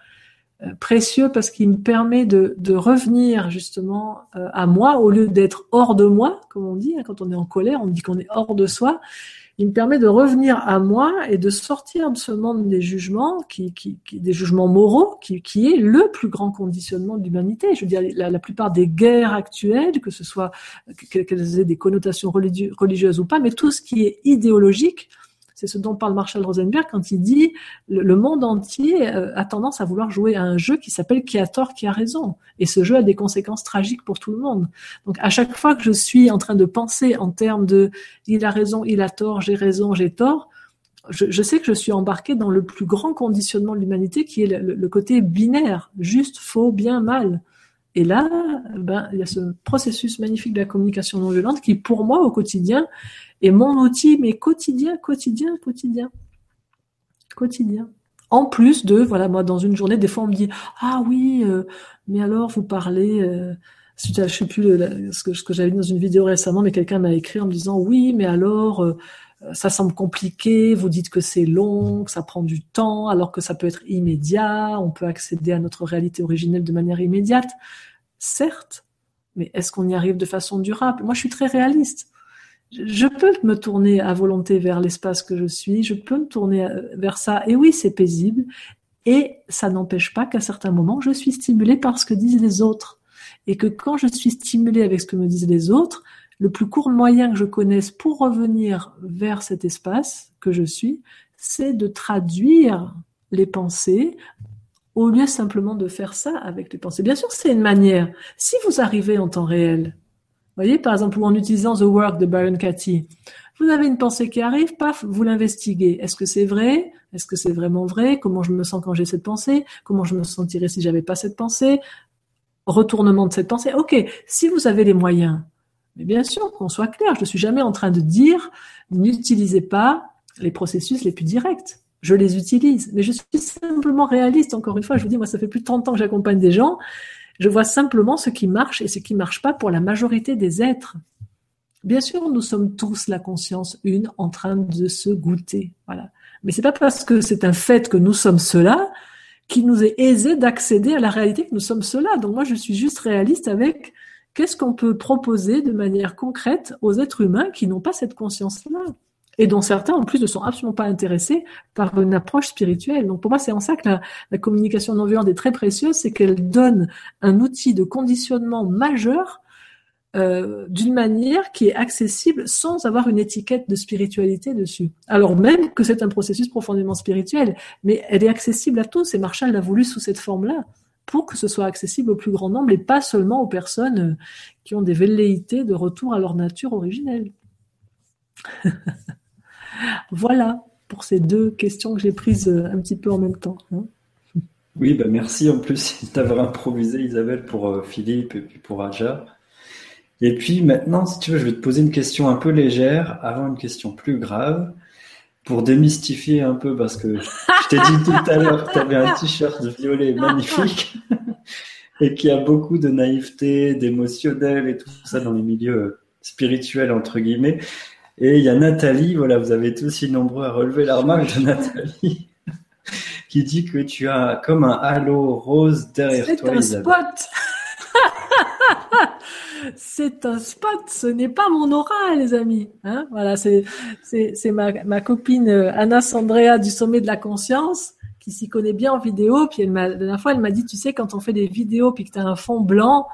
euh, précieux parce qu'il me permet de, revenir justement à moi au lieu d'être hors de moi, comme on dit. Hein, quand on est en colère, on dit qu'on est hors de soi il me permet de revenir à moi et de sortir de ce monde des jugements, des jugements moraux, qui, qui, est le plus grand conditionnement de l'humanité. Je veux dire, la, plupart des guerres actuelles, que ce soit qu'elles aient des connotations religieuses ou pas, mais tout ce qui est idéologique, C'est ce dont parle Marshall Rosenberg quand il dit le, monde entier euh, a tendance à vouloir jouer à un jeu qui s'appelle qui a tort, qui a raison. Et ce jeu a des conséquences tragiques pour tout le monde. Donc à chaque fois que je suis en train de penser en termes de il a raison, il a tort, j'ai raison, j'ai tort, je, sais que je suis embarqué dans le plus grand conditionnement de l'humanité qui est le, côté binaire, juste, faux, bien, mal. Et là, ben, il y a ce processus magnifique de la communication non violente qui, pour moi, au quotidien, est mon outil, mais quotidien, quotidien, quotidien. Quotidien. En plus de, voilà, moi, dans une journée, des fois, on me dit, ah oui, euh, mais alors, vous parlez, euh, je sais plus ce que, ce que j'avais dit dans une vidéo récemment, mais quelqu'un m'a écrit en me disant, oui, mais alors, euh, ça semble compliqué, vous dites que c'est long, que ça prend du temps, alors que ça peut être immédiat, on peut accéder à notre réalité originelle de manière immédiate. Certes, mais est-ce qu'on y arrive de façon durable? Moi, je suis très réaliste. Je peux me tourner à volonté vers l'espace que je suis, je peux me tourner euh, vers ça, et oui, c'est paisible, et ça n'empêche pas qu'à certains moments, je suis stimulée par ce que disent les autres. Et que quand je suis stimulée avec ce que me disent les autres, le plus court moyen que je connaisse pour revenir vers cet espace que je suis, c'est de traduire les pensées au lieu simplement de faire ça avec les pensées. Bien sûr, c'est une manière. Si vous arrivez en temps réel, voyez, par exemple, en utilisant The Work de Byron Katie, vous avez une pensée qui arrive, paf, vous l'investiguez. Est-ce que c'est vrai? Est-ce que c'est vraiment vrai? Comment je me sens quand j'ai cette pensée? Comment je me sentirais si j'avais pas cette pensée? Retournement de cette pensée. Ok, si vous avez les moyens mais bien sûr, qu'on soit clair, je ne suis jamais en train de dire n'utilisez pas les processus les plus directs. Je les utilise, mais je suis simplement réaliste. Encore une fois, je vous dis, moi, ça fait plus de 30 ans que j'accompagne des gens. Je vois simplement ce qui marche et ce qui marche pas pour la majorité des êtres. Bien sûr, nous sommes tous la conscience une en train de se goûter. Voilà. Mais c'est pas parce que c'est un fait que nous sommes cela qu'il nous est aisé d'accéder à la réalité que nous sommes cela. Donc moi, je suis juste réaliste avec qu'est-ce qu'on peut proposer de manière concrète aux êtres humains qui n'ont pas cette conscience-là et dont certains en plus ne sont absolument pas intéressés par une approche spirituelle. Donc pour moi, c'est en ça que la, communication non violente est très précieuse, c'est qu'elle donne un outil de conditionnement majeur euh, d'une manière qui est accessible sans avoir une étiquette de spiritualité dessus. Alors même que c'est un processus profondément spirituel, mais elle est accessible à tous et Marshall l'a voulu sous cette forme-là pour que ce soit accessible au plus grand nombre et pas seulement aux personnes euh, qui ont des velléités de retour à leur nature originelle. voilà pour ces deux questions que j'ai prises euh, un petit peu en même temps. Hein. Oui, bah merci en plus d'avoir improvisé Isabelle pour euh, Philippe et puis pour Aja. Et puis maintenant, si tu veux, je vais te poser une question un peu légère avant une question plus grave pour démystifier un peu, parce que je t'ai dit tout à l'heure que tu avais un t-shirt violet magnifique et qu'il y a beaucoup de naïveté, d'émotionnel et tout ça dans les milieux spirituels, entre guillemets. Et il y a Nathalie, voilà, vous avez tous si nombreux à relever la remarque de Nathalie, qui dit que tu as comme un halo rose derrière toi. C'est un spot c'est un spot, ce n'est pas mon aura, les amis. Hein voilà, c'est ma, ma copine euh, Anna Sandrea du sommet de la conscience qui s'y connaît bien en vidéo. Puis elle la dernière fois, elle m'a dit, tu sais, quand on fait des vidéos puis que tu as un fond blanc,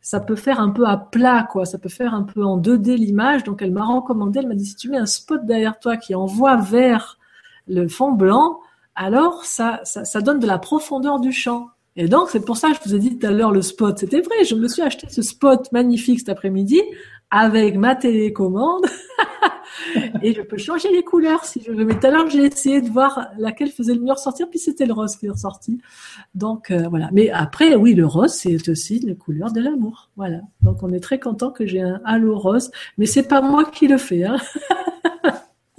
ça peut faire un peu à plat, quoi. Ça peut faire un peu en 2D l'image. Donc elle m'a recommandé, elle m'a dit, si tu mets un spot derrière toi qui envoie vers le fond blanc, alors ça, ça, ça donne de la profondeur du champ. Et donc, c'est pour ça que je vous ai dit tout à l'heure le spot. C'était vrai, je me suis acheté ce spot magnifique cet après-midi avec ma télécommande et je peux changer les couleurs si je veux. Mais tout à l'heure, j'ai essayé de voir laquelle faisait le mieux ressortir, puis c'était le rose qui est ressorti. Donc, euh, voilà. Mais après, oui, le rose, c'est aussi les couleurs de l'amour. Voilà. Donc, on est très content que j'ai un halo rose, mais c'est pas moi qui le fais. Hein.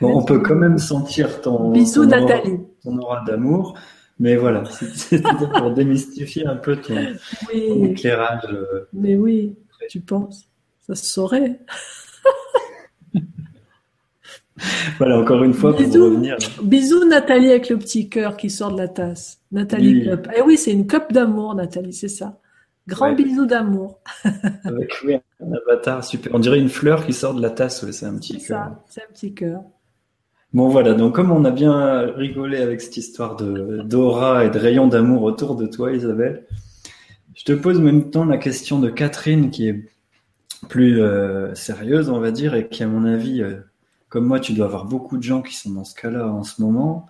bon, on peut quand même sentir ton, Bisous, Nathalie. ton aura d'amour. Mais voilà, c'était pour démystifier un peu ton, éclairage. Euh, Mais oui, tu penses, ça se saurait. voilà, encore une fois, pour revenir. Bisous Nathalie avec le petit cœur qui sort de la tasse. Nathalie Cup. Eh oui, c'est une cup d'amour, Nathalie, c'est ça. Grand bisou d'amour. avec oui, un avatar super. On dirait une fleur qui sort de la tasse, c'est un petit cœur. C'est un petit cœur. Bon voilà, donc comme on a bien rigolé avec cette histoire de d'aura et de rayon d'amour autour de toi, Isabelle, je te pose en même temps la question de Catherine qui est plus euh, sérieuse, on va dire, et qui à mon avis euh, comme moi, tu dois avoir beaucoup de gens qui sont dans ce cas-là en ce moment.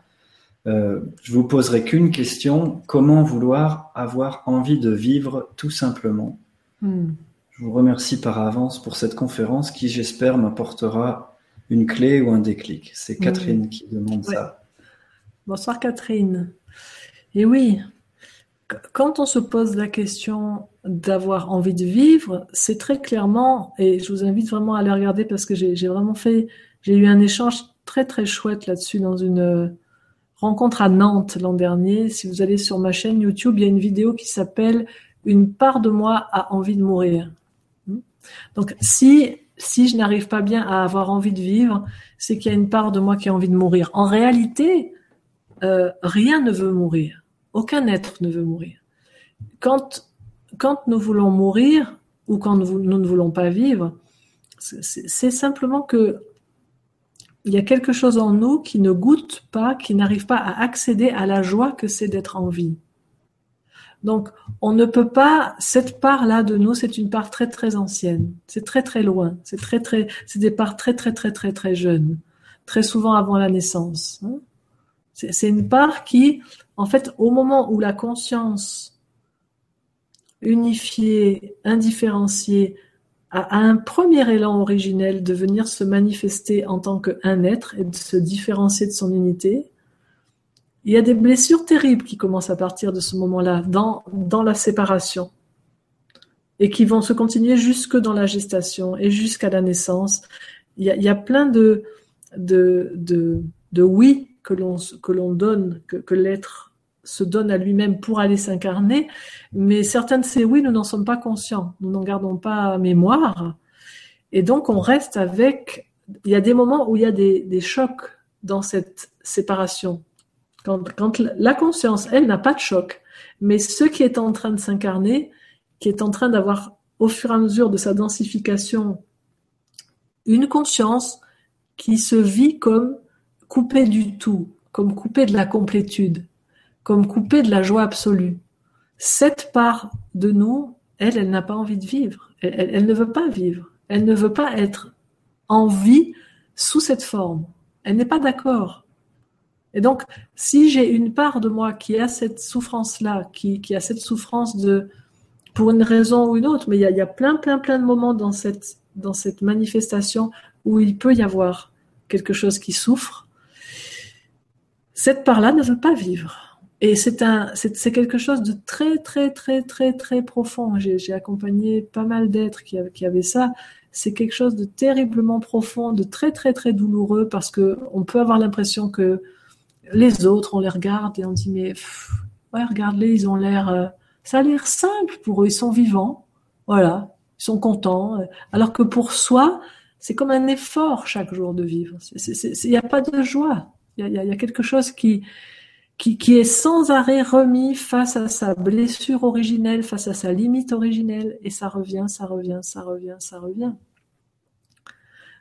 Euh, je vous poserai qu'une question comment vouloir avoir envie de vivre tout simplement? Hmm. Je vous remercie par avance pour cette conférence qui, j'espère, m'apportera une clé ou un déclic. C'est Catherine qui demande ça. Bonsoir Catherine. Et oui, quand on se pose la question d'avoir envie de vivre, c'est très clairement, et je vous invite vraiment à aller regarder parce que j'ai vraiment fait, j'ai eu un échange très très chouette là-dessus dans une rencontre à Nantes l'an dernier. Si vous allez sur ma chaîne YouTube, il y a une vidéo qui s'appelle Une part de moi a envie de mourir. Donc si si je n'arrive pas bien à avoir envie de vivre, c'est qu'il y a une part de moi qui a envie de mourir. En réalité, euh, rien ne veut mourir. Aucun être ne veut mourir. Quand, quand nous voulons mourir ou quand nous, nous ne voulons pas vivre, c'est simplement que il y a quelque chose en nous qui ne goûte pas, qui n'arrive pas à accéder à la joie que c'est d'être en vie. Donc, on ne peut pas, cette part-là de nous, c'est une part très très ancienne. C'est très très loin. C'est très très, c'est des parts très très très très très jeunes. Très souvent avant la naissance. Hein. C'est une part qui, en fait, au moment où la conscience unifiée, indifférenciée, a, un premier élan originel de venir se manifester en tant qu'un être et de se différencier de son unité, il y a des blessures terribles qui commencent à partir de ce moment-là, dans, la séparation, et qui vont se continuer jusque dans la gestation et jusqu'à la naissance. Il y a, plein de, oui que l'on donne, que, l'être se donne à lui-même pour aller s'incarner, mais certains de ces oui, nous n'en sommes pas conscients, nous n'en gardons pas mémoire, et donc on reste avec. Il y a des moments où il y a des chocs dans cette séparation, quand, la conscience, elle, n'a pas de choc, mais ce qui est en train de s'incarner, qui est en train d'avoir, au fur et à mesure de sa densification, une conscience qui se vit comme coupée du tout, comme coupée de la complétude, comme coupée de la joie absolue. Cette part de nous, elle, elle n'a pas envie de vivre. elle, ne veut pas vivre. Elle ne veut pas être en vie sous cette forme. Elle n'est pas d'accord. Et donc, si j'ai une part de moi qui a cette souffrance-là, qui, a cette souffrance de, pour une raison ou une autre, mais il y a, plein, plein, plein de moments dans cette, dans cette manifestation où il peut y avoir quelque chose qui souffre, cette part-là ne veut pas vivre. Et c'est quelque chose de très, très, très, très, très profond. J'ai accompagné pas mal d'êtres qui, qui avaient ça c'est quelque chose de terriblement profond, de très très très douloureux parce que on peut avoir l'impression que les autres, on les regarde et on dit mais ouais, regarde-les, ils ont l'air, euh, ça a l'air simple pour eux, ils sont vivants, voilà, ils sont contents. Alors que pour soi, c'est comme un effort chaque jour de vivre. Il n'y a pas de joie. Il y, y a, quelque chose qui, qui, qui est sans arrêt remis face à sa blessure originelle, face à sa limite originelle, et ça revient, ça revient, ça revient, ça revient.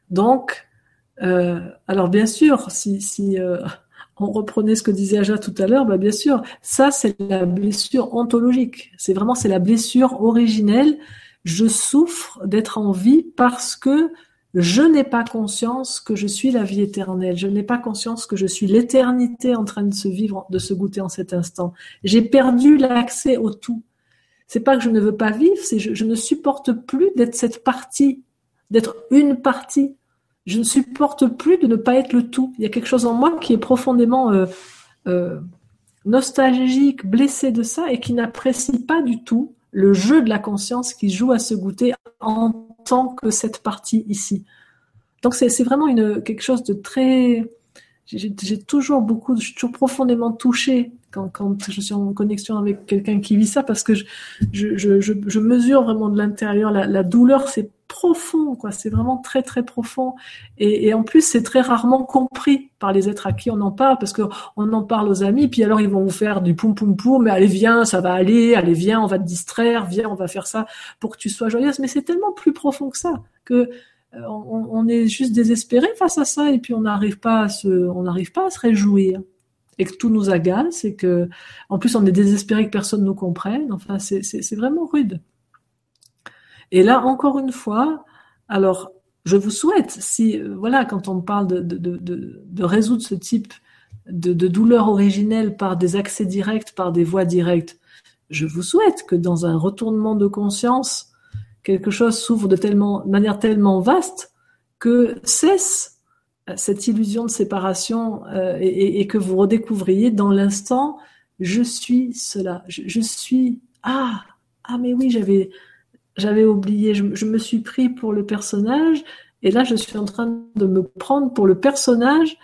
Donc, euh, alors bien sûr, si, si euh, on reprenait ce que disait Aja tout à l'heure, bah bien sûr, ça c'est la blessure ontologique. C'est vraiment c'est la blessure originelle. Je souffre d'être en vie parce que je n'ai pas conscience que je suis la vie éternelle. Je n'ai pas conscience que je suis l'éternité en train de se vivre, de se goûter en cet instant. J'ai perdu l'accès au tout. C'est pas que je ne veux pas vivre, c'est je, je ne supporte plus d'être cette partie, d'être une partie je ne supporte plus de ne pas être le tout. Il y a quelque chose en moi qui est profondément euh, euh, nostalgique, blessé de ça et qui n'apprécie pas du tout le jeu de la conscience qui joue à se goûter en tant que cette partie ici. Donc c'est vraiment quelque chose de très... J'ai toujours beaucoup, je suis toujours profondément touchée quand, je suis en connexion avec quelqu'un qui vit ça parce que je, mesure vraiment de l'intérieur la, douleur, profond, quoi. C'est vraiment très très profond. Et, en plus, c'est très rarement compris par les êtres à qui on en parle, parce que on en parle aux amis, puis alors ils vont vous faire du poum poum poum, mais allez viens, ça va aller, allez viens, on va te distraire, viens, on va faire ça pour que tu sois joyeuse. Mais c'est tellement plus profond que ça que euh, on, est juste désespéré face à ça, et puis on n'arrive pas à se, on n'arrive pas à se réjouir et que tout nous agace et que en plus on est désespéré que personne nous comprenne. Enfin, c'est vraiment rude. Et là, encore une fois, alors je vous souhaite, si euh, voilà, quand on parle de, résoudre ce type de, douleur originelle par des accès directs, par des voies directes, je vous souhaite que dans un retournement de conscience, quelque chose s'ouvre de tellement, manière tellement vaste que cesse cette illusion de séparation euh, et, que vous redécouvriez dans l'instant, je suis cela, je, suis ah ah mais oui j'avais j'avais oublié, je, me suis pris pour le personnage et là je suis en train de me prendre pour le personnage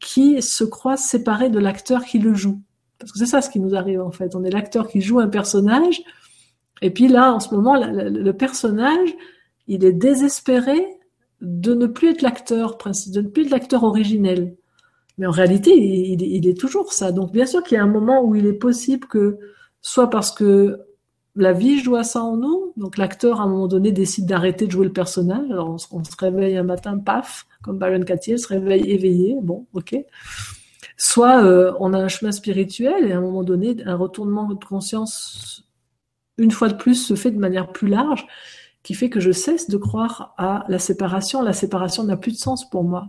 qui se croit séparé de l'acteur qui le joue. Parce que c'est ça ce qui nous arrive en fait. On est l'acteur qui joue un personnage et puis là en ce moment le, personnage il est désespéré de ne plus être l'acteur de ne plus être l'acteur originel. Mais en réalité, il, est toujours ça. Donc bien sûr qu'il y a un moment où il est possible que, soit parce que la vie joue à ça en nous, donc l'acteur à un moment donné décide d'arrêter de jouer le personnage, alors on, se réveille un matin, paf, comme Byron Katie, se réveille éveillé, bon, ok. Soit euh, on a un chemin spirituel et à un moment donné, un retournement de conscience, une fois de plus, se fait de manière plus large qui fait que je cesse de croire à la séparation. La séparation n'a plus de sens pour moi.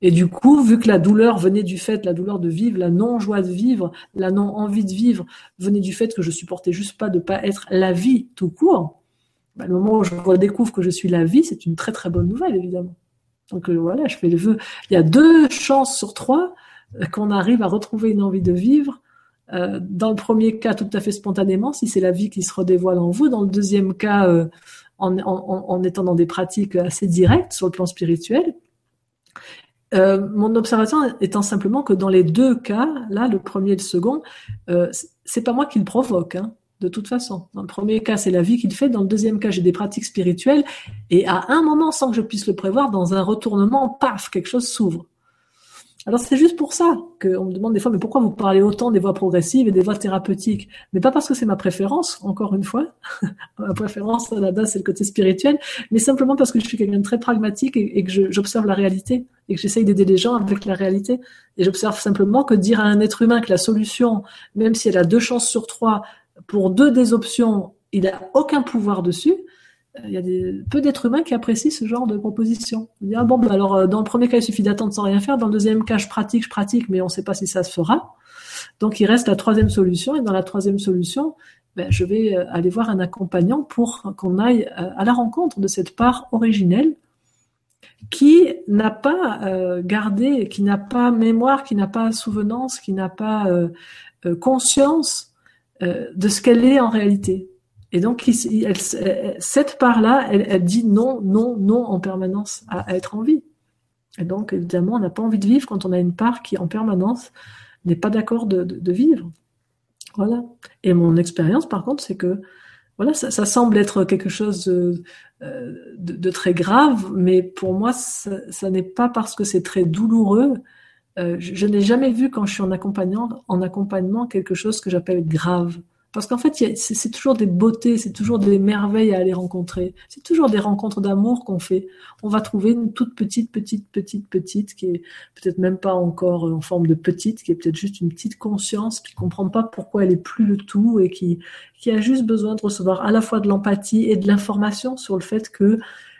Et du coup, vu que la douleur venait du fait, la douleur de vivre, la non-joie de vivre, la non-envie de vivre, venait du fait que je supportais juste pas de pas être la vie tout court, bah, le moment où je redécouvre que je suis la vie, c'est une très très bonne nouvelle, évidemment. Donc euh, voilà, je fais le vœu. Il y a deux chances sur trois euh, qu'on arrive à retrouver une envie de vivre. Euh, dans le premier cas, tout à fait spontanément, si c'est la vie qui se redévoile en vous. Dans le deuxième cas, en, en, en, étant dans des pratiques assez directes sur le plan spirituel. Euh, mon observation étant simplement que dans les deux cas, là, le premier et le second, euh, c'est pas moi qui le provoque, hein, de toute façon. Dans le premier cas, c'est la vie qui le fait. Dans le deuxième cas, j'ai des pratiques spirituelles. Et à un moment, sans que je puisse le prévoir, dans un retournement, paf, quelque chose s'ouvre. Alors c'est juste pour ça qu'on me demande des fois, mais pourquoi vous parlez autant des voies progressives et des voies thérapeutiques? Mais pas parce que c'est ma préférence, encore une fois. ma préférence à la base, c'est le côté spirituel, mais simplement parce que je suis quelqu'un de très pragmatique et, et que j'observe la réalité et que j'essaye d'aider les gens avec la réalité. Et j'observe simplement que dire à un être humain que la solution, même si elle a deux chances sur trois, pour deux des options, il n'a aucun pouvoir dessus, il y a peu d'êtres humains qui apprécient ce genre de proposition. Ah bon, bah alors, euh, dans le premier cas, il suffit d'attendre sans rien faire. Dans le deuxième cas, je pratique, je pratique, mais on ne sait pas si ça se fera. Donc, il reste la troisième solution. Et dans la troisième solution, ben, je vais euh, aller voir un accompagnant pour qu'on aille euh, à la rencontre de cette part originelle qui n'a pas gardé, qui n'a pas mémoire, qui n'a pas souvenance, qui n'a pas conscience de ce qu'elle est en réalité. Et donc, cette part-là, elle, dit non, non, non en permanence à, être en vie. Et donc, évidemment, on n'a pas envie de vivre quand on a une part qui, en permanence, n'est pas d'accord de, vivre. Voilà. Et mon expérience, par contre, c'est que voilà, ça, semble être quelque chose de, de, très grave, mais pour moi, ça, ça n'est pas parce que c'est très douloureux. Euh, je, je n'ai jamais vu quand je suis en accompagnant, en accompagnement quelque chose que j'appelle grave. Parce qu'en fait, c'est toujours des beautés, c'est toujours des merveilles à aller rencontrer. C'est toujours des rencontres d'amour qu'on fait. On va trouver une toute petite, petite, petite, petite, qui est peut-être même pas encore en forme de petite, qui est peut-être juste une petite conscience qui comprend pas pourquoi elle est plus le tout et qui, qui a juste besoin de recevoir à la fois de l'empathie et de l'information sur le fait que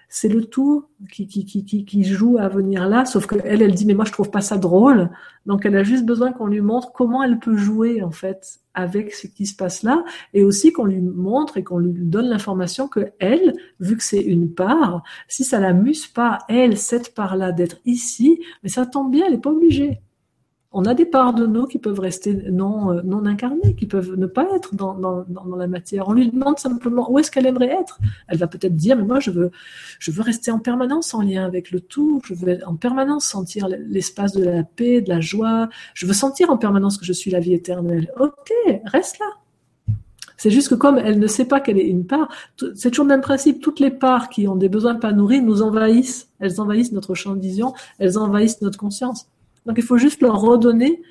c'est le tout qui, qui, qui, qui, joue à venir là, sauf qu'elle, elle dit, mais moi, je trouve pas ça drôle. Donc, elle a juste besoin qu'on lui montre comment elle peut jouer, en fait, avec ce qui se passe là, et aussi qu'on lui montre et qu'on lui donne l'information que elle, vu que c'est une part, si ça l'amuse pas, elle, cette part-là, d'être ici, mais ça tombe bien, elle n'est pas obligée on a des parts de nous qui peuvent rester non, euh, non incarnées, qui peuvent ne pas être dans, la matière. On lui demande simplement où est-ce qu'elle aimerait être. Elle va peut-être dire, mais moi, je veux, je veux rester en permanence en lien avec le tout. Je veux en permanence sentir l'espace de la paix, de la joie. Je veux sentir en permanence que je suis la vie éternelle. Ok, reste là. C'est juste que comme elle ne sait pas qu'elle est une part, c'est toujours le même principe. Toutes les parts qui ont des besoins pas nourris nous envahissent. Elles envahissent notre champ de vision, elles envahissent notre conscience. Donc il faut juste leur redonner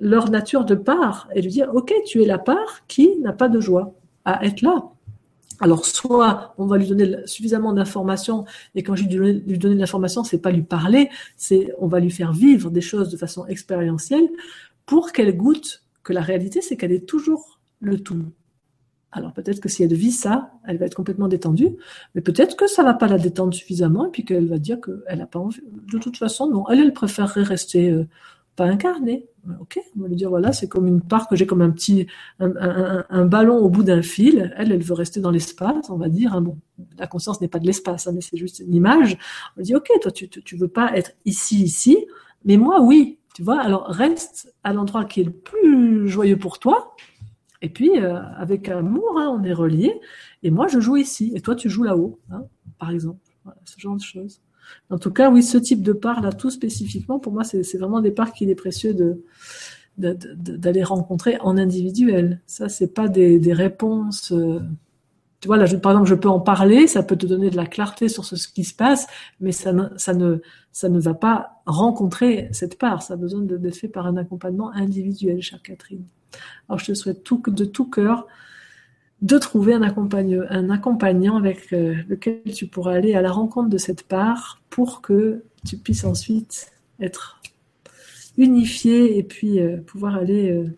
leur nature de part et lui dire, OK, tu es la part qui n'a pas de joie à être là. Alors soit on va lui donner suffisamment d'informations et quand je lui donner de l'information, c'est pas lui parler, c'est on va lui faire vivre des choses de façon expérientielle pour qu'elle goûte que la réalité c'est qu'elle est toujours le tout. Alors peut-être que si elle vit ça, elle va être complètement détendue, mais peut-être que ça va pas la détendre suffisamment et puis qu'elle va dire qu'elle n'a pas envie. De toute façon, non, elle, elle préférerait rester euh, pas incarnée. Ok, on va lui dire voilà, c'est comme une part que j'ai comme un petit un, ballon au bout d'un fil. Elle, elle veut rester dans l'espace. On va dire hein, bon, la conscience n'est pas de l'espace, hein, mais c'est juste une image. On dit ok, toi tu tu veux pas être ici ici, mais moi oui. Tu vois, alors reste à l'endroit qui est le plus joyeux pour toi, et puis, euh, avec amour, hein, on est reliés. Et moi, je joue ici, et toi, tu joues là-haut, hein, par exemple. Voilà, ce genre de choses. En tout cas, oui, ce type de part là, tout spécifiquement, pour moi, c'est vraiment des parts qu'il est précieux de d'aller rencontrer en individuel. Ça, c'est pas des, des réponses. Euh, tu vois, là, je, par exemple, je peux en parler, ça peut te donner de la clarté sur ce, qui se passe, mais ça ça ne, ça ne va pas rencontrer cette part. Ça a besoin d'être fait par un accompagnement individuel, chère Catherine. Alors je te souhaite de tout cœur de trouver un, un accompagnant avec euh, lequel tu pourras aller à la rencontre de cette part pour que tu puisses ensuite être unifié et puis euh, pouvoir aller euh,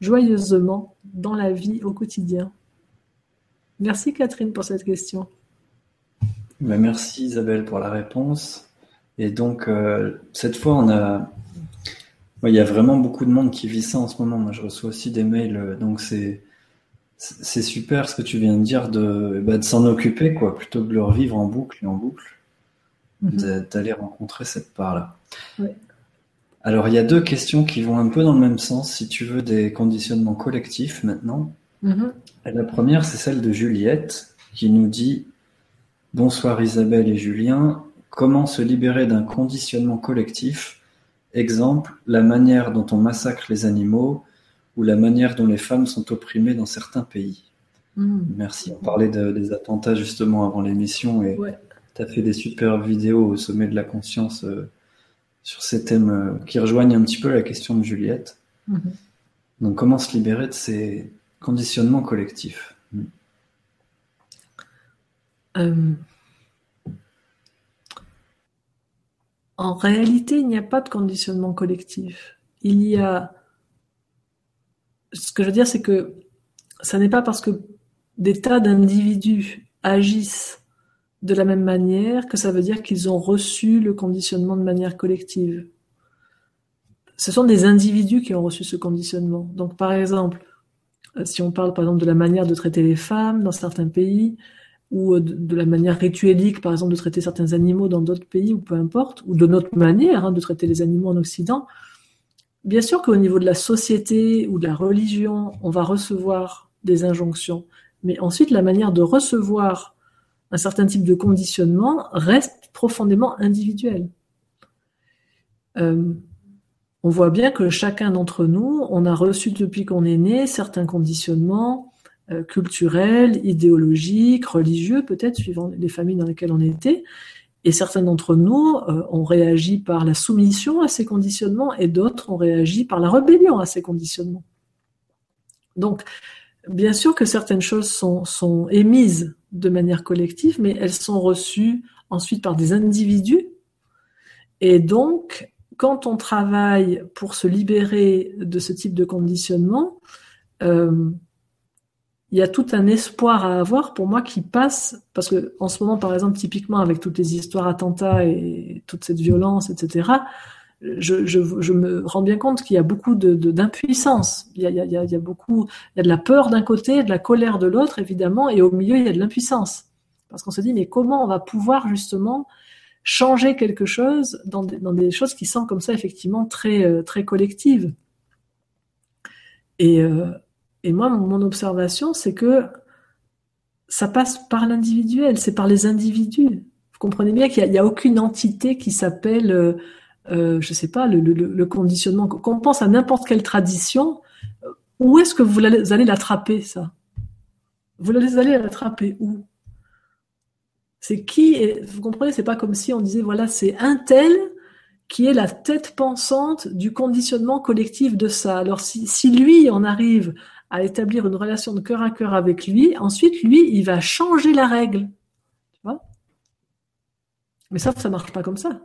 joyeusement dans la vie au quotidien. Merci Catherine pour cette question. Ben, merci Isabelle pour la réponse. Et donc, cette fois, on a il y a vraiment beaucoup de monde qui vit ça en ce moment. Moi, je reçois aussi des mails, euh, donc c'est c'est super ce que tu viens de dire de, bah, de s'en occuper, quoi, plutôt que de le revivre en boucle et en boucle, mhm. d'aller rencontrer cette part-là. Alors, il y a deux questions qui vont un peu dans le même sens, si tu veux, des conditionnements collectifs maintenant. Mhm. La première, c'est celle de Juliette, qui nous dit Bonsoir Isabelle et Julien, comment se libérer d'un conditionnement collectif Exemple, la manière dont on massacre les animaux ou la manière dont les femmes sont opprimées dans certains pays. Hmm. Merci. On parlait des attentats justement avant l'émission et tu as fait des super vidéos au sommet de la conscience euh, sur ces thèmes euh, qui rejoignent un petit peu la question de Juliette. Hmm. Donc comment se libérer de ces conditionnements collectifs? Euh, En réalité, il n'y a pas de conditionnement collectif. Il y a. Ce que je veux dire, c'est que ça n'est pas parce que des tas d'individus agissent de la même manière que ça veut dire qu'ils ont reçu le conditionnement de manière collective. Ce sont des individus qui ont reçu ce conditionnement. Donc, par exemple, euh, si on parle par exemple de la manière de traiter les femmes dans certains pays, ou euh, de, la manière rituelique, par exemple, de traiter certains animaux dans d'autres pays, ou peu importe, ou de notre manière hein, de traiter les animaux en Occident, bien sûr qu'au niveau de la société ou de la religion, on va recevoir des injonctions, mais ensuite la manière de recevoir un certain type de conditionnement reste profondément individuelle. Euh, on voit bien que chacun d'entre nous, on a reçu depuis qu'on est né certains conditionnements, culturels, idéologiques, religieux peut-être, suivant les familles dans lesquelles on était. Et certains d'entre nous euh, ont réagi par la soumission à ces conditionnements et d'autres ont réagi par la rébellion à ces conditionnements. Donc, bien sûr que certaines choses sont, sont émises de manière collective, mais elles sont reçues ensuite par des individus. Et donc, quand on travaille pour se libérer de ce type de conditionnement, euh, il y a tout un espoir à avoir pour moi qui passe parce que en ce moment par exemple typiquement avec toutes les histoires attentats et toute cette violence etc je, je, je me rends bien compte qu'il y a beaucoup de d'impuissance. Il, il, y a, il y a beaucoup il y a de la peur d'un côté de la colère de l'autre évidemment et au milieu il y a de l'impuissance. Parce qu'on se dit mais comment on va pouvoir justement changer quelque chose dans des, dans des choses qui sont comme ça effectivement très euh, très collectives? Et euh, et moi, mon observation, c'est que ça passe par l'individuel, c'est par les individus. Vous comprenez bien qu'il n'y a, aucune entité qui s'appelle, euh, euh, je sais pas, le, conditionnement. Quand on pense à n'importe quelle tradition, euh, où est-ce que vous allez l'attraper, ça? Vous allez l'attraper où? C'est qui Vous comprenez C'est pas comme si on disait, voilà, c'est un tel qui est la tête pensante du conditionnement collectif de ça. Alors si, si lui on arrive à établir une relation de cœur à cœur avec lui, ensuite, lui, il va changer la règle. Tu vois? Mais ça, ça marche pas comme ça.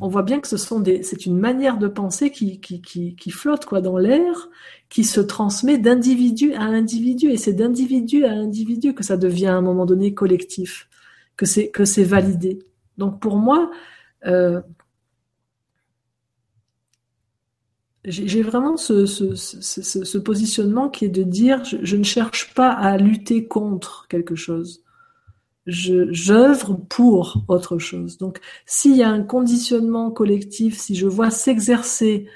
on voit bien que ce sont des, c'est une manière de penser qui flotte quoi dans l'air, qui se transmet d'individu à individu, et c'est d'individu à individu que ça devient à un moment donné collectif, que c'est que c'est validé. Donc pour moi, euh, j'ai vraiment ce, ce, ce, ce, positionnement qui est de dire je, je, ne cherche pas à lutter contre quelque chose j'œuvre pour autre chose. Donc, s'il y a un conditionnement collectif, si je vois s'exercer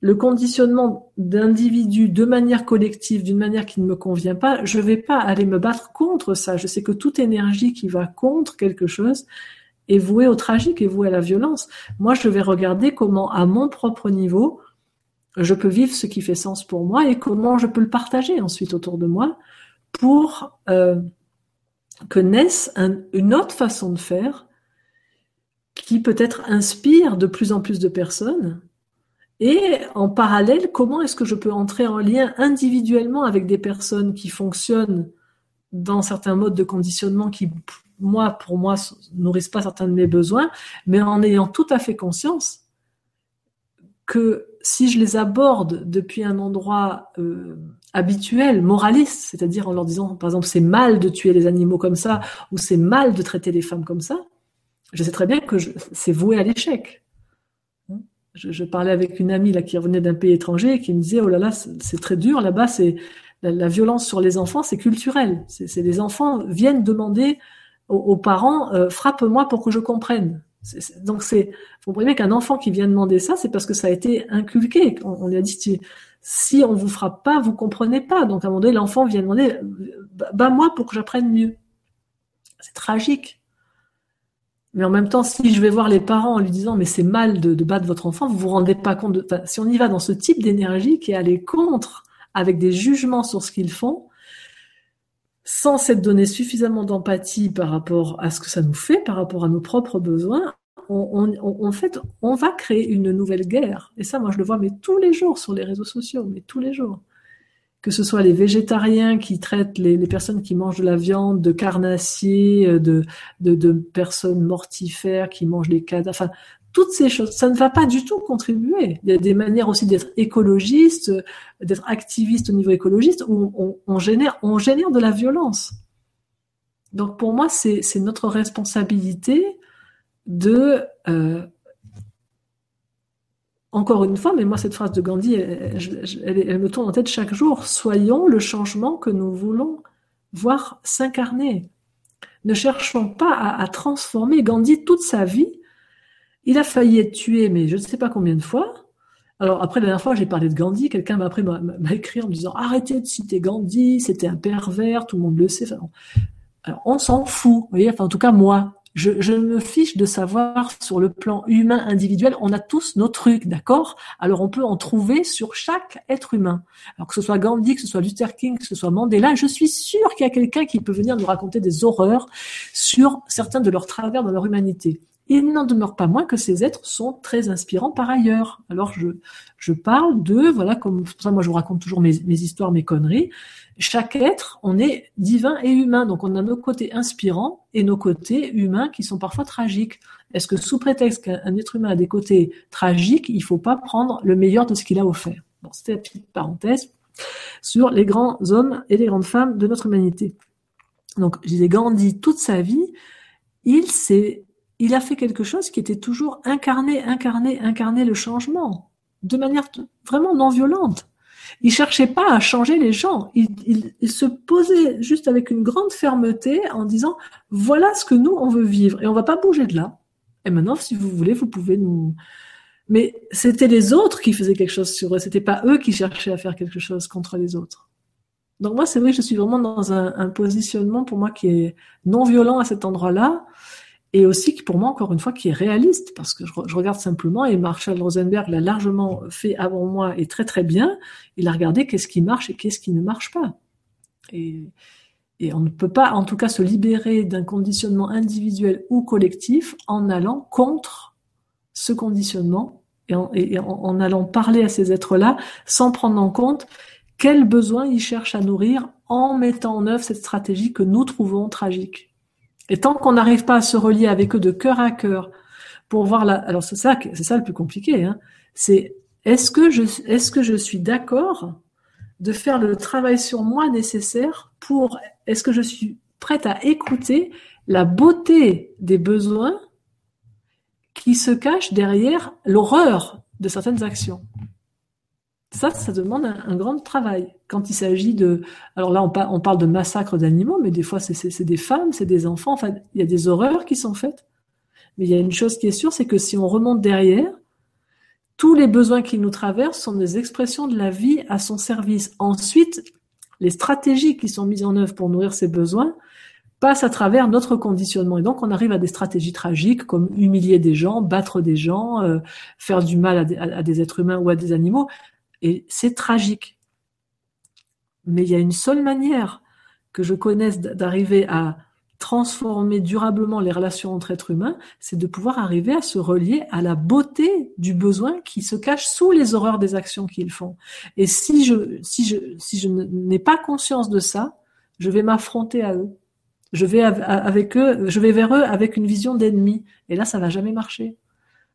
le conditionnement d'individus de manière collective, d'une manière qui ne me convient pas, je ne vais pas aller me battre contre ça. Je sais que toute énergie qui va contre quelque chose est vouée au tragique, est vouée à la violence. Moi, je vais regarder comment, à mon propre niveau, je peux vivre ce qui fait sens pour moi et comment je peux le partager ensuite autour de moi pour euh, que naisse une autre façon de faire qui peut-être inspire de plus en plus de personnes. Et en parallèle, comment est-ce que je peux entrer en lien individuellement avec des personnes qui fonctionnent dans certains modes de conditionnement qui, moi, pour moi, nourrissent pas certains de mes besoins, mais en ayant tout à fait conscience que si je les aborde depuis un endroit euh, habituel, moraliste, c'est-à-dire en leur disant, par exemple, c'est mal de tuer les animaux comme ça, ou c'est mal de traiter les femmes comme ça, je sais très bien que c'est voué à l'échec. Je, parlais avec une amie là qui revenait d'un pays étranger et qui me disait, oh là là, c'est très dur, là-bas, c'est la, violence sur les enfants, c'est culturel. C'est les enfants viennent demander aux, parents, euh, frappe-moi pour que je comprenne. Donc c'est, vous comprenez qu'un enfant qui vient demander ça, c'est parce que ça a été inculqué. On, lui a dit, si on vous frappe pas, vous comprenez pas. Donc à un moment donné, l'enfant vient demander, bah moi pour que j'apprenne mieux. C'est tragique. Mais en même temps, si je vais voir les parents en lui disant mais c'est mal de, battre votre enfant, vous vous rendez pas compte de. si on y va dans ce type d'énergie qui est allé contre, avec des jugements sur ce qu'ils font, sans s'être donné suffisamment d'empathie par rapport à ce que ça nous fait, par rapport à nos propres besoins, on, en fait, on va créer une nouvelle guerre. Et ça, moi, je le vois, mais tous les jours sur les réseaux sociaux, mais tous les jours. Que ce soit les végétariens qui traitent les, personnes qui mangent de la viande de carnassiers, euh, de, de, personnes mortifères qui mangent des cadavres, toutes ces choses, ça ne va pas du tout contribuer. Il y a des manières aussi d'être écologiste, d'être activiste au niveau écologiste, où on, génère, de la violence. Donc pour moi, c'est notre responsabilité de euh, encore une fois, mais moi cette phrase de Gandhi, elle, me tourne en tête chaque jour. Soyons le changement que nous voulons voir s'incarner. Ne cherchons pas à, transformer Gandhi toute sa vie. Il a failli être tué, mais je ne sais pas combien de fois. Alors après la dernière fois, j'ai parlé de Gandhi. Quelqu'un m'a après m'a écrit en me disant arrêtez de citer Gandhi, c'était un pervers, tout le monde le sait. alors on s'en fout, vous voyez. Enfin en tout cas moi, je, me fiche de savoir sur le plan humain individuel, on a tous nos trucs, d'accord? Alors on peut en trouver sur chaque être humain. Alors que ce soit Gandhi, que ce soit Luther King, que ce soit Mandela, je suis sûr qu'il y a quelqu'un qui peut venir nous raconter des horreurs sur certains de leurs travers dans leur humanité. Il n'en demeure pas moins que ces êtres sont très inspirants par ailleurs. Alors je, je parle de, voilà, comme ça moi je vous raconte toujours mes, mes histoires, mes conneries, chaque être, on est divin et humain. Donc on a nos côtés inspirants et nos côtés humains qui sont parfois tragiques. Est-ce que sous prétexte qu'un être humain a des côtés tragiques, il faut pas prendre le meilleur de ce qu'il a offert? Bon, c'était la petite parenthèse sur les grands hommes et les grandes femmes de notre humanité. Donc, je disais Gandhi toute sa vie, il s'est, il a fait quelque chose qui était toujours incarné, incarné, incarné le changement de manière vraiment non violente. Il cherchait pas à changer les gens. Il, se posait juste avec une grande fermeté en disant voilà ce que nous on veut vivre et on va pas bouger de là. Et maintenant, si vous voulez, vous pouvez nous. Mais c'était les autres qui faisaient quelque chose sur eux. C'était pas eux qui cherchaient à faire quelque chose contre les autres. Donc moi, c'est vrai que je suis vraiment dans un, un positionnement pour moi qui est non violent à cet endroit-là et aussi qui pour moi encore une fois qui est réaliste parce que je, regarde simplement et Marshall Rosenberg l'a largement fait avant moi et très très bien. Il a regardé qu'est-ce qui marche et qu'est-ce qui ne marche pas. Et, et on ne peut pas en tout cas se libérer d'un conditionnement individuel ou collectif en allant contre ce conditionnement et en, et en allant parler à ces êtres-là sans prendre en compte quels besoins ils cherchent à nourrir en mettant en œuvre cette stratégie que nous trouvons tragique et tant qu'on n'arrive pas à se relier avec eux de cœur à cœur pour voir la. Alors c'est ça, c'est ça le plus compliqué. Hein. C'est est-ce que je, est-ce que je suis d'accord de faire le travail sur moi nécessaire pour. Est-ce que je suis prête à écouter la beauté des besoins qui se cachent derrière l'horreur de certaines actions? Ça, ça demande un, grand travail. Quand il s'agit de, alors là, on, parle de massacre d'animaux, mais des fois, c'est des femmes, c'est des enfants. Enfin, il y a des horreurs qui sont faites. Mais il y a une chose qui est sûre, c'est que si on remonte derrière, tous les besoins qui nous traversent sont des expressions de la vie à son service. Ensuite, les stratégies qui sont mises en œuvre pour nourrir ces besoins passe à travers notre conditionnement. Et donc, on arrive à des stratégies tragiques comme humilier des gens, battre des gens, euh, faire du mal à des, êtres humains ou à des animaux. Et c'est tragique. Mais il y a une seule manière que je connaisse d'arriver à transformer durablement les relations entre êtres humains, c'est de pouvoir arriver à se relier à la beauté du besoin qui se cache sous les horreurs des actions qu'ils font. Et si je, si je, si je n'ai pas conscience de ça, je vais m'affronter à eux. Je vais avec eux, je vais vers eux avec une vision d'ennemi. Et là, ça va jamais marcher.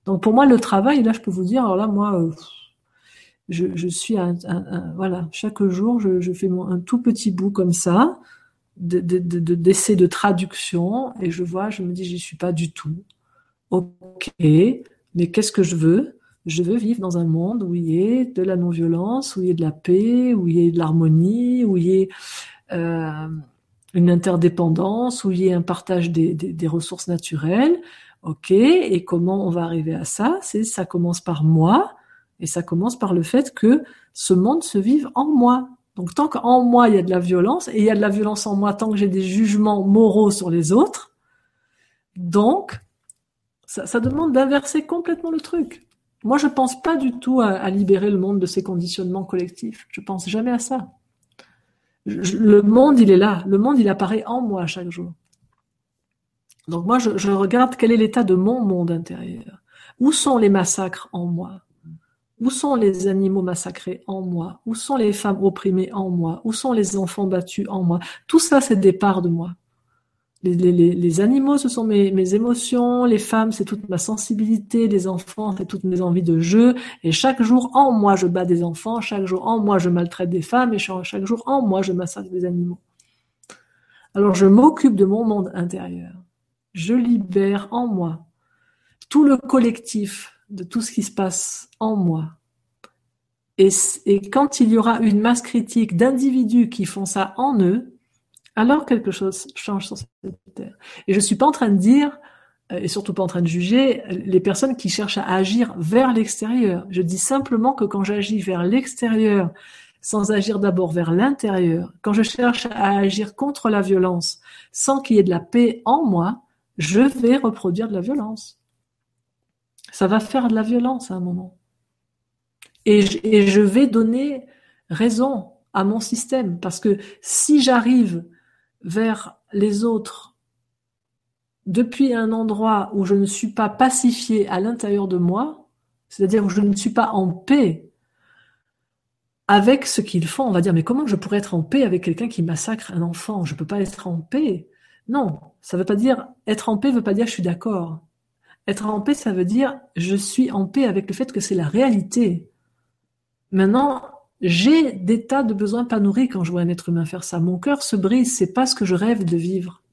Donc pour moi, le travail, là, je peux vous dire, alors là, moi, euh, je, suis un, voilà, chaque jour, je, fais un tout petit bout comme ça, d'essai de, de, traduction, et je vois, je me dis, j'y suis pas du tout. Ok, mais qu'est-ce que je veux? Je veux vivre dans un monde où il y ait de la non-violence, où il y ait de la paix, où il y ait de l'harmonie, où il y ait euh, une interdépendance, où il y ait un partage des, des, ressources naturelles. Ok, et comment on va arriver à ça? C'est ça commence par moi, et ça commence par le fait que ce monde se vive en moi. Donc tant qu'en moi il y a de la violence, et il y a de la violence en moi tant que j'ai des jugements moraux sur les autres, donc ça, demande d'inverser complètement le truc. Moi je pense pas du tout à, libérer le monde de ces conditionnements collectifs. Je pense jamais à ça le monde, il est là. Le monde, il apparaît en moi chaque jour. Donc moi, je, regarde quel est l'état de mon monde intérieur. Où sont les massacres en moi? Où sont les animaux massacrés en moi? Où sont les femmes opprimées en moi? Où sont les enfants battus en moi? Tout ça, c'est des parts de moi. Les, animaux, ce sont mes, émotions, les femmes, c'est toute ma sensibilité, les enfants, c'est toutes mes envies de jeu, et chaque jour en moi, je bats des enfants, chaque jour en moi, je maltraite des femmes, et chaque jour en moi, je massacre des animaux. Alors je m'occupe de mon monde intérieur. Je libère en moi tout le collectif de tout ce qui se passe en moi. et quand il y aura une masse critique d'individus qui font ça en eux, alors quelque chose change sur cette terre. Et je suis pas en train de dire, euh, et surtout pas en train de juger, les personnes qui cherchent à agir vers l'extérieur. Je dis simplement que quand j'agis vers l'extérieur, sans agir d'abord vers l'intérieur, quand je cherche à agir contre la violence, sans qu'il y ait de la paix en moi, je vais reproduire de la violence. Ça va faire de la violence à un moment. Et je, vais donner raison à mon système, parce que si j'arrive vers les autres depuis un endroit où je ne suis pas pacifié à l'intérieur de moi, c'est-à-dire où je ne suis pas en paix avec ce qu'ils font, on va dire, mais comment je pourrais être en paix avec quelqu'un qui massacre un enfant? Je ne peux pas être en paix. Non, ça ne veut pas dire, être en paix ne veut pas dire je suis d'accord. Être en paix, ça veut dire je suis en paix avec le fait que c'est la réalité. Maintenant, j'ai des tas de besoins pas nourris quand je vois un être humain faire ça. Mon cœur se brise, c'est pas ce que je rêve de vivre.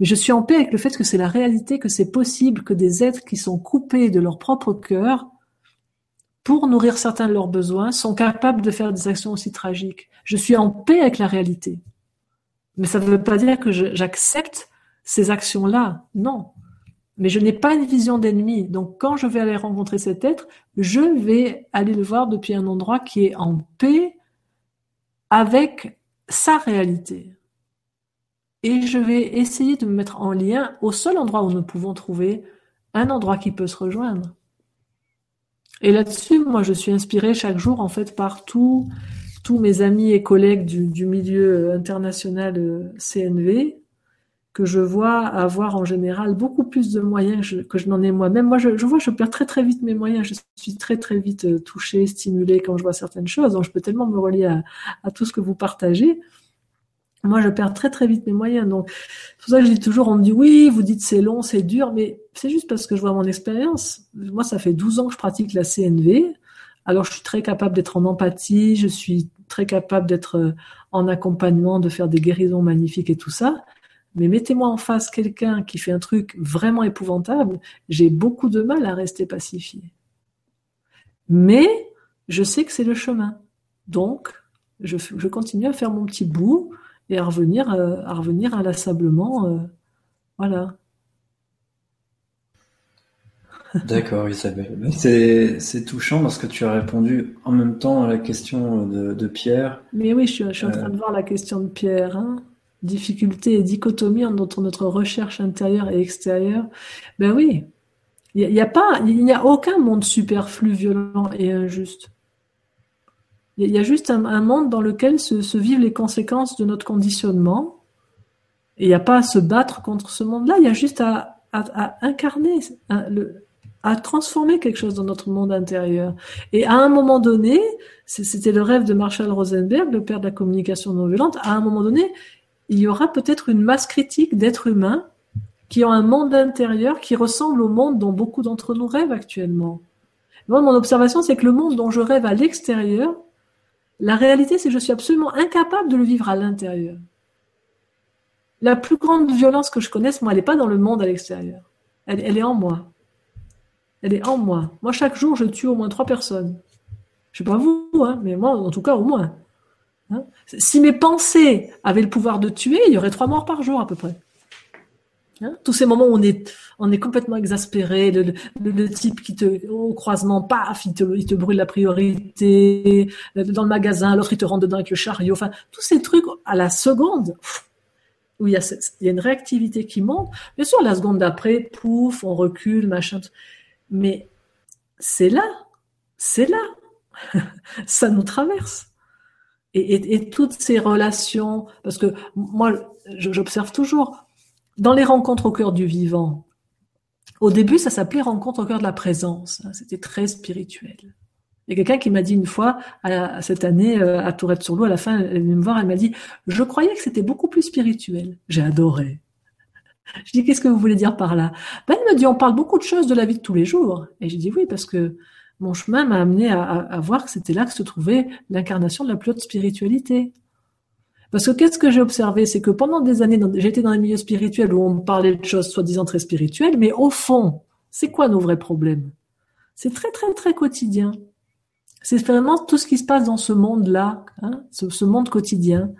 Mais je suis en paix avec le fait que c'est la réalité, que c'est possible que des êtres qui sont coupés de leur propre cœur pour nourrir certains de leurs besoins sont capables de faire des actions aussi tragiques. Je suis en paix avec la réalité. Mais ça ne veut pas dire que j'accepte ces actions-là. Non mais je n'ai pas une vision d'ennemi. Donc quand je vais aller rencontrer cet être, je vais aller le voir depuis un endroit qui est en paix avec sa réalité. Et je vais essayer de me mettre en lien au seul endroit où nous pouvons trouver un endroit qui peut se rejoindre. Et là-dessus, moi, je suis inspirée chaque jour, en fait, par tous mes amis et collègues du, du milieu international euh, CNV, que je vois avoir en général beaucoup plus de moyens que je, n'en ai moi-même. Moi, je, vois, je perds très très vite mes moyens. Je suis très très vite euh, touchée, stimulée quand je vois certaines choses. Donc, je peux tellement me relier à, tout ce que vous partagez. moi, je perds très très vite mes moyens. Donc, c'est pour ça que je dis toujours, on me dit oui, vous dites c'est long, c'est dur, mais c'est juste parce que je vois mon expérience. Moi, ça fait 12 ans que je pratique la CNV. Alors, je suis très capable d'être en empathie, je suis très capable d'être euh, en accompagnement, de faire des guérisons magnifiques et tout ça. Mais mettez-moi en face quelqu'un qui fait un truc vraiment épouvantable, j'ai beaucoup de mal à rester pacifié. Mais je sais que c'est le chemin. Donc, je, je, continue à faire mon petit bout et à revenir, euh, à revenir inlassablement. Euh, voilà. D'accord, Isabelle. C'est touchant parce que tu as répondu en même temps à la question de, Pierre. Mais oui, je suis, je suis en train de voir la question de Pierre. Hein. Difficulté et dichotomie entre notre recherche intérieure et extérieure. Ben oui, il n'y a, pas, il n'y a aucun monde superflu, violent et injuste. Il y a juste un, monde dans lequel se, vivent les conséquences de notre conditionnement. Et il n'y a pas à se battre contre ce monde-là, il y a juste à, incarner, à, transformer quelque chose dans notre monde intérieur. Et à un moment donné, c'était le rêve de Marshall Rosenberg, le père de la communication non violente, à un moment donné, il y aura peut-être une masse critique d'êtres humains qui ont un monde intérieur qui ressemble au monde dont beaucoup d'entre nous rêvent actuellement. Moi, mon observation, c'est que le monde dont je rêve à l'extérieur la réalité, c'est que je suis absolument incapable de le vivre à l'intérieur. La plus grande violence que je connaisse, moi, elle n'est pas dans le monde à l'extérieur. Elle, est en moi. Elle est en moi. Moi, chaque jour, je tue au moins trois personnes. Je ne sais pas vous, hein, mais moi, en tout cas, au moins. Hein. si mes pensées avaient le pouvoir de tuer, il y aurait trois morts par jour à peu près. Hein Tous ces moments où on est, on est complètement exaspéré, le, type qui te, au croisement, paf, il te, il te brûle la priorité, dans le magasin, l'autre il te rentre dedans avec le chariot, enfin, tous ces trucs à la seconde, où il y, a, il y a une réactivité qui monte. Bien sûr, la seconde d'après, pouf, on recule, machin. Mais c'est là, c'est là. Ça nous traverse. Et, et, et, toutes ces relations, parce que moi, j'observe toujours, dans les rencontres au cœur du vivant, au début, ça s'appelait rencontre au cœur de la présence. Hein, c'était très spirituel. Il y a quelqu'un qui m'a dit une fois, à, cette année, euh, à Tourette-sur-Loup, à la fin, elle venait me voir, elle m'a dit, je croyais que c'était beaucoup plus spirituel. J'ai adoré. Je dis, qu'est-ce que vous voulez dire par là? Ben, Elle me dit, on parle beaucoup de choses de la vie de tous les jours. Et j'ai dit, oui, parce que mon chemin m'a amené à, voir que c'était là que se trouvait l'incarnation de la plus haute spiritualité. Parce que qu'est-ce que j'ai observé, c'est que pendant des années, j'étais dans les milieux spirituels où on me parlait de choses soi-disant très spirituelles, mais au fond, c'est quoi nos vrais problèmes? C'est très très très quotidien. C'est vraiment tout ce qui se passe dans ce monde-là, hein, ce, monde quotidien,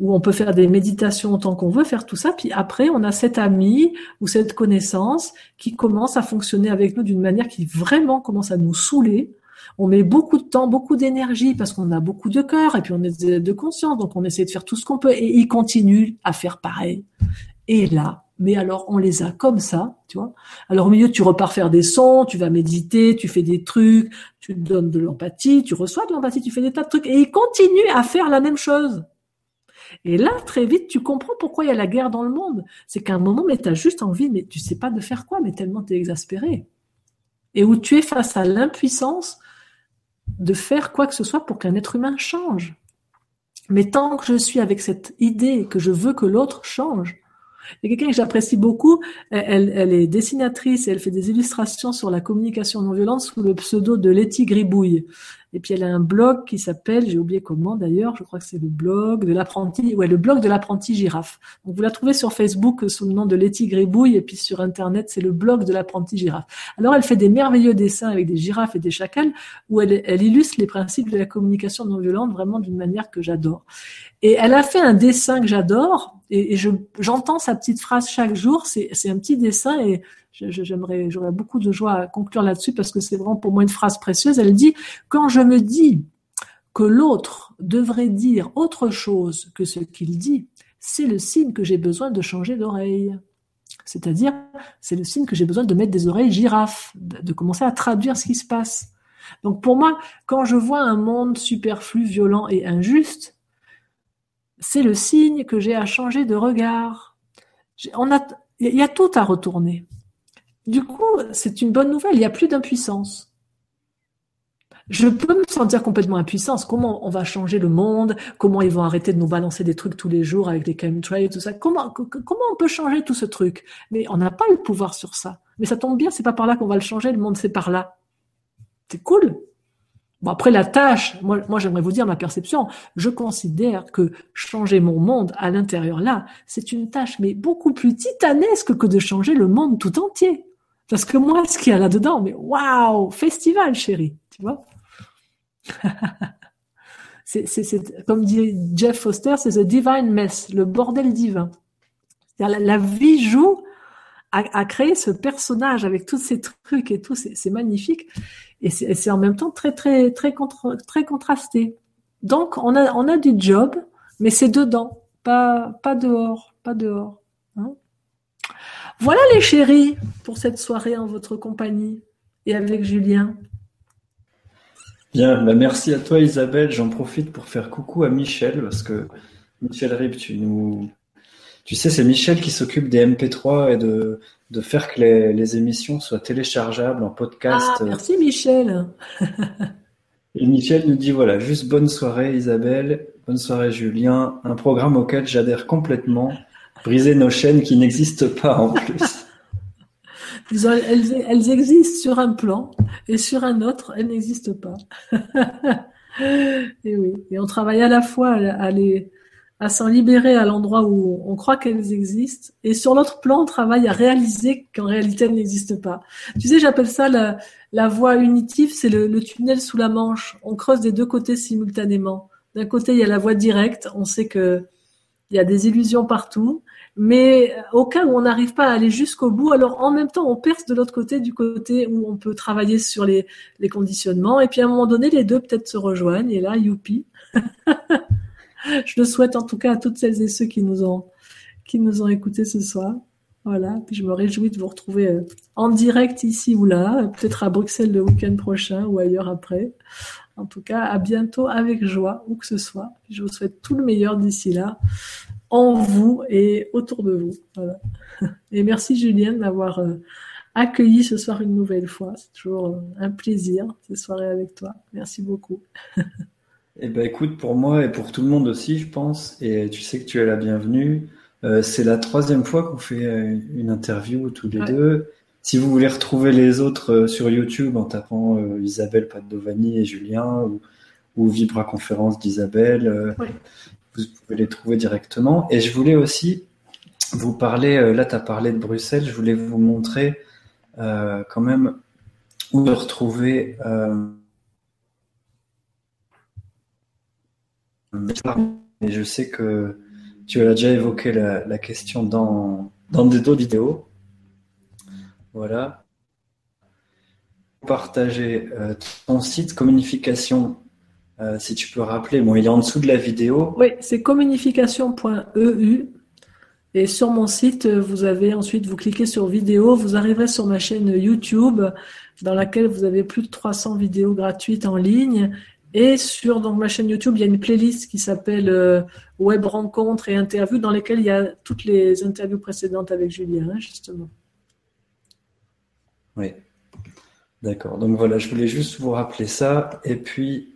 où on peut faire des méditations autant qu'on veut, faire tout ça, puis après on a cet ami ou cette connaissance qui commence à fonctionner avec nous d'une manière qui vraiment commence à nous saouler, on met beaucoup de temps, beaucoup d'énergie parce qu'on a beaucoup de cœur et puis on est de conscience, donc on essaie de faire tout ce qu'on peut et ils continuent à faire pareil. Et là, mais alors on les a comme ça, tu vois. Alors au milieu, tu repars faire des sons, tu vas méditer, tu fais des trucs, tu donnes de l'empathie, tu reçois de l'empathie, tu fais des tas de trucs et ils continuent à faire la même chose. Et là, très vite, tu comprends pourquoi il y a la guerre dans le monde. C'est qu'à un moment, mais tu as juste envie, mais tu sais pas de faire quoi, mais tellement tu es exaspéré. Et où tu es face à l'impuissance de faire quoi que ce soit pour qu'un être humain change. Mais tant que je suis avec cette idée que je veux que l'autre change, il y a quelqu'un que j'apprécie beaucoup, elle, elle, est dessinatrice et elle fait des illustrations sur la communication non violente sous le pseudo de Letty Gribouille. Et puis elle a un blog qui s'appelle, j'ai oublié comment d'ailleurs, je crois que c'est le blog de l'apprenti, ouais, le blog de l'apprenti girafe. Donc vous la trouvez sur Facebook sous le nom de Letty Gribouille et puis sur internet c'est le blog de l'apprenti girafe. Alors elle fait des merveilleux dessins avec des girafes et des chacals où elle, elle illustre les principes de la communication non violente vraiment d'une manière que j'adore. Et elle a fait un dessin que j'adore et, je j'entends sa petite phrase chaque jour. C'est un petit dessin et j'aimerais, j'aurais beaucoup de joie à conclure là-dessus parce que c'est vraiment pour moi une phrase précieuse. Elle dit, quand je me dis que l'autre devrait dire autre chose que ce qu'il dit, c'est le signe que j'ai besoin de changer d'oreille. C'est-à-dire, c'est le signe que j'ai besoin de mettre des oreilles girafes, de commencer à traduire ce qui se passe. Donc pour moi, quand je vois un monde superflu, violent et injuste, c'est le signe que j'ai à changer de regard. Il y a tout à retourner. Du coup, c'est une bonne nouvelle, il n'y a plus d'impuissance. je peux me sentir complètement impuissance. Comment on va changer le monde? Comment ils vont arrêter de nous balancer des trucs tous les jours avec des chemtrails et tout ça? Comment comment on peut changer tout ce truc? Mais on n'a pas le pouvoir sur ça. Mais ça tombe bien, c'est pas par là qu'on va le changer. Le monde c'est par là. C'est cool. Bon après la tâche, moi, moi j'aimerais vous dire ma perception. Je considère que changer mon monde à l'intérieur là, c'est une tâche mais beaucoup plus titanesque que de changer le monde tout entier. Parce que moi, ce qu'il y a là-dedans, mais waouh, festival, chérie, tu vois c'est, comme dit Jeff Foster, c'est the divine mess, le bordel divin. La, la, vie joue à, créer ce personnage avec tous ces trucs et tout, c'est, magnifique. Et c'est, en même temps très très très très contrasté. Donc on a on a du job, mais c'est dedans, pas pas dehors, pas dehors. Hein. voilà les chéris pour cette soirée en votre compagnie et avec Julien. Bien, bah, merci à toi Isabelle. J'en profite pour faire coucou à Michel parce que Michel Rib, tu nous, tu sais, c'est Michel qui s'occupe des MP3 et de, de faire que les, les émissions soient téléchargeables en podcast. Ah, merci Michel. et Michel nous dit voilà, juste bonne soirée Isabelle, bonne soirée Julien, un programme auquel j'adhère complètement. Briser nos chaînes qui n'existent pas en plus elles, existent sur un plan et sur un autre, elles n'existent pas. et oui, et on travaille à la fois à, les, à s'en libérer à l'endroit où on croit qu'elles existent, et sur l'autre plan, on travaille à réaliser qu'en réalité elles n'existent pas. Tu sais, j'appelle ça la, la voie unitive, c'est le, le, tunnel sous la manche. On creuse des deux côtés simultanément. D'un côté, il y a la voie directe, on sait que il y a des illusions partout, mais au cas où on n'arrive pas à aller jusqu'au bout, alors en même temps, on perce de l'autre côté, du côté où on peut travailler sur les, les conditionnements, et puis à un moment donné, les deux peut-être se rejoignent, et là, youpi. Je le souhaite en tout cas à toutes celles et ceux qui nous ont, qui nous ont écoutés ce soir. Voilà, puis je me réjouis de vous retrouver euh, en direct ici ou là, peut-être à Bruxelles le week-end prochain ou ailleurs après. En tout cas, à bientôt avec joie, où que ce soit. Je vous souhaite tout le meilleur d'ici là en vous et autour de vous. Et merci Julien d'avoir euh, accueilli ce soir une nouvelle fois. C'est toujours euh, un plaisir ces soirées avec toi. Merci beaucoup. Eh ben écoute, pour moi et pour tout le monde aussi, je pense, et tu sais que tu es la bienvenue. Euh, c'est la troisième fois qu'on fait une interview tous les deux. Si vous voulez retrouver les autres sur YouTube en tapant Isabelle Padovani et Julien ou, ou Vibra Conférence d'Isabelle, vous pouvez les trouver directement. Et je voulais aussi vous parler, euh, là tu as parlé de Bruxelles, je voulais vous montrer euh, quand même où retrouver et je sais que tu as déjà évoqué la, question dans, dans d'autres vidéos. Voilà. Partager ton site communication euh, si tu peux rappeler, bon, il est en dessous de la vidéo. Oui, c'est communication.eu. Et sur mon site, vous avez ensuite, vous cliquez sur vidéo, vous arriverez sur ma chaîne YouTube, dans laquelle vous avez plus de 300 vidéos gratuites en ligne. Et sur donc ma chaîne YouTube, il y a une playlist qui s'appelle euh, Web rencontres et interviews, dans lesquelles il y a toutes les interviews précédentes avec Julien, hein, justement. Oui. D'accord. Donc voilà, je voulais juste vous rappeler ça. Et puis,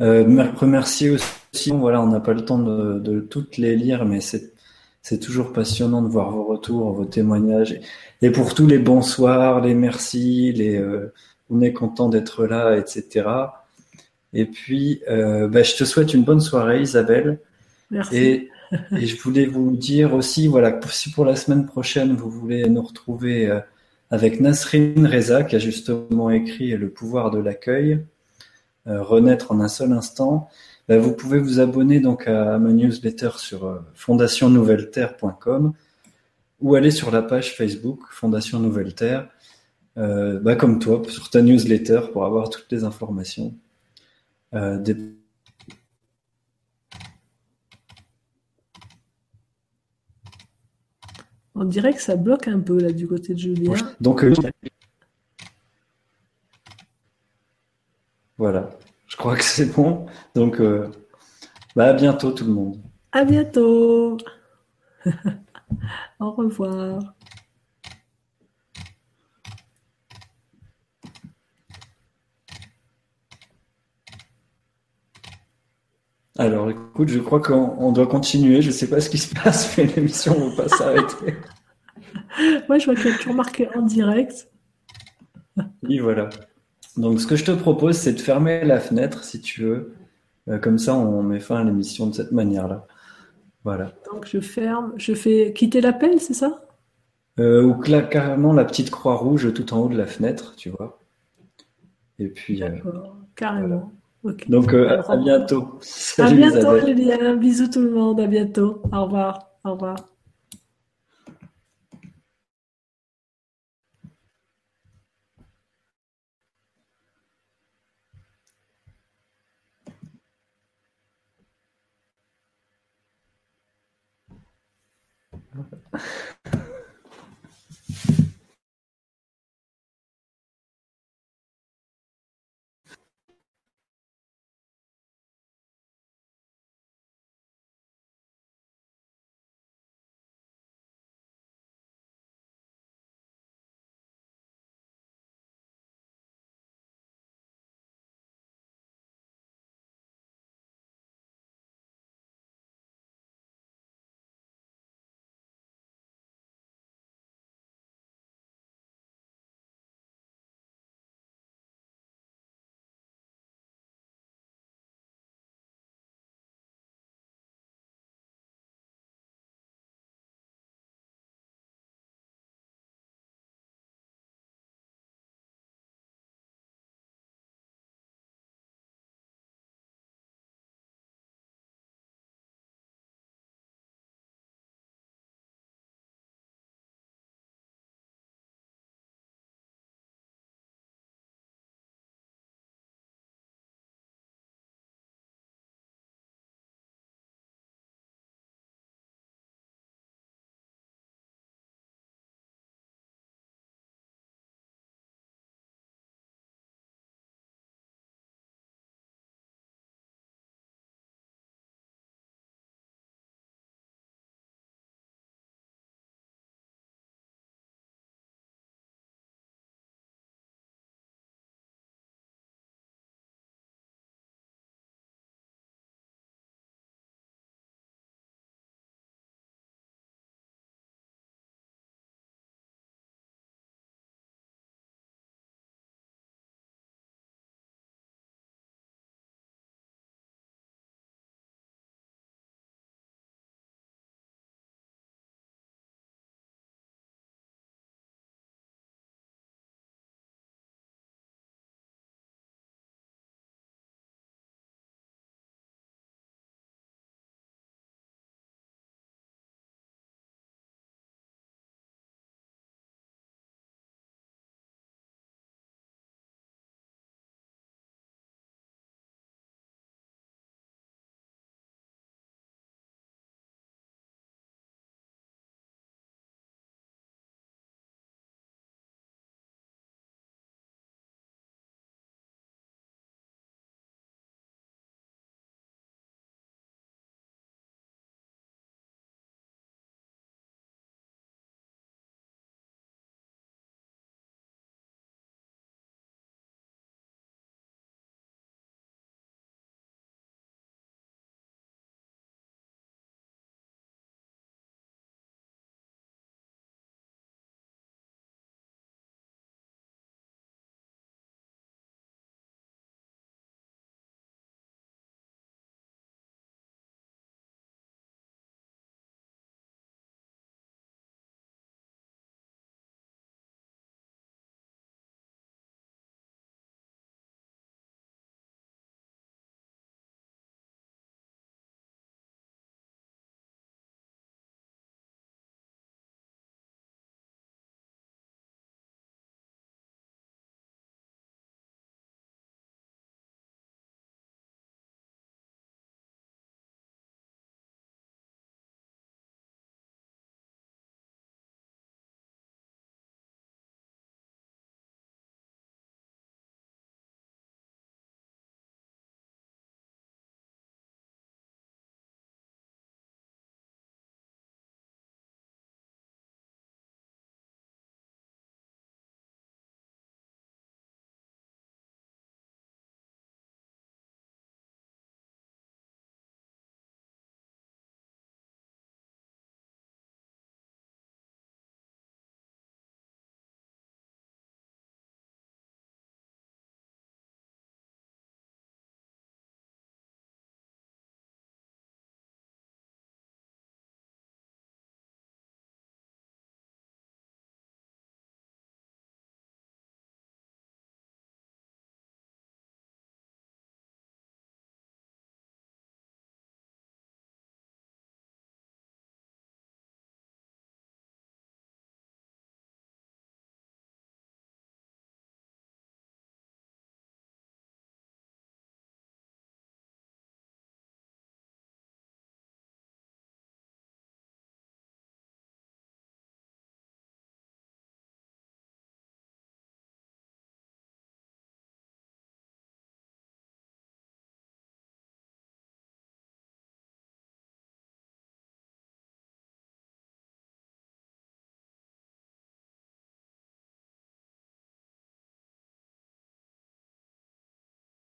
euh, remercier aussi, voilà, on n'a pas le temps de, toutes les lire, mais c'est c'est toujours passionnant de voir vos retours, vos témoignages, et pour tous les bonsoirs, les merci, les euh, on est content d'être là, etc. Et puis, euh, bah, je te souhaite une bonne soirée, Isabelle. Merci. Et, et je voulais vous dire aussi, voilà, si pour la semaine prochaine vous voulez nous retrouver euh, avec Nasrin Reza, qui a justement écrit Le pouvoir de l'accueil. Euh, renaître en un seul instant, bah, vous pouvez vous abonner donc à ma newsletter sur fondationnouvelleterre.com ou aller sur la page Facebook Fondation Nouvelle Terre, bah, comme toi, sur ta newsletter pour avoir toutes les informations. On dirait que ça bloque un peu là du côté de Julien. Donc, Voilà, je crois que c'est bon. Donc, euh, bah, à bientôt tout le monde. À bientôt. Au revoir. Alors écoute, je crois qu'on doit continuer. Je ne sais pas ce qui se passe, mais l'émission ne va pas s'arrêter. Moi, je vois qu'il y a toujours marqué en direct. Oui, voilà. Donc, ce que je te propose, c'est de fermer la fenêtre, si tu veux. Euh, comme ça, on met fin à l'émission de cette manière-là. Voilà. Donc, je ferme. Je fais quitter l'appel, c'est ça? Euh, Ou carrément la petite croix rouge tout en haut de la fenêtre, tu vois. Et puis. Euh, D'accord, Donc, à bientôt. Salut, à bientôt, Julien. Bisous tout le monde. À bientôt. Au revoir. Au revoir.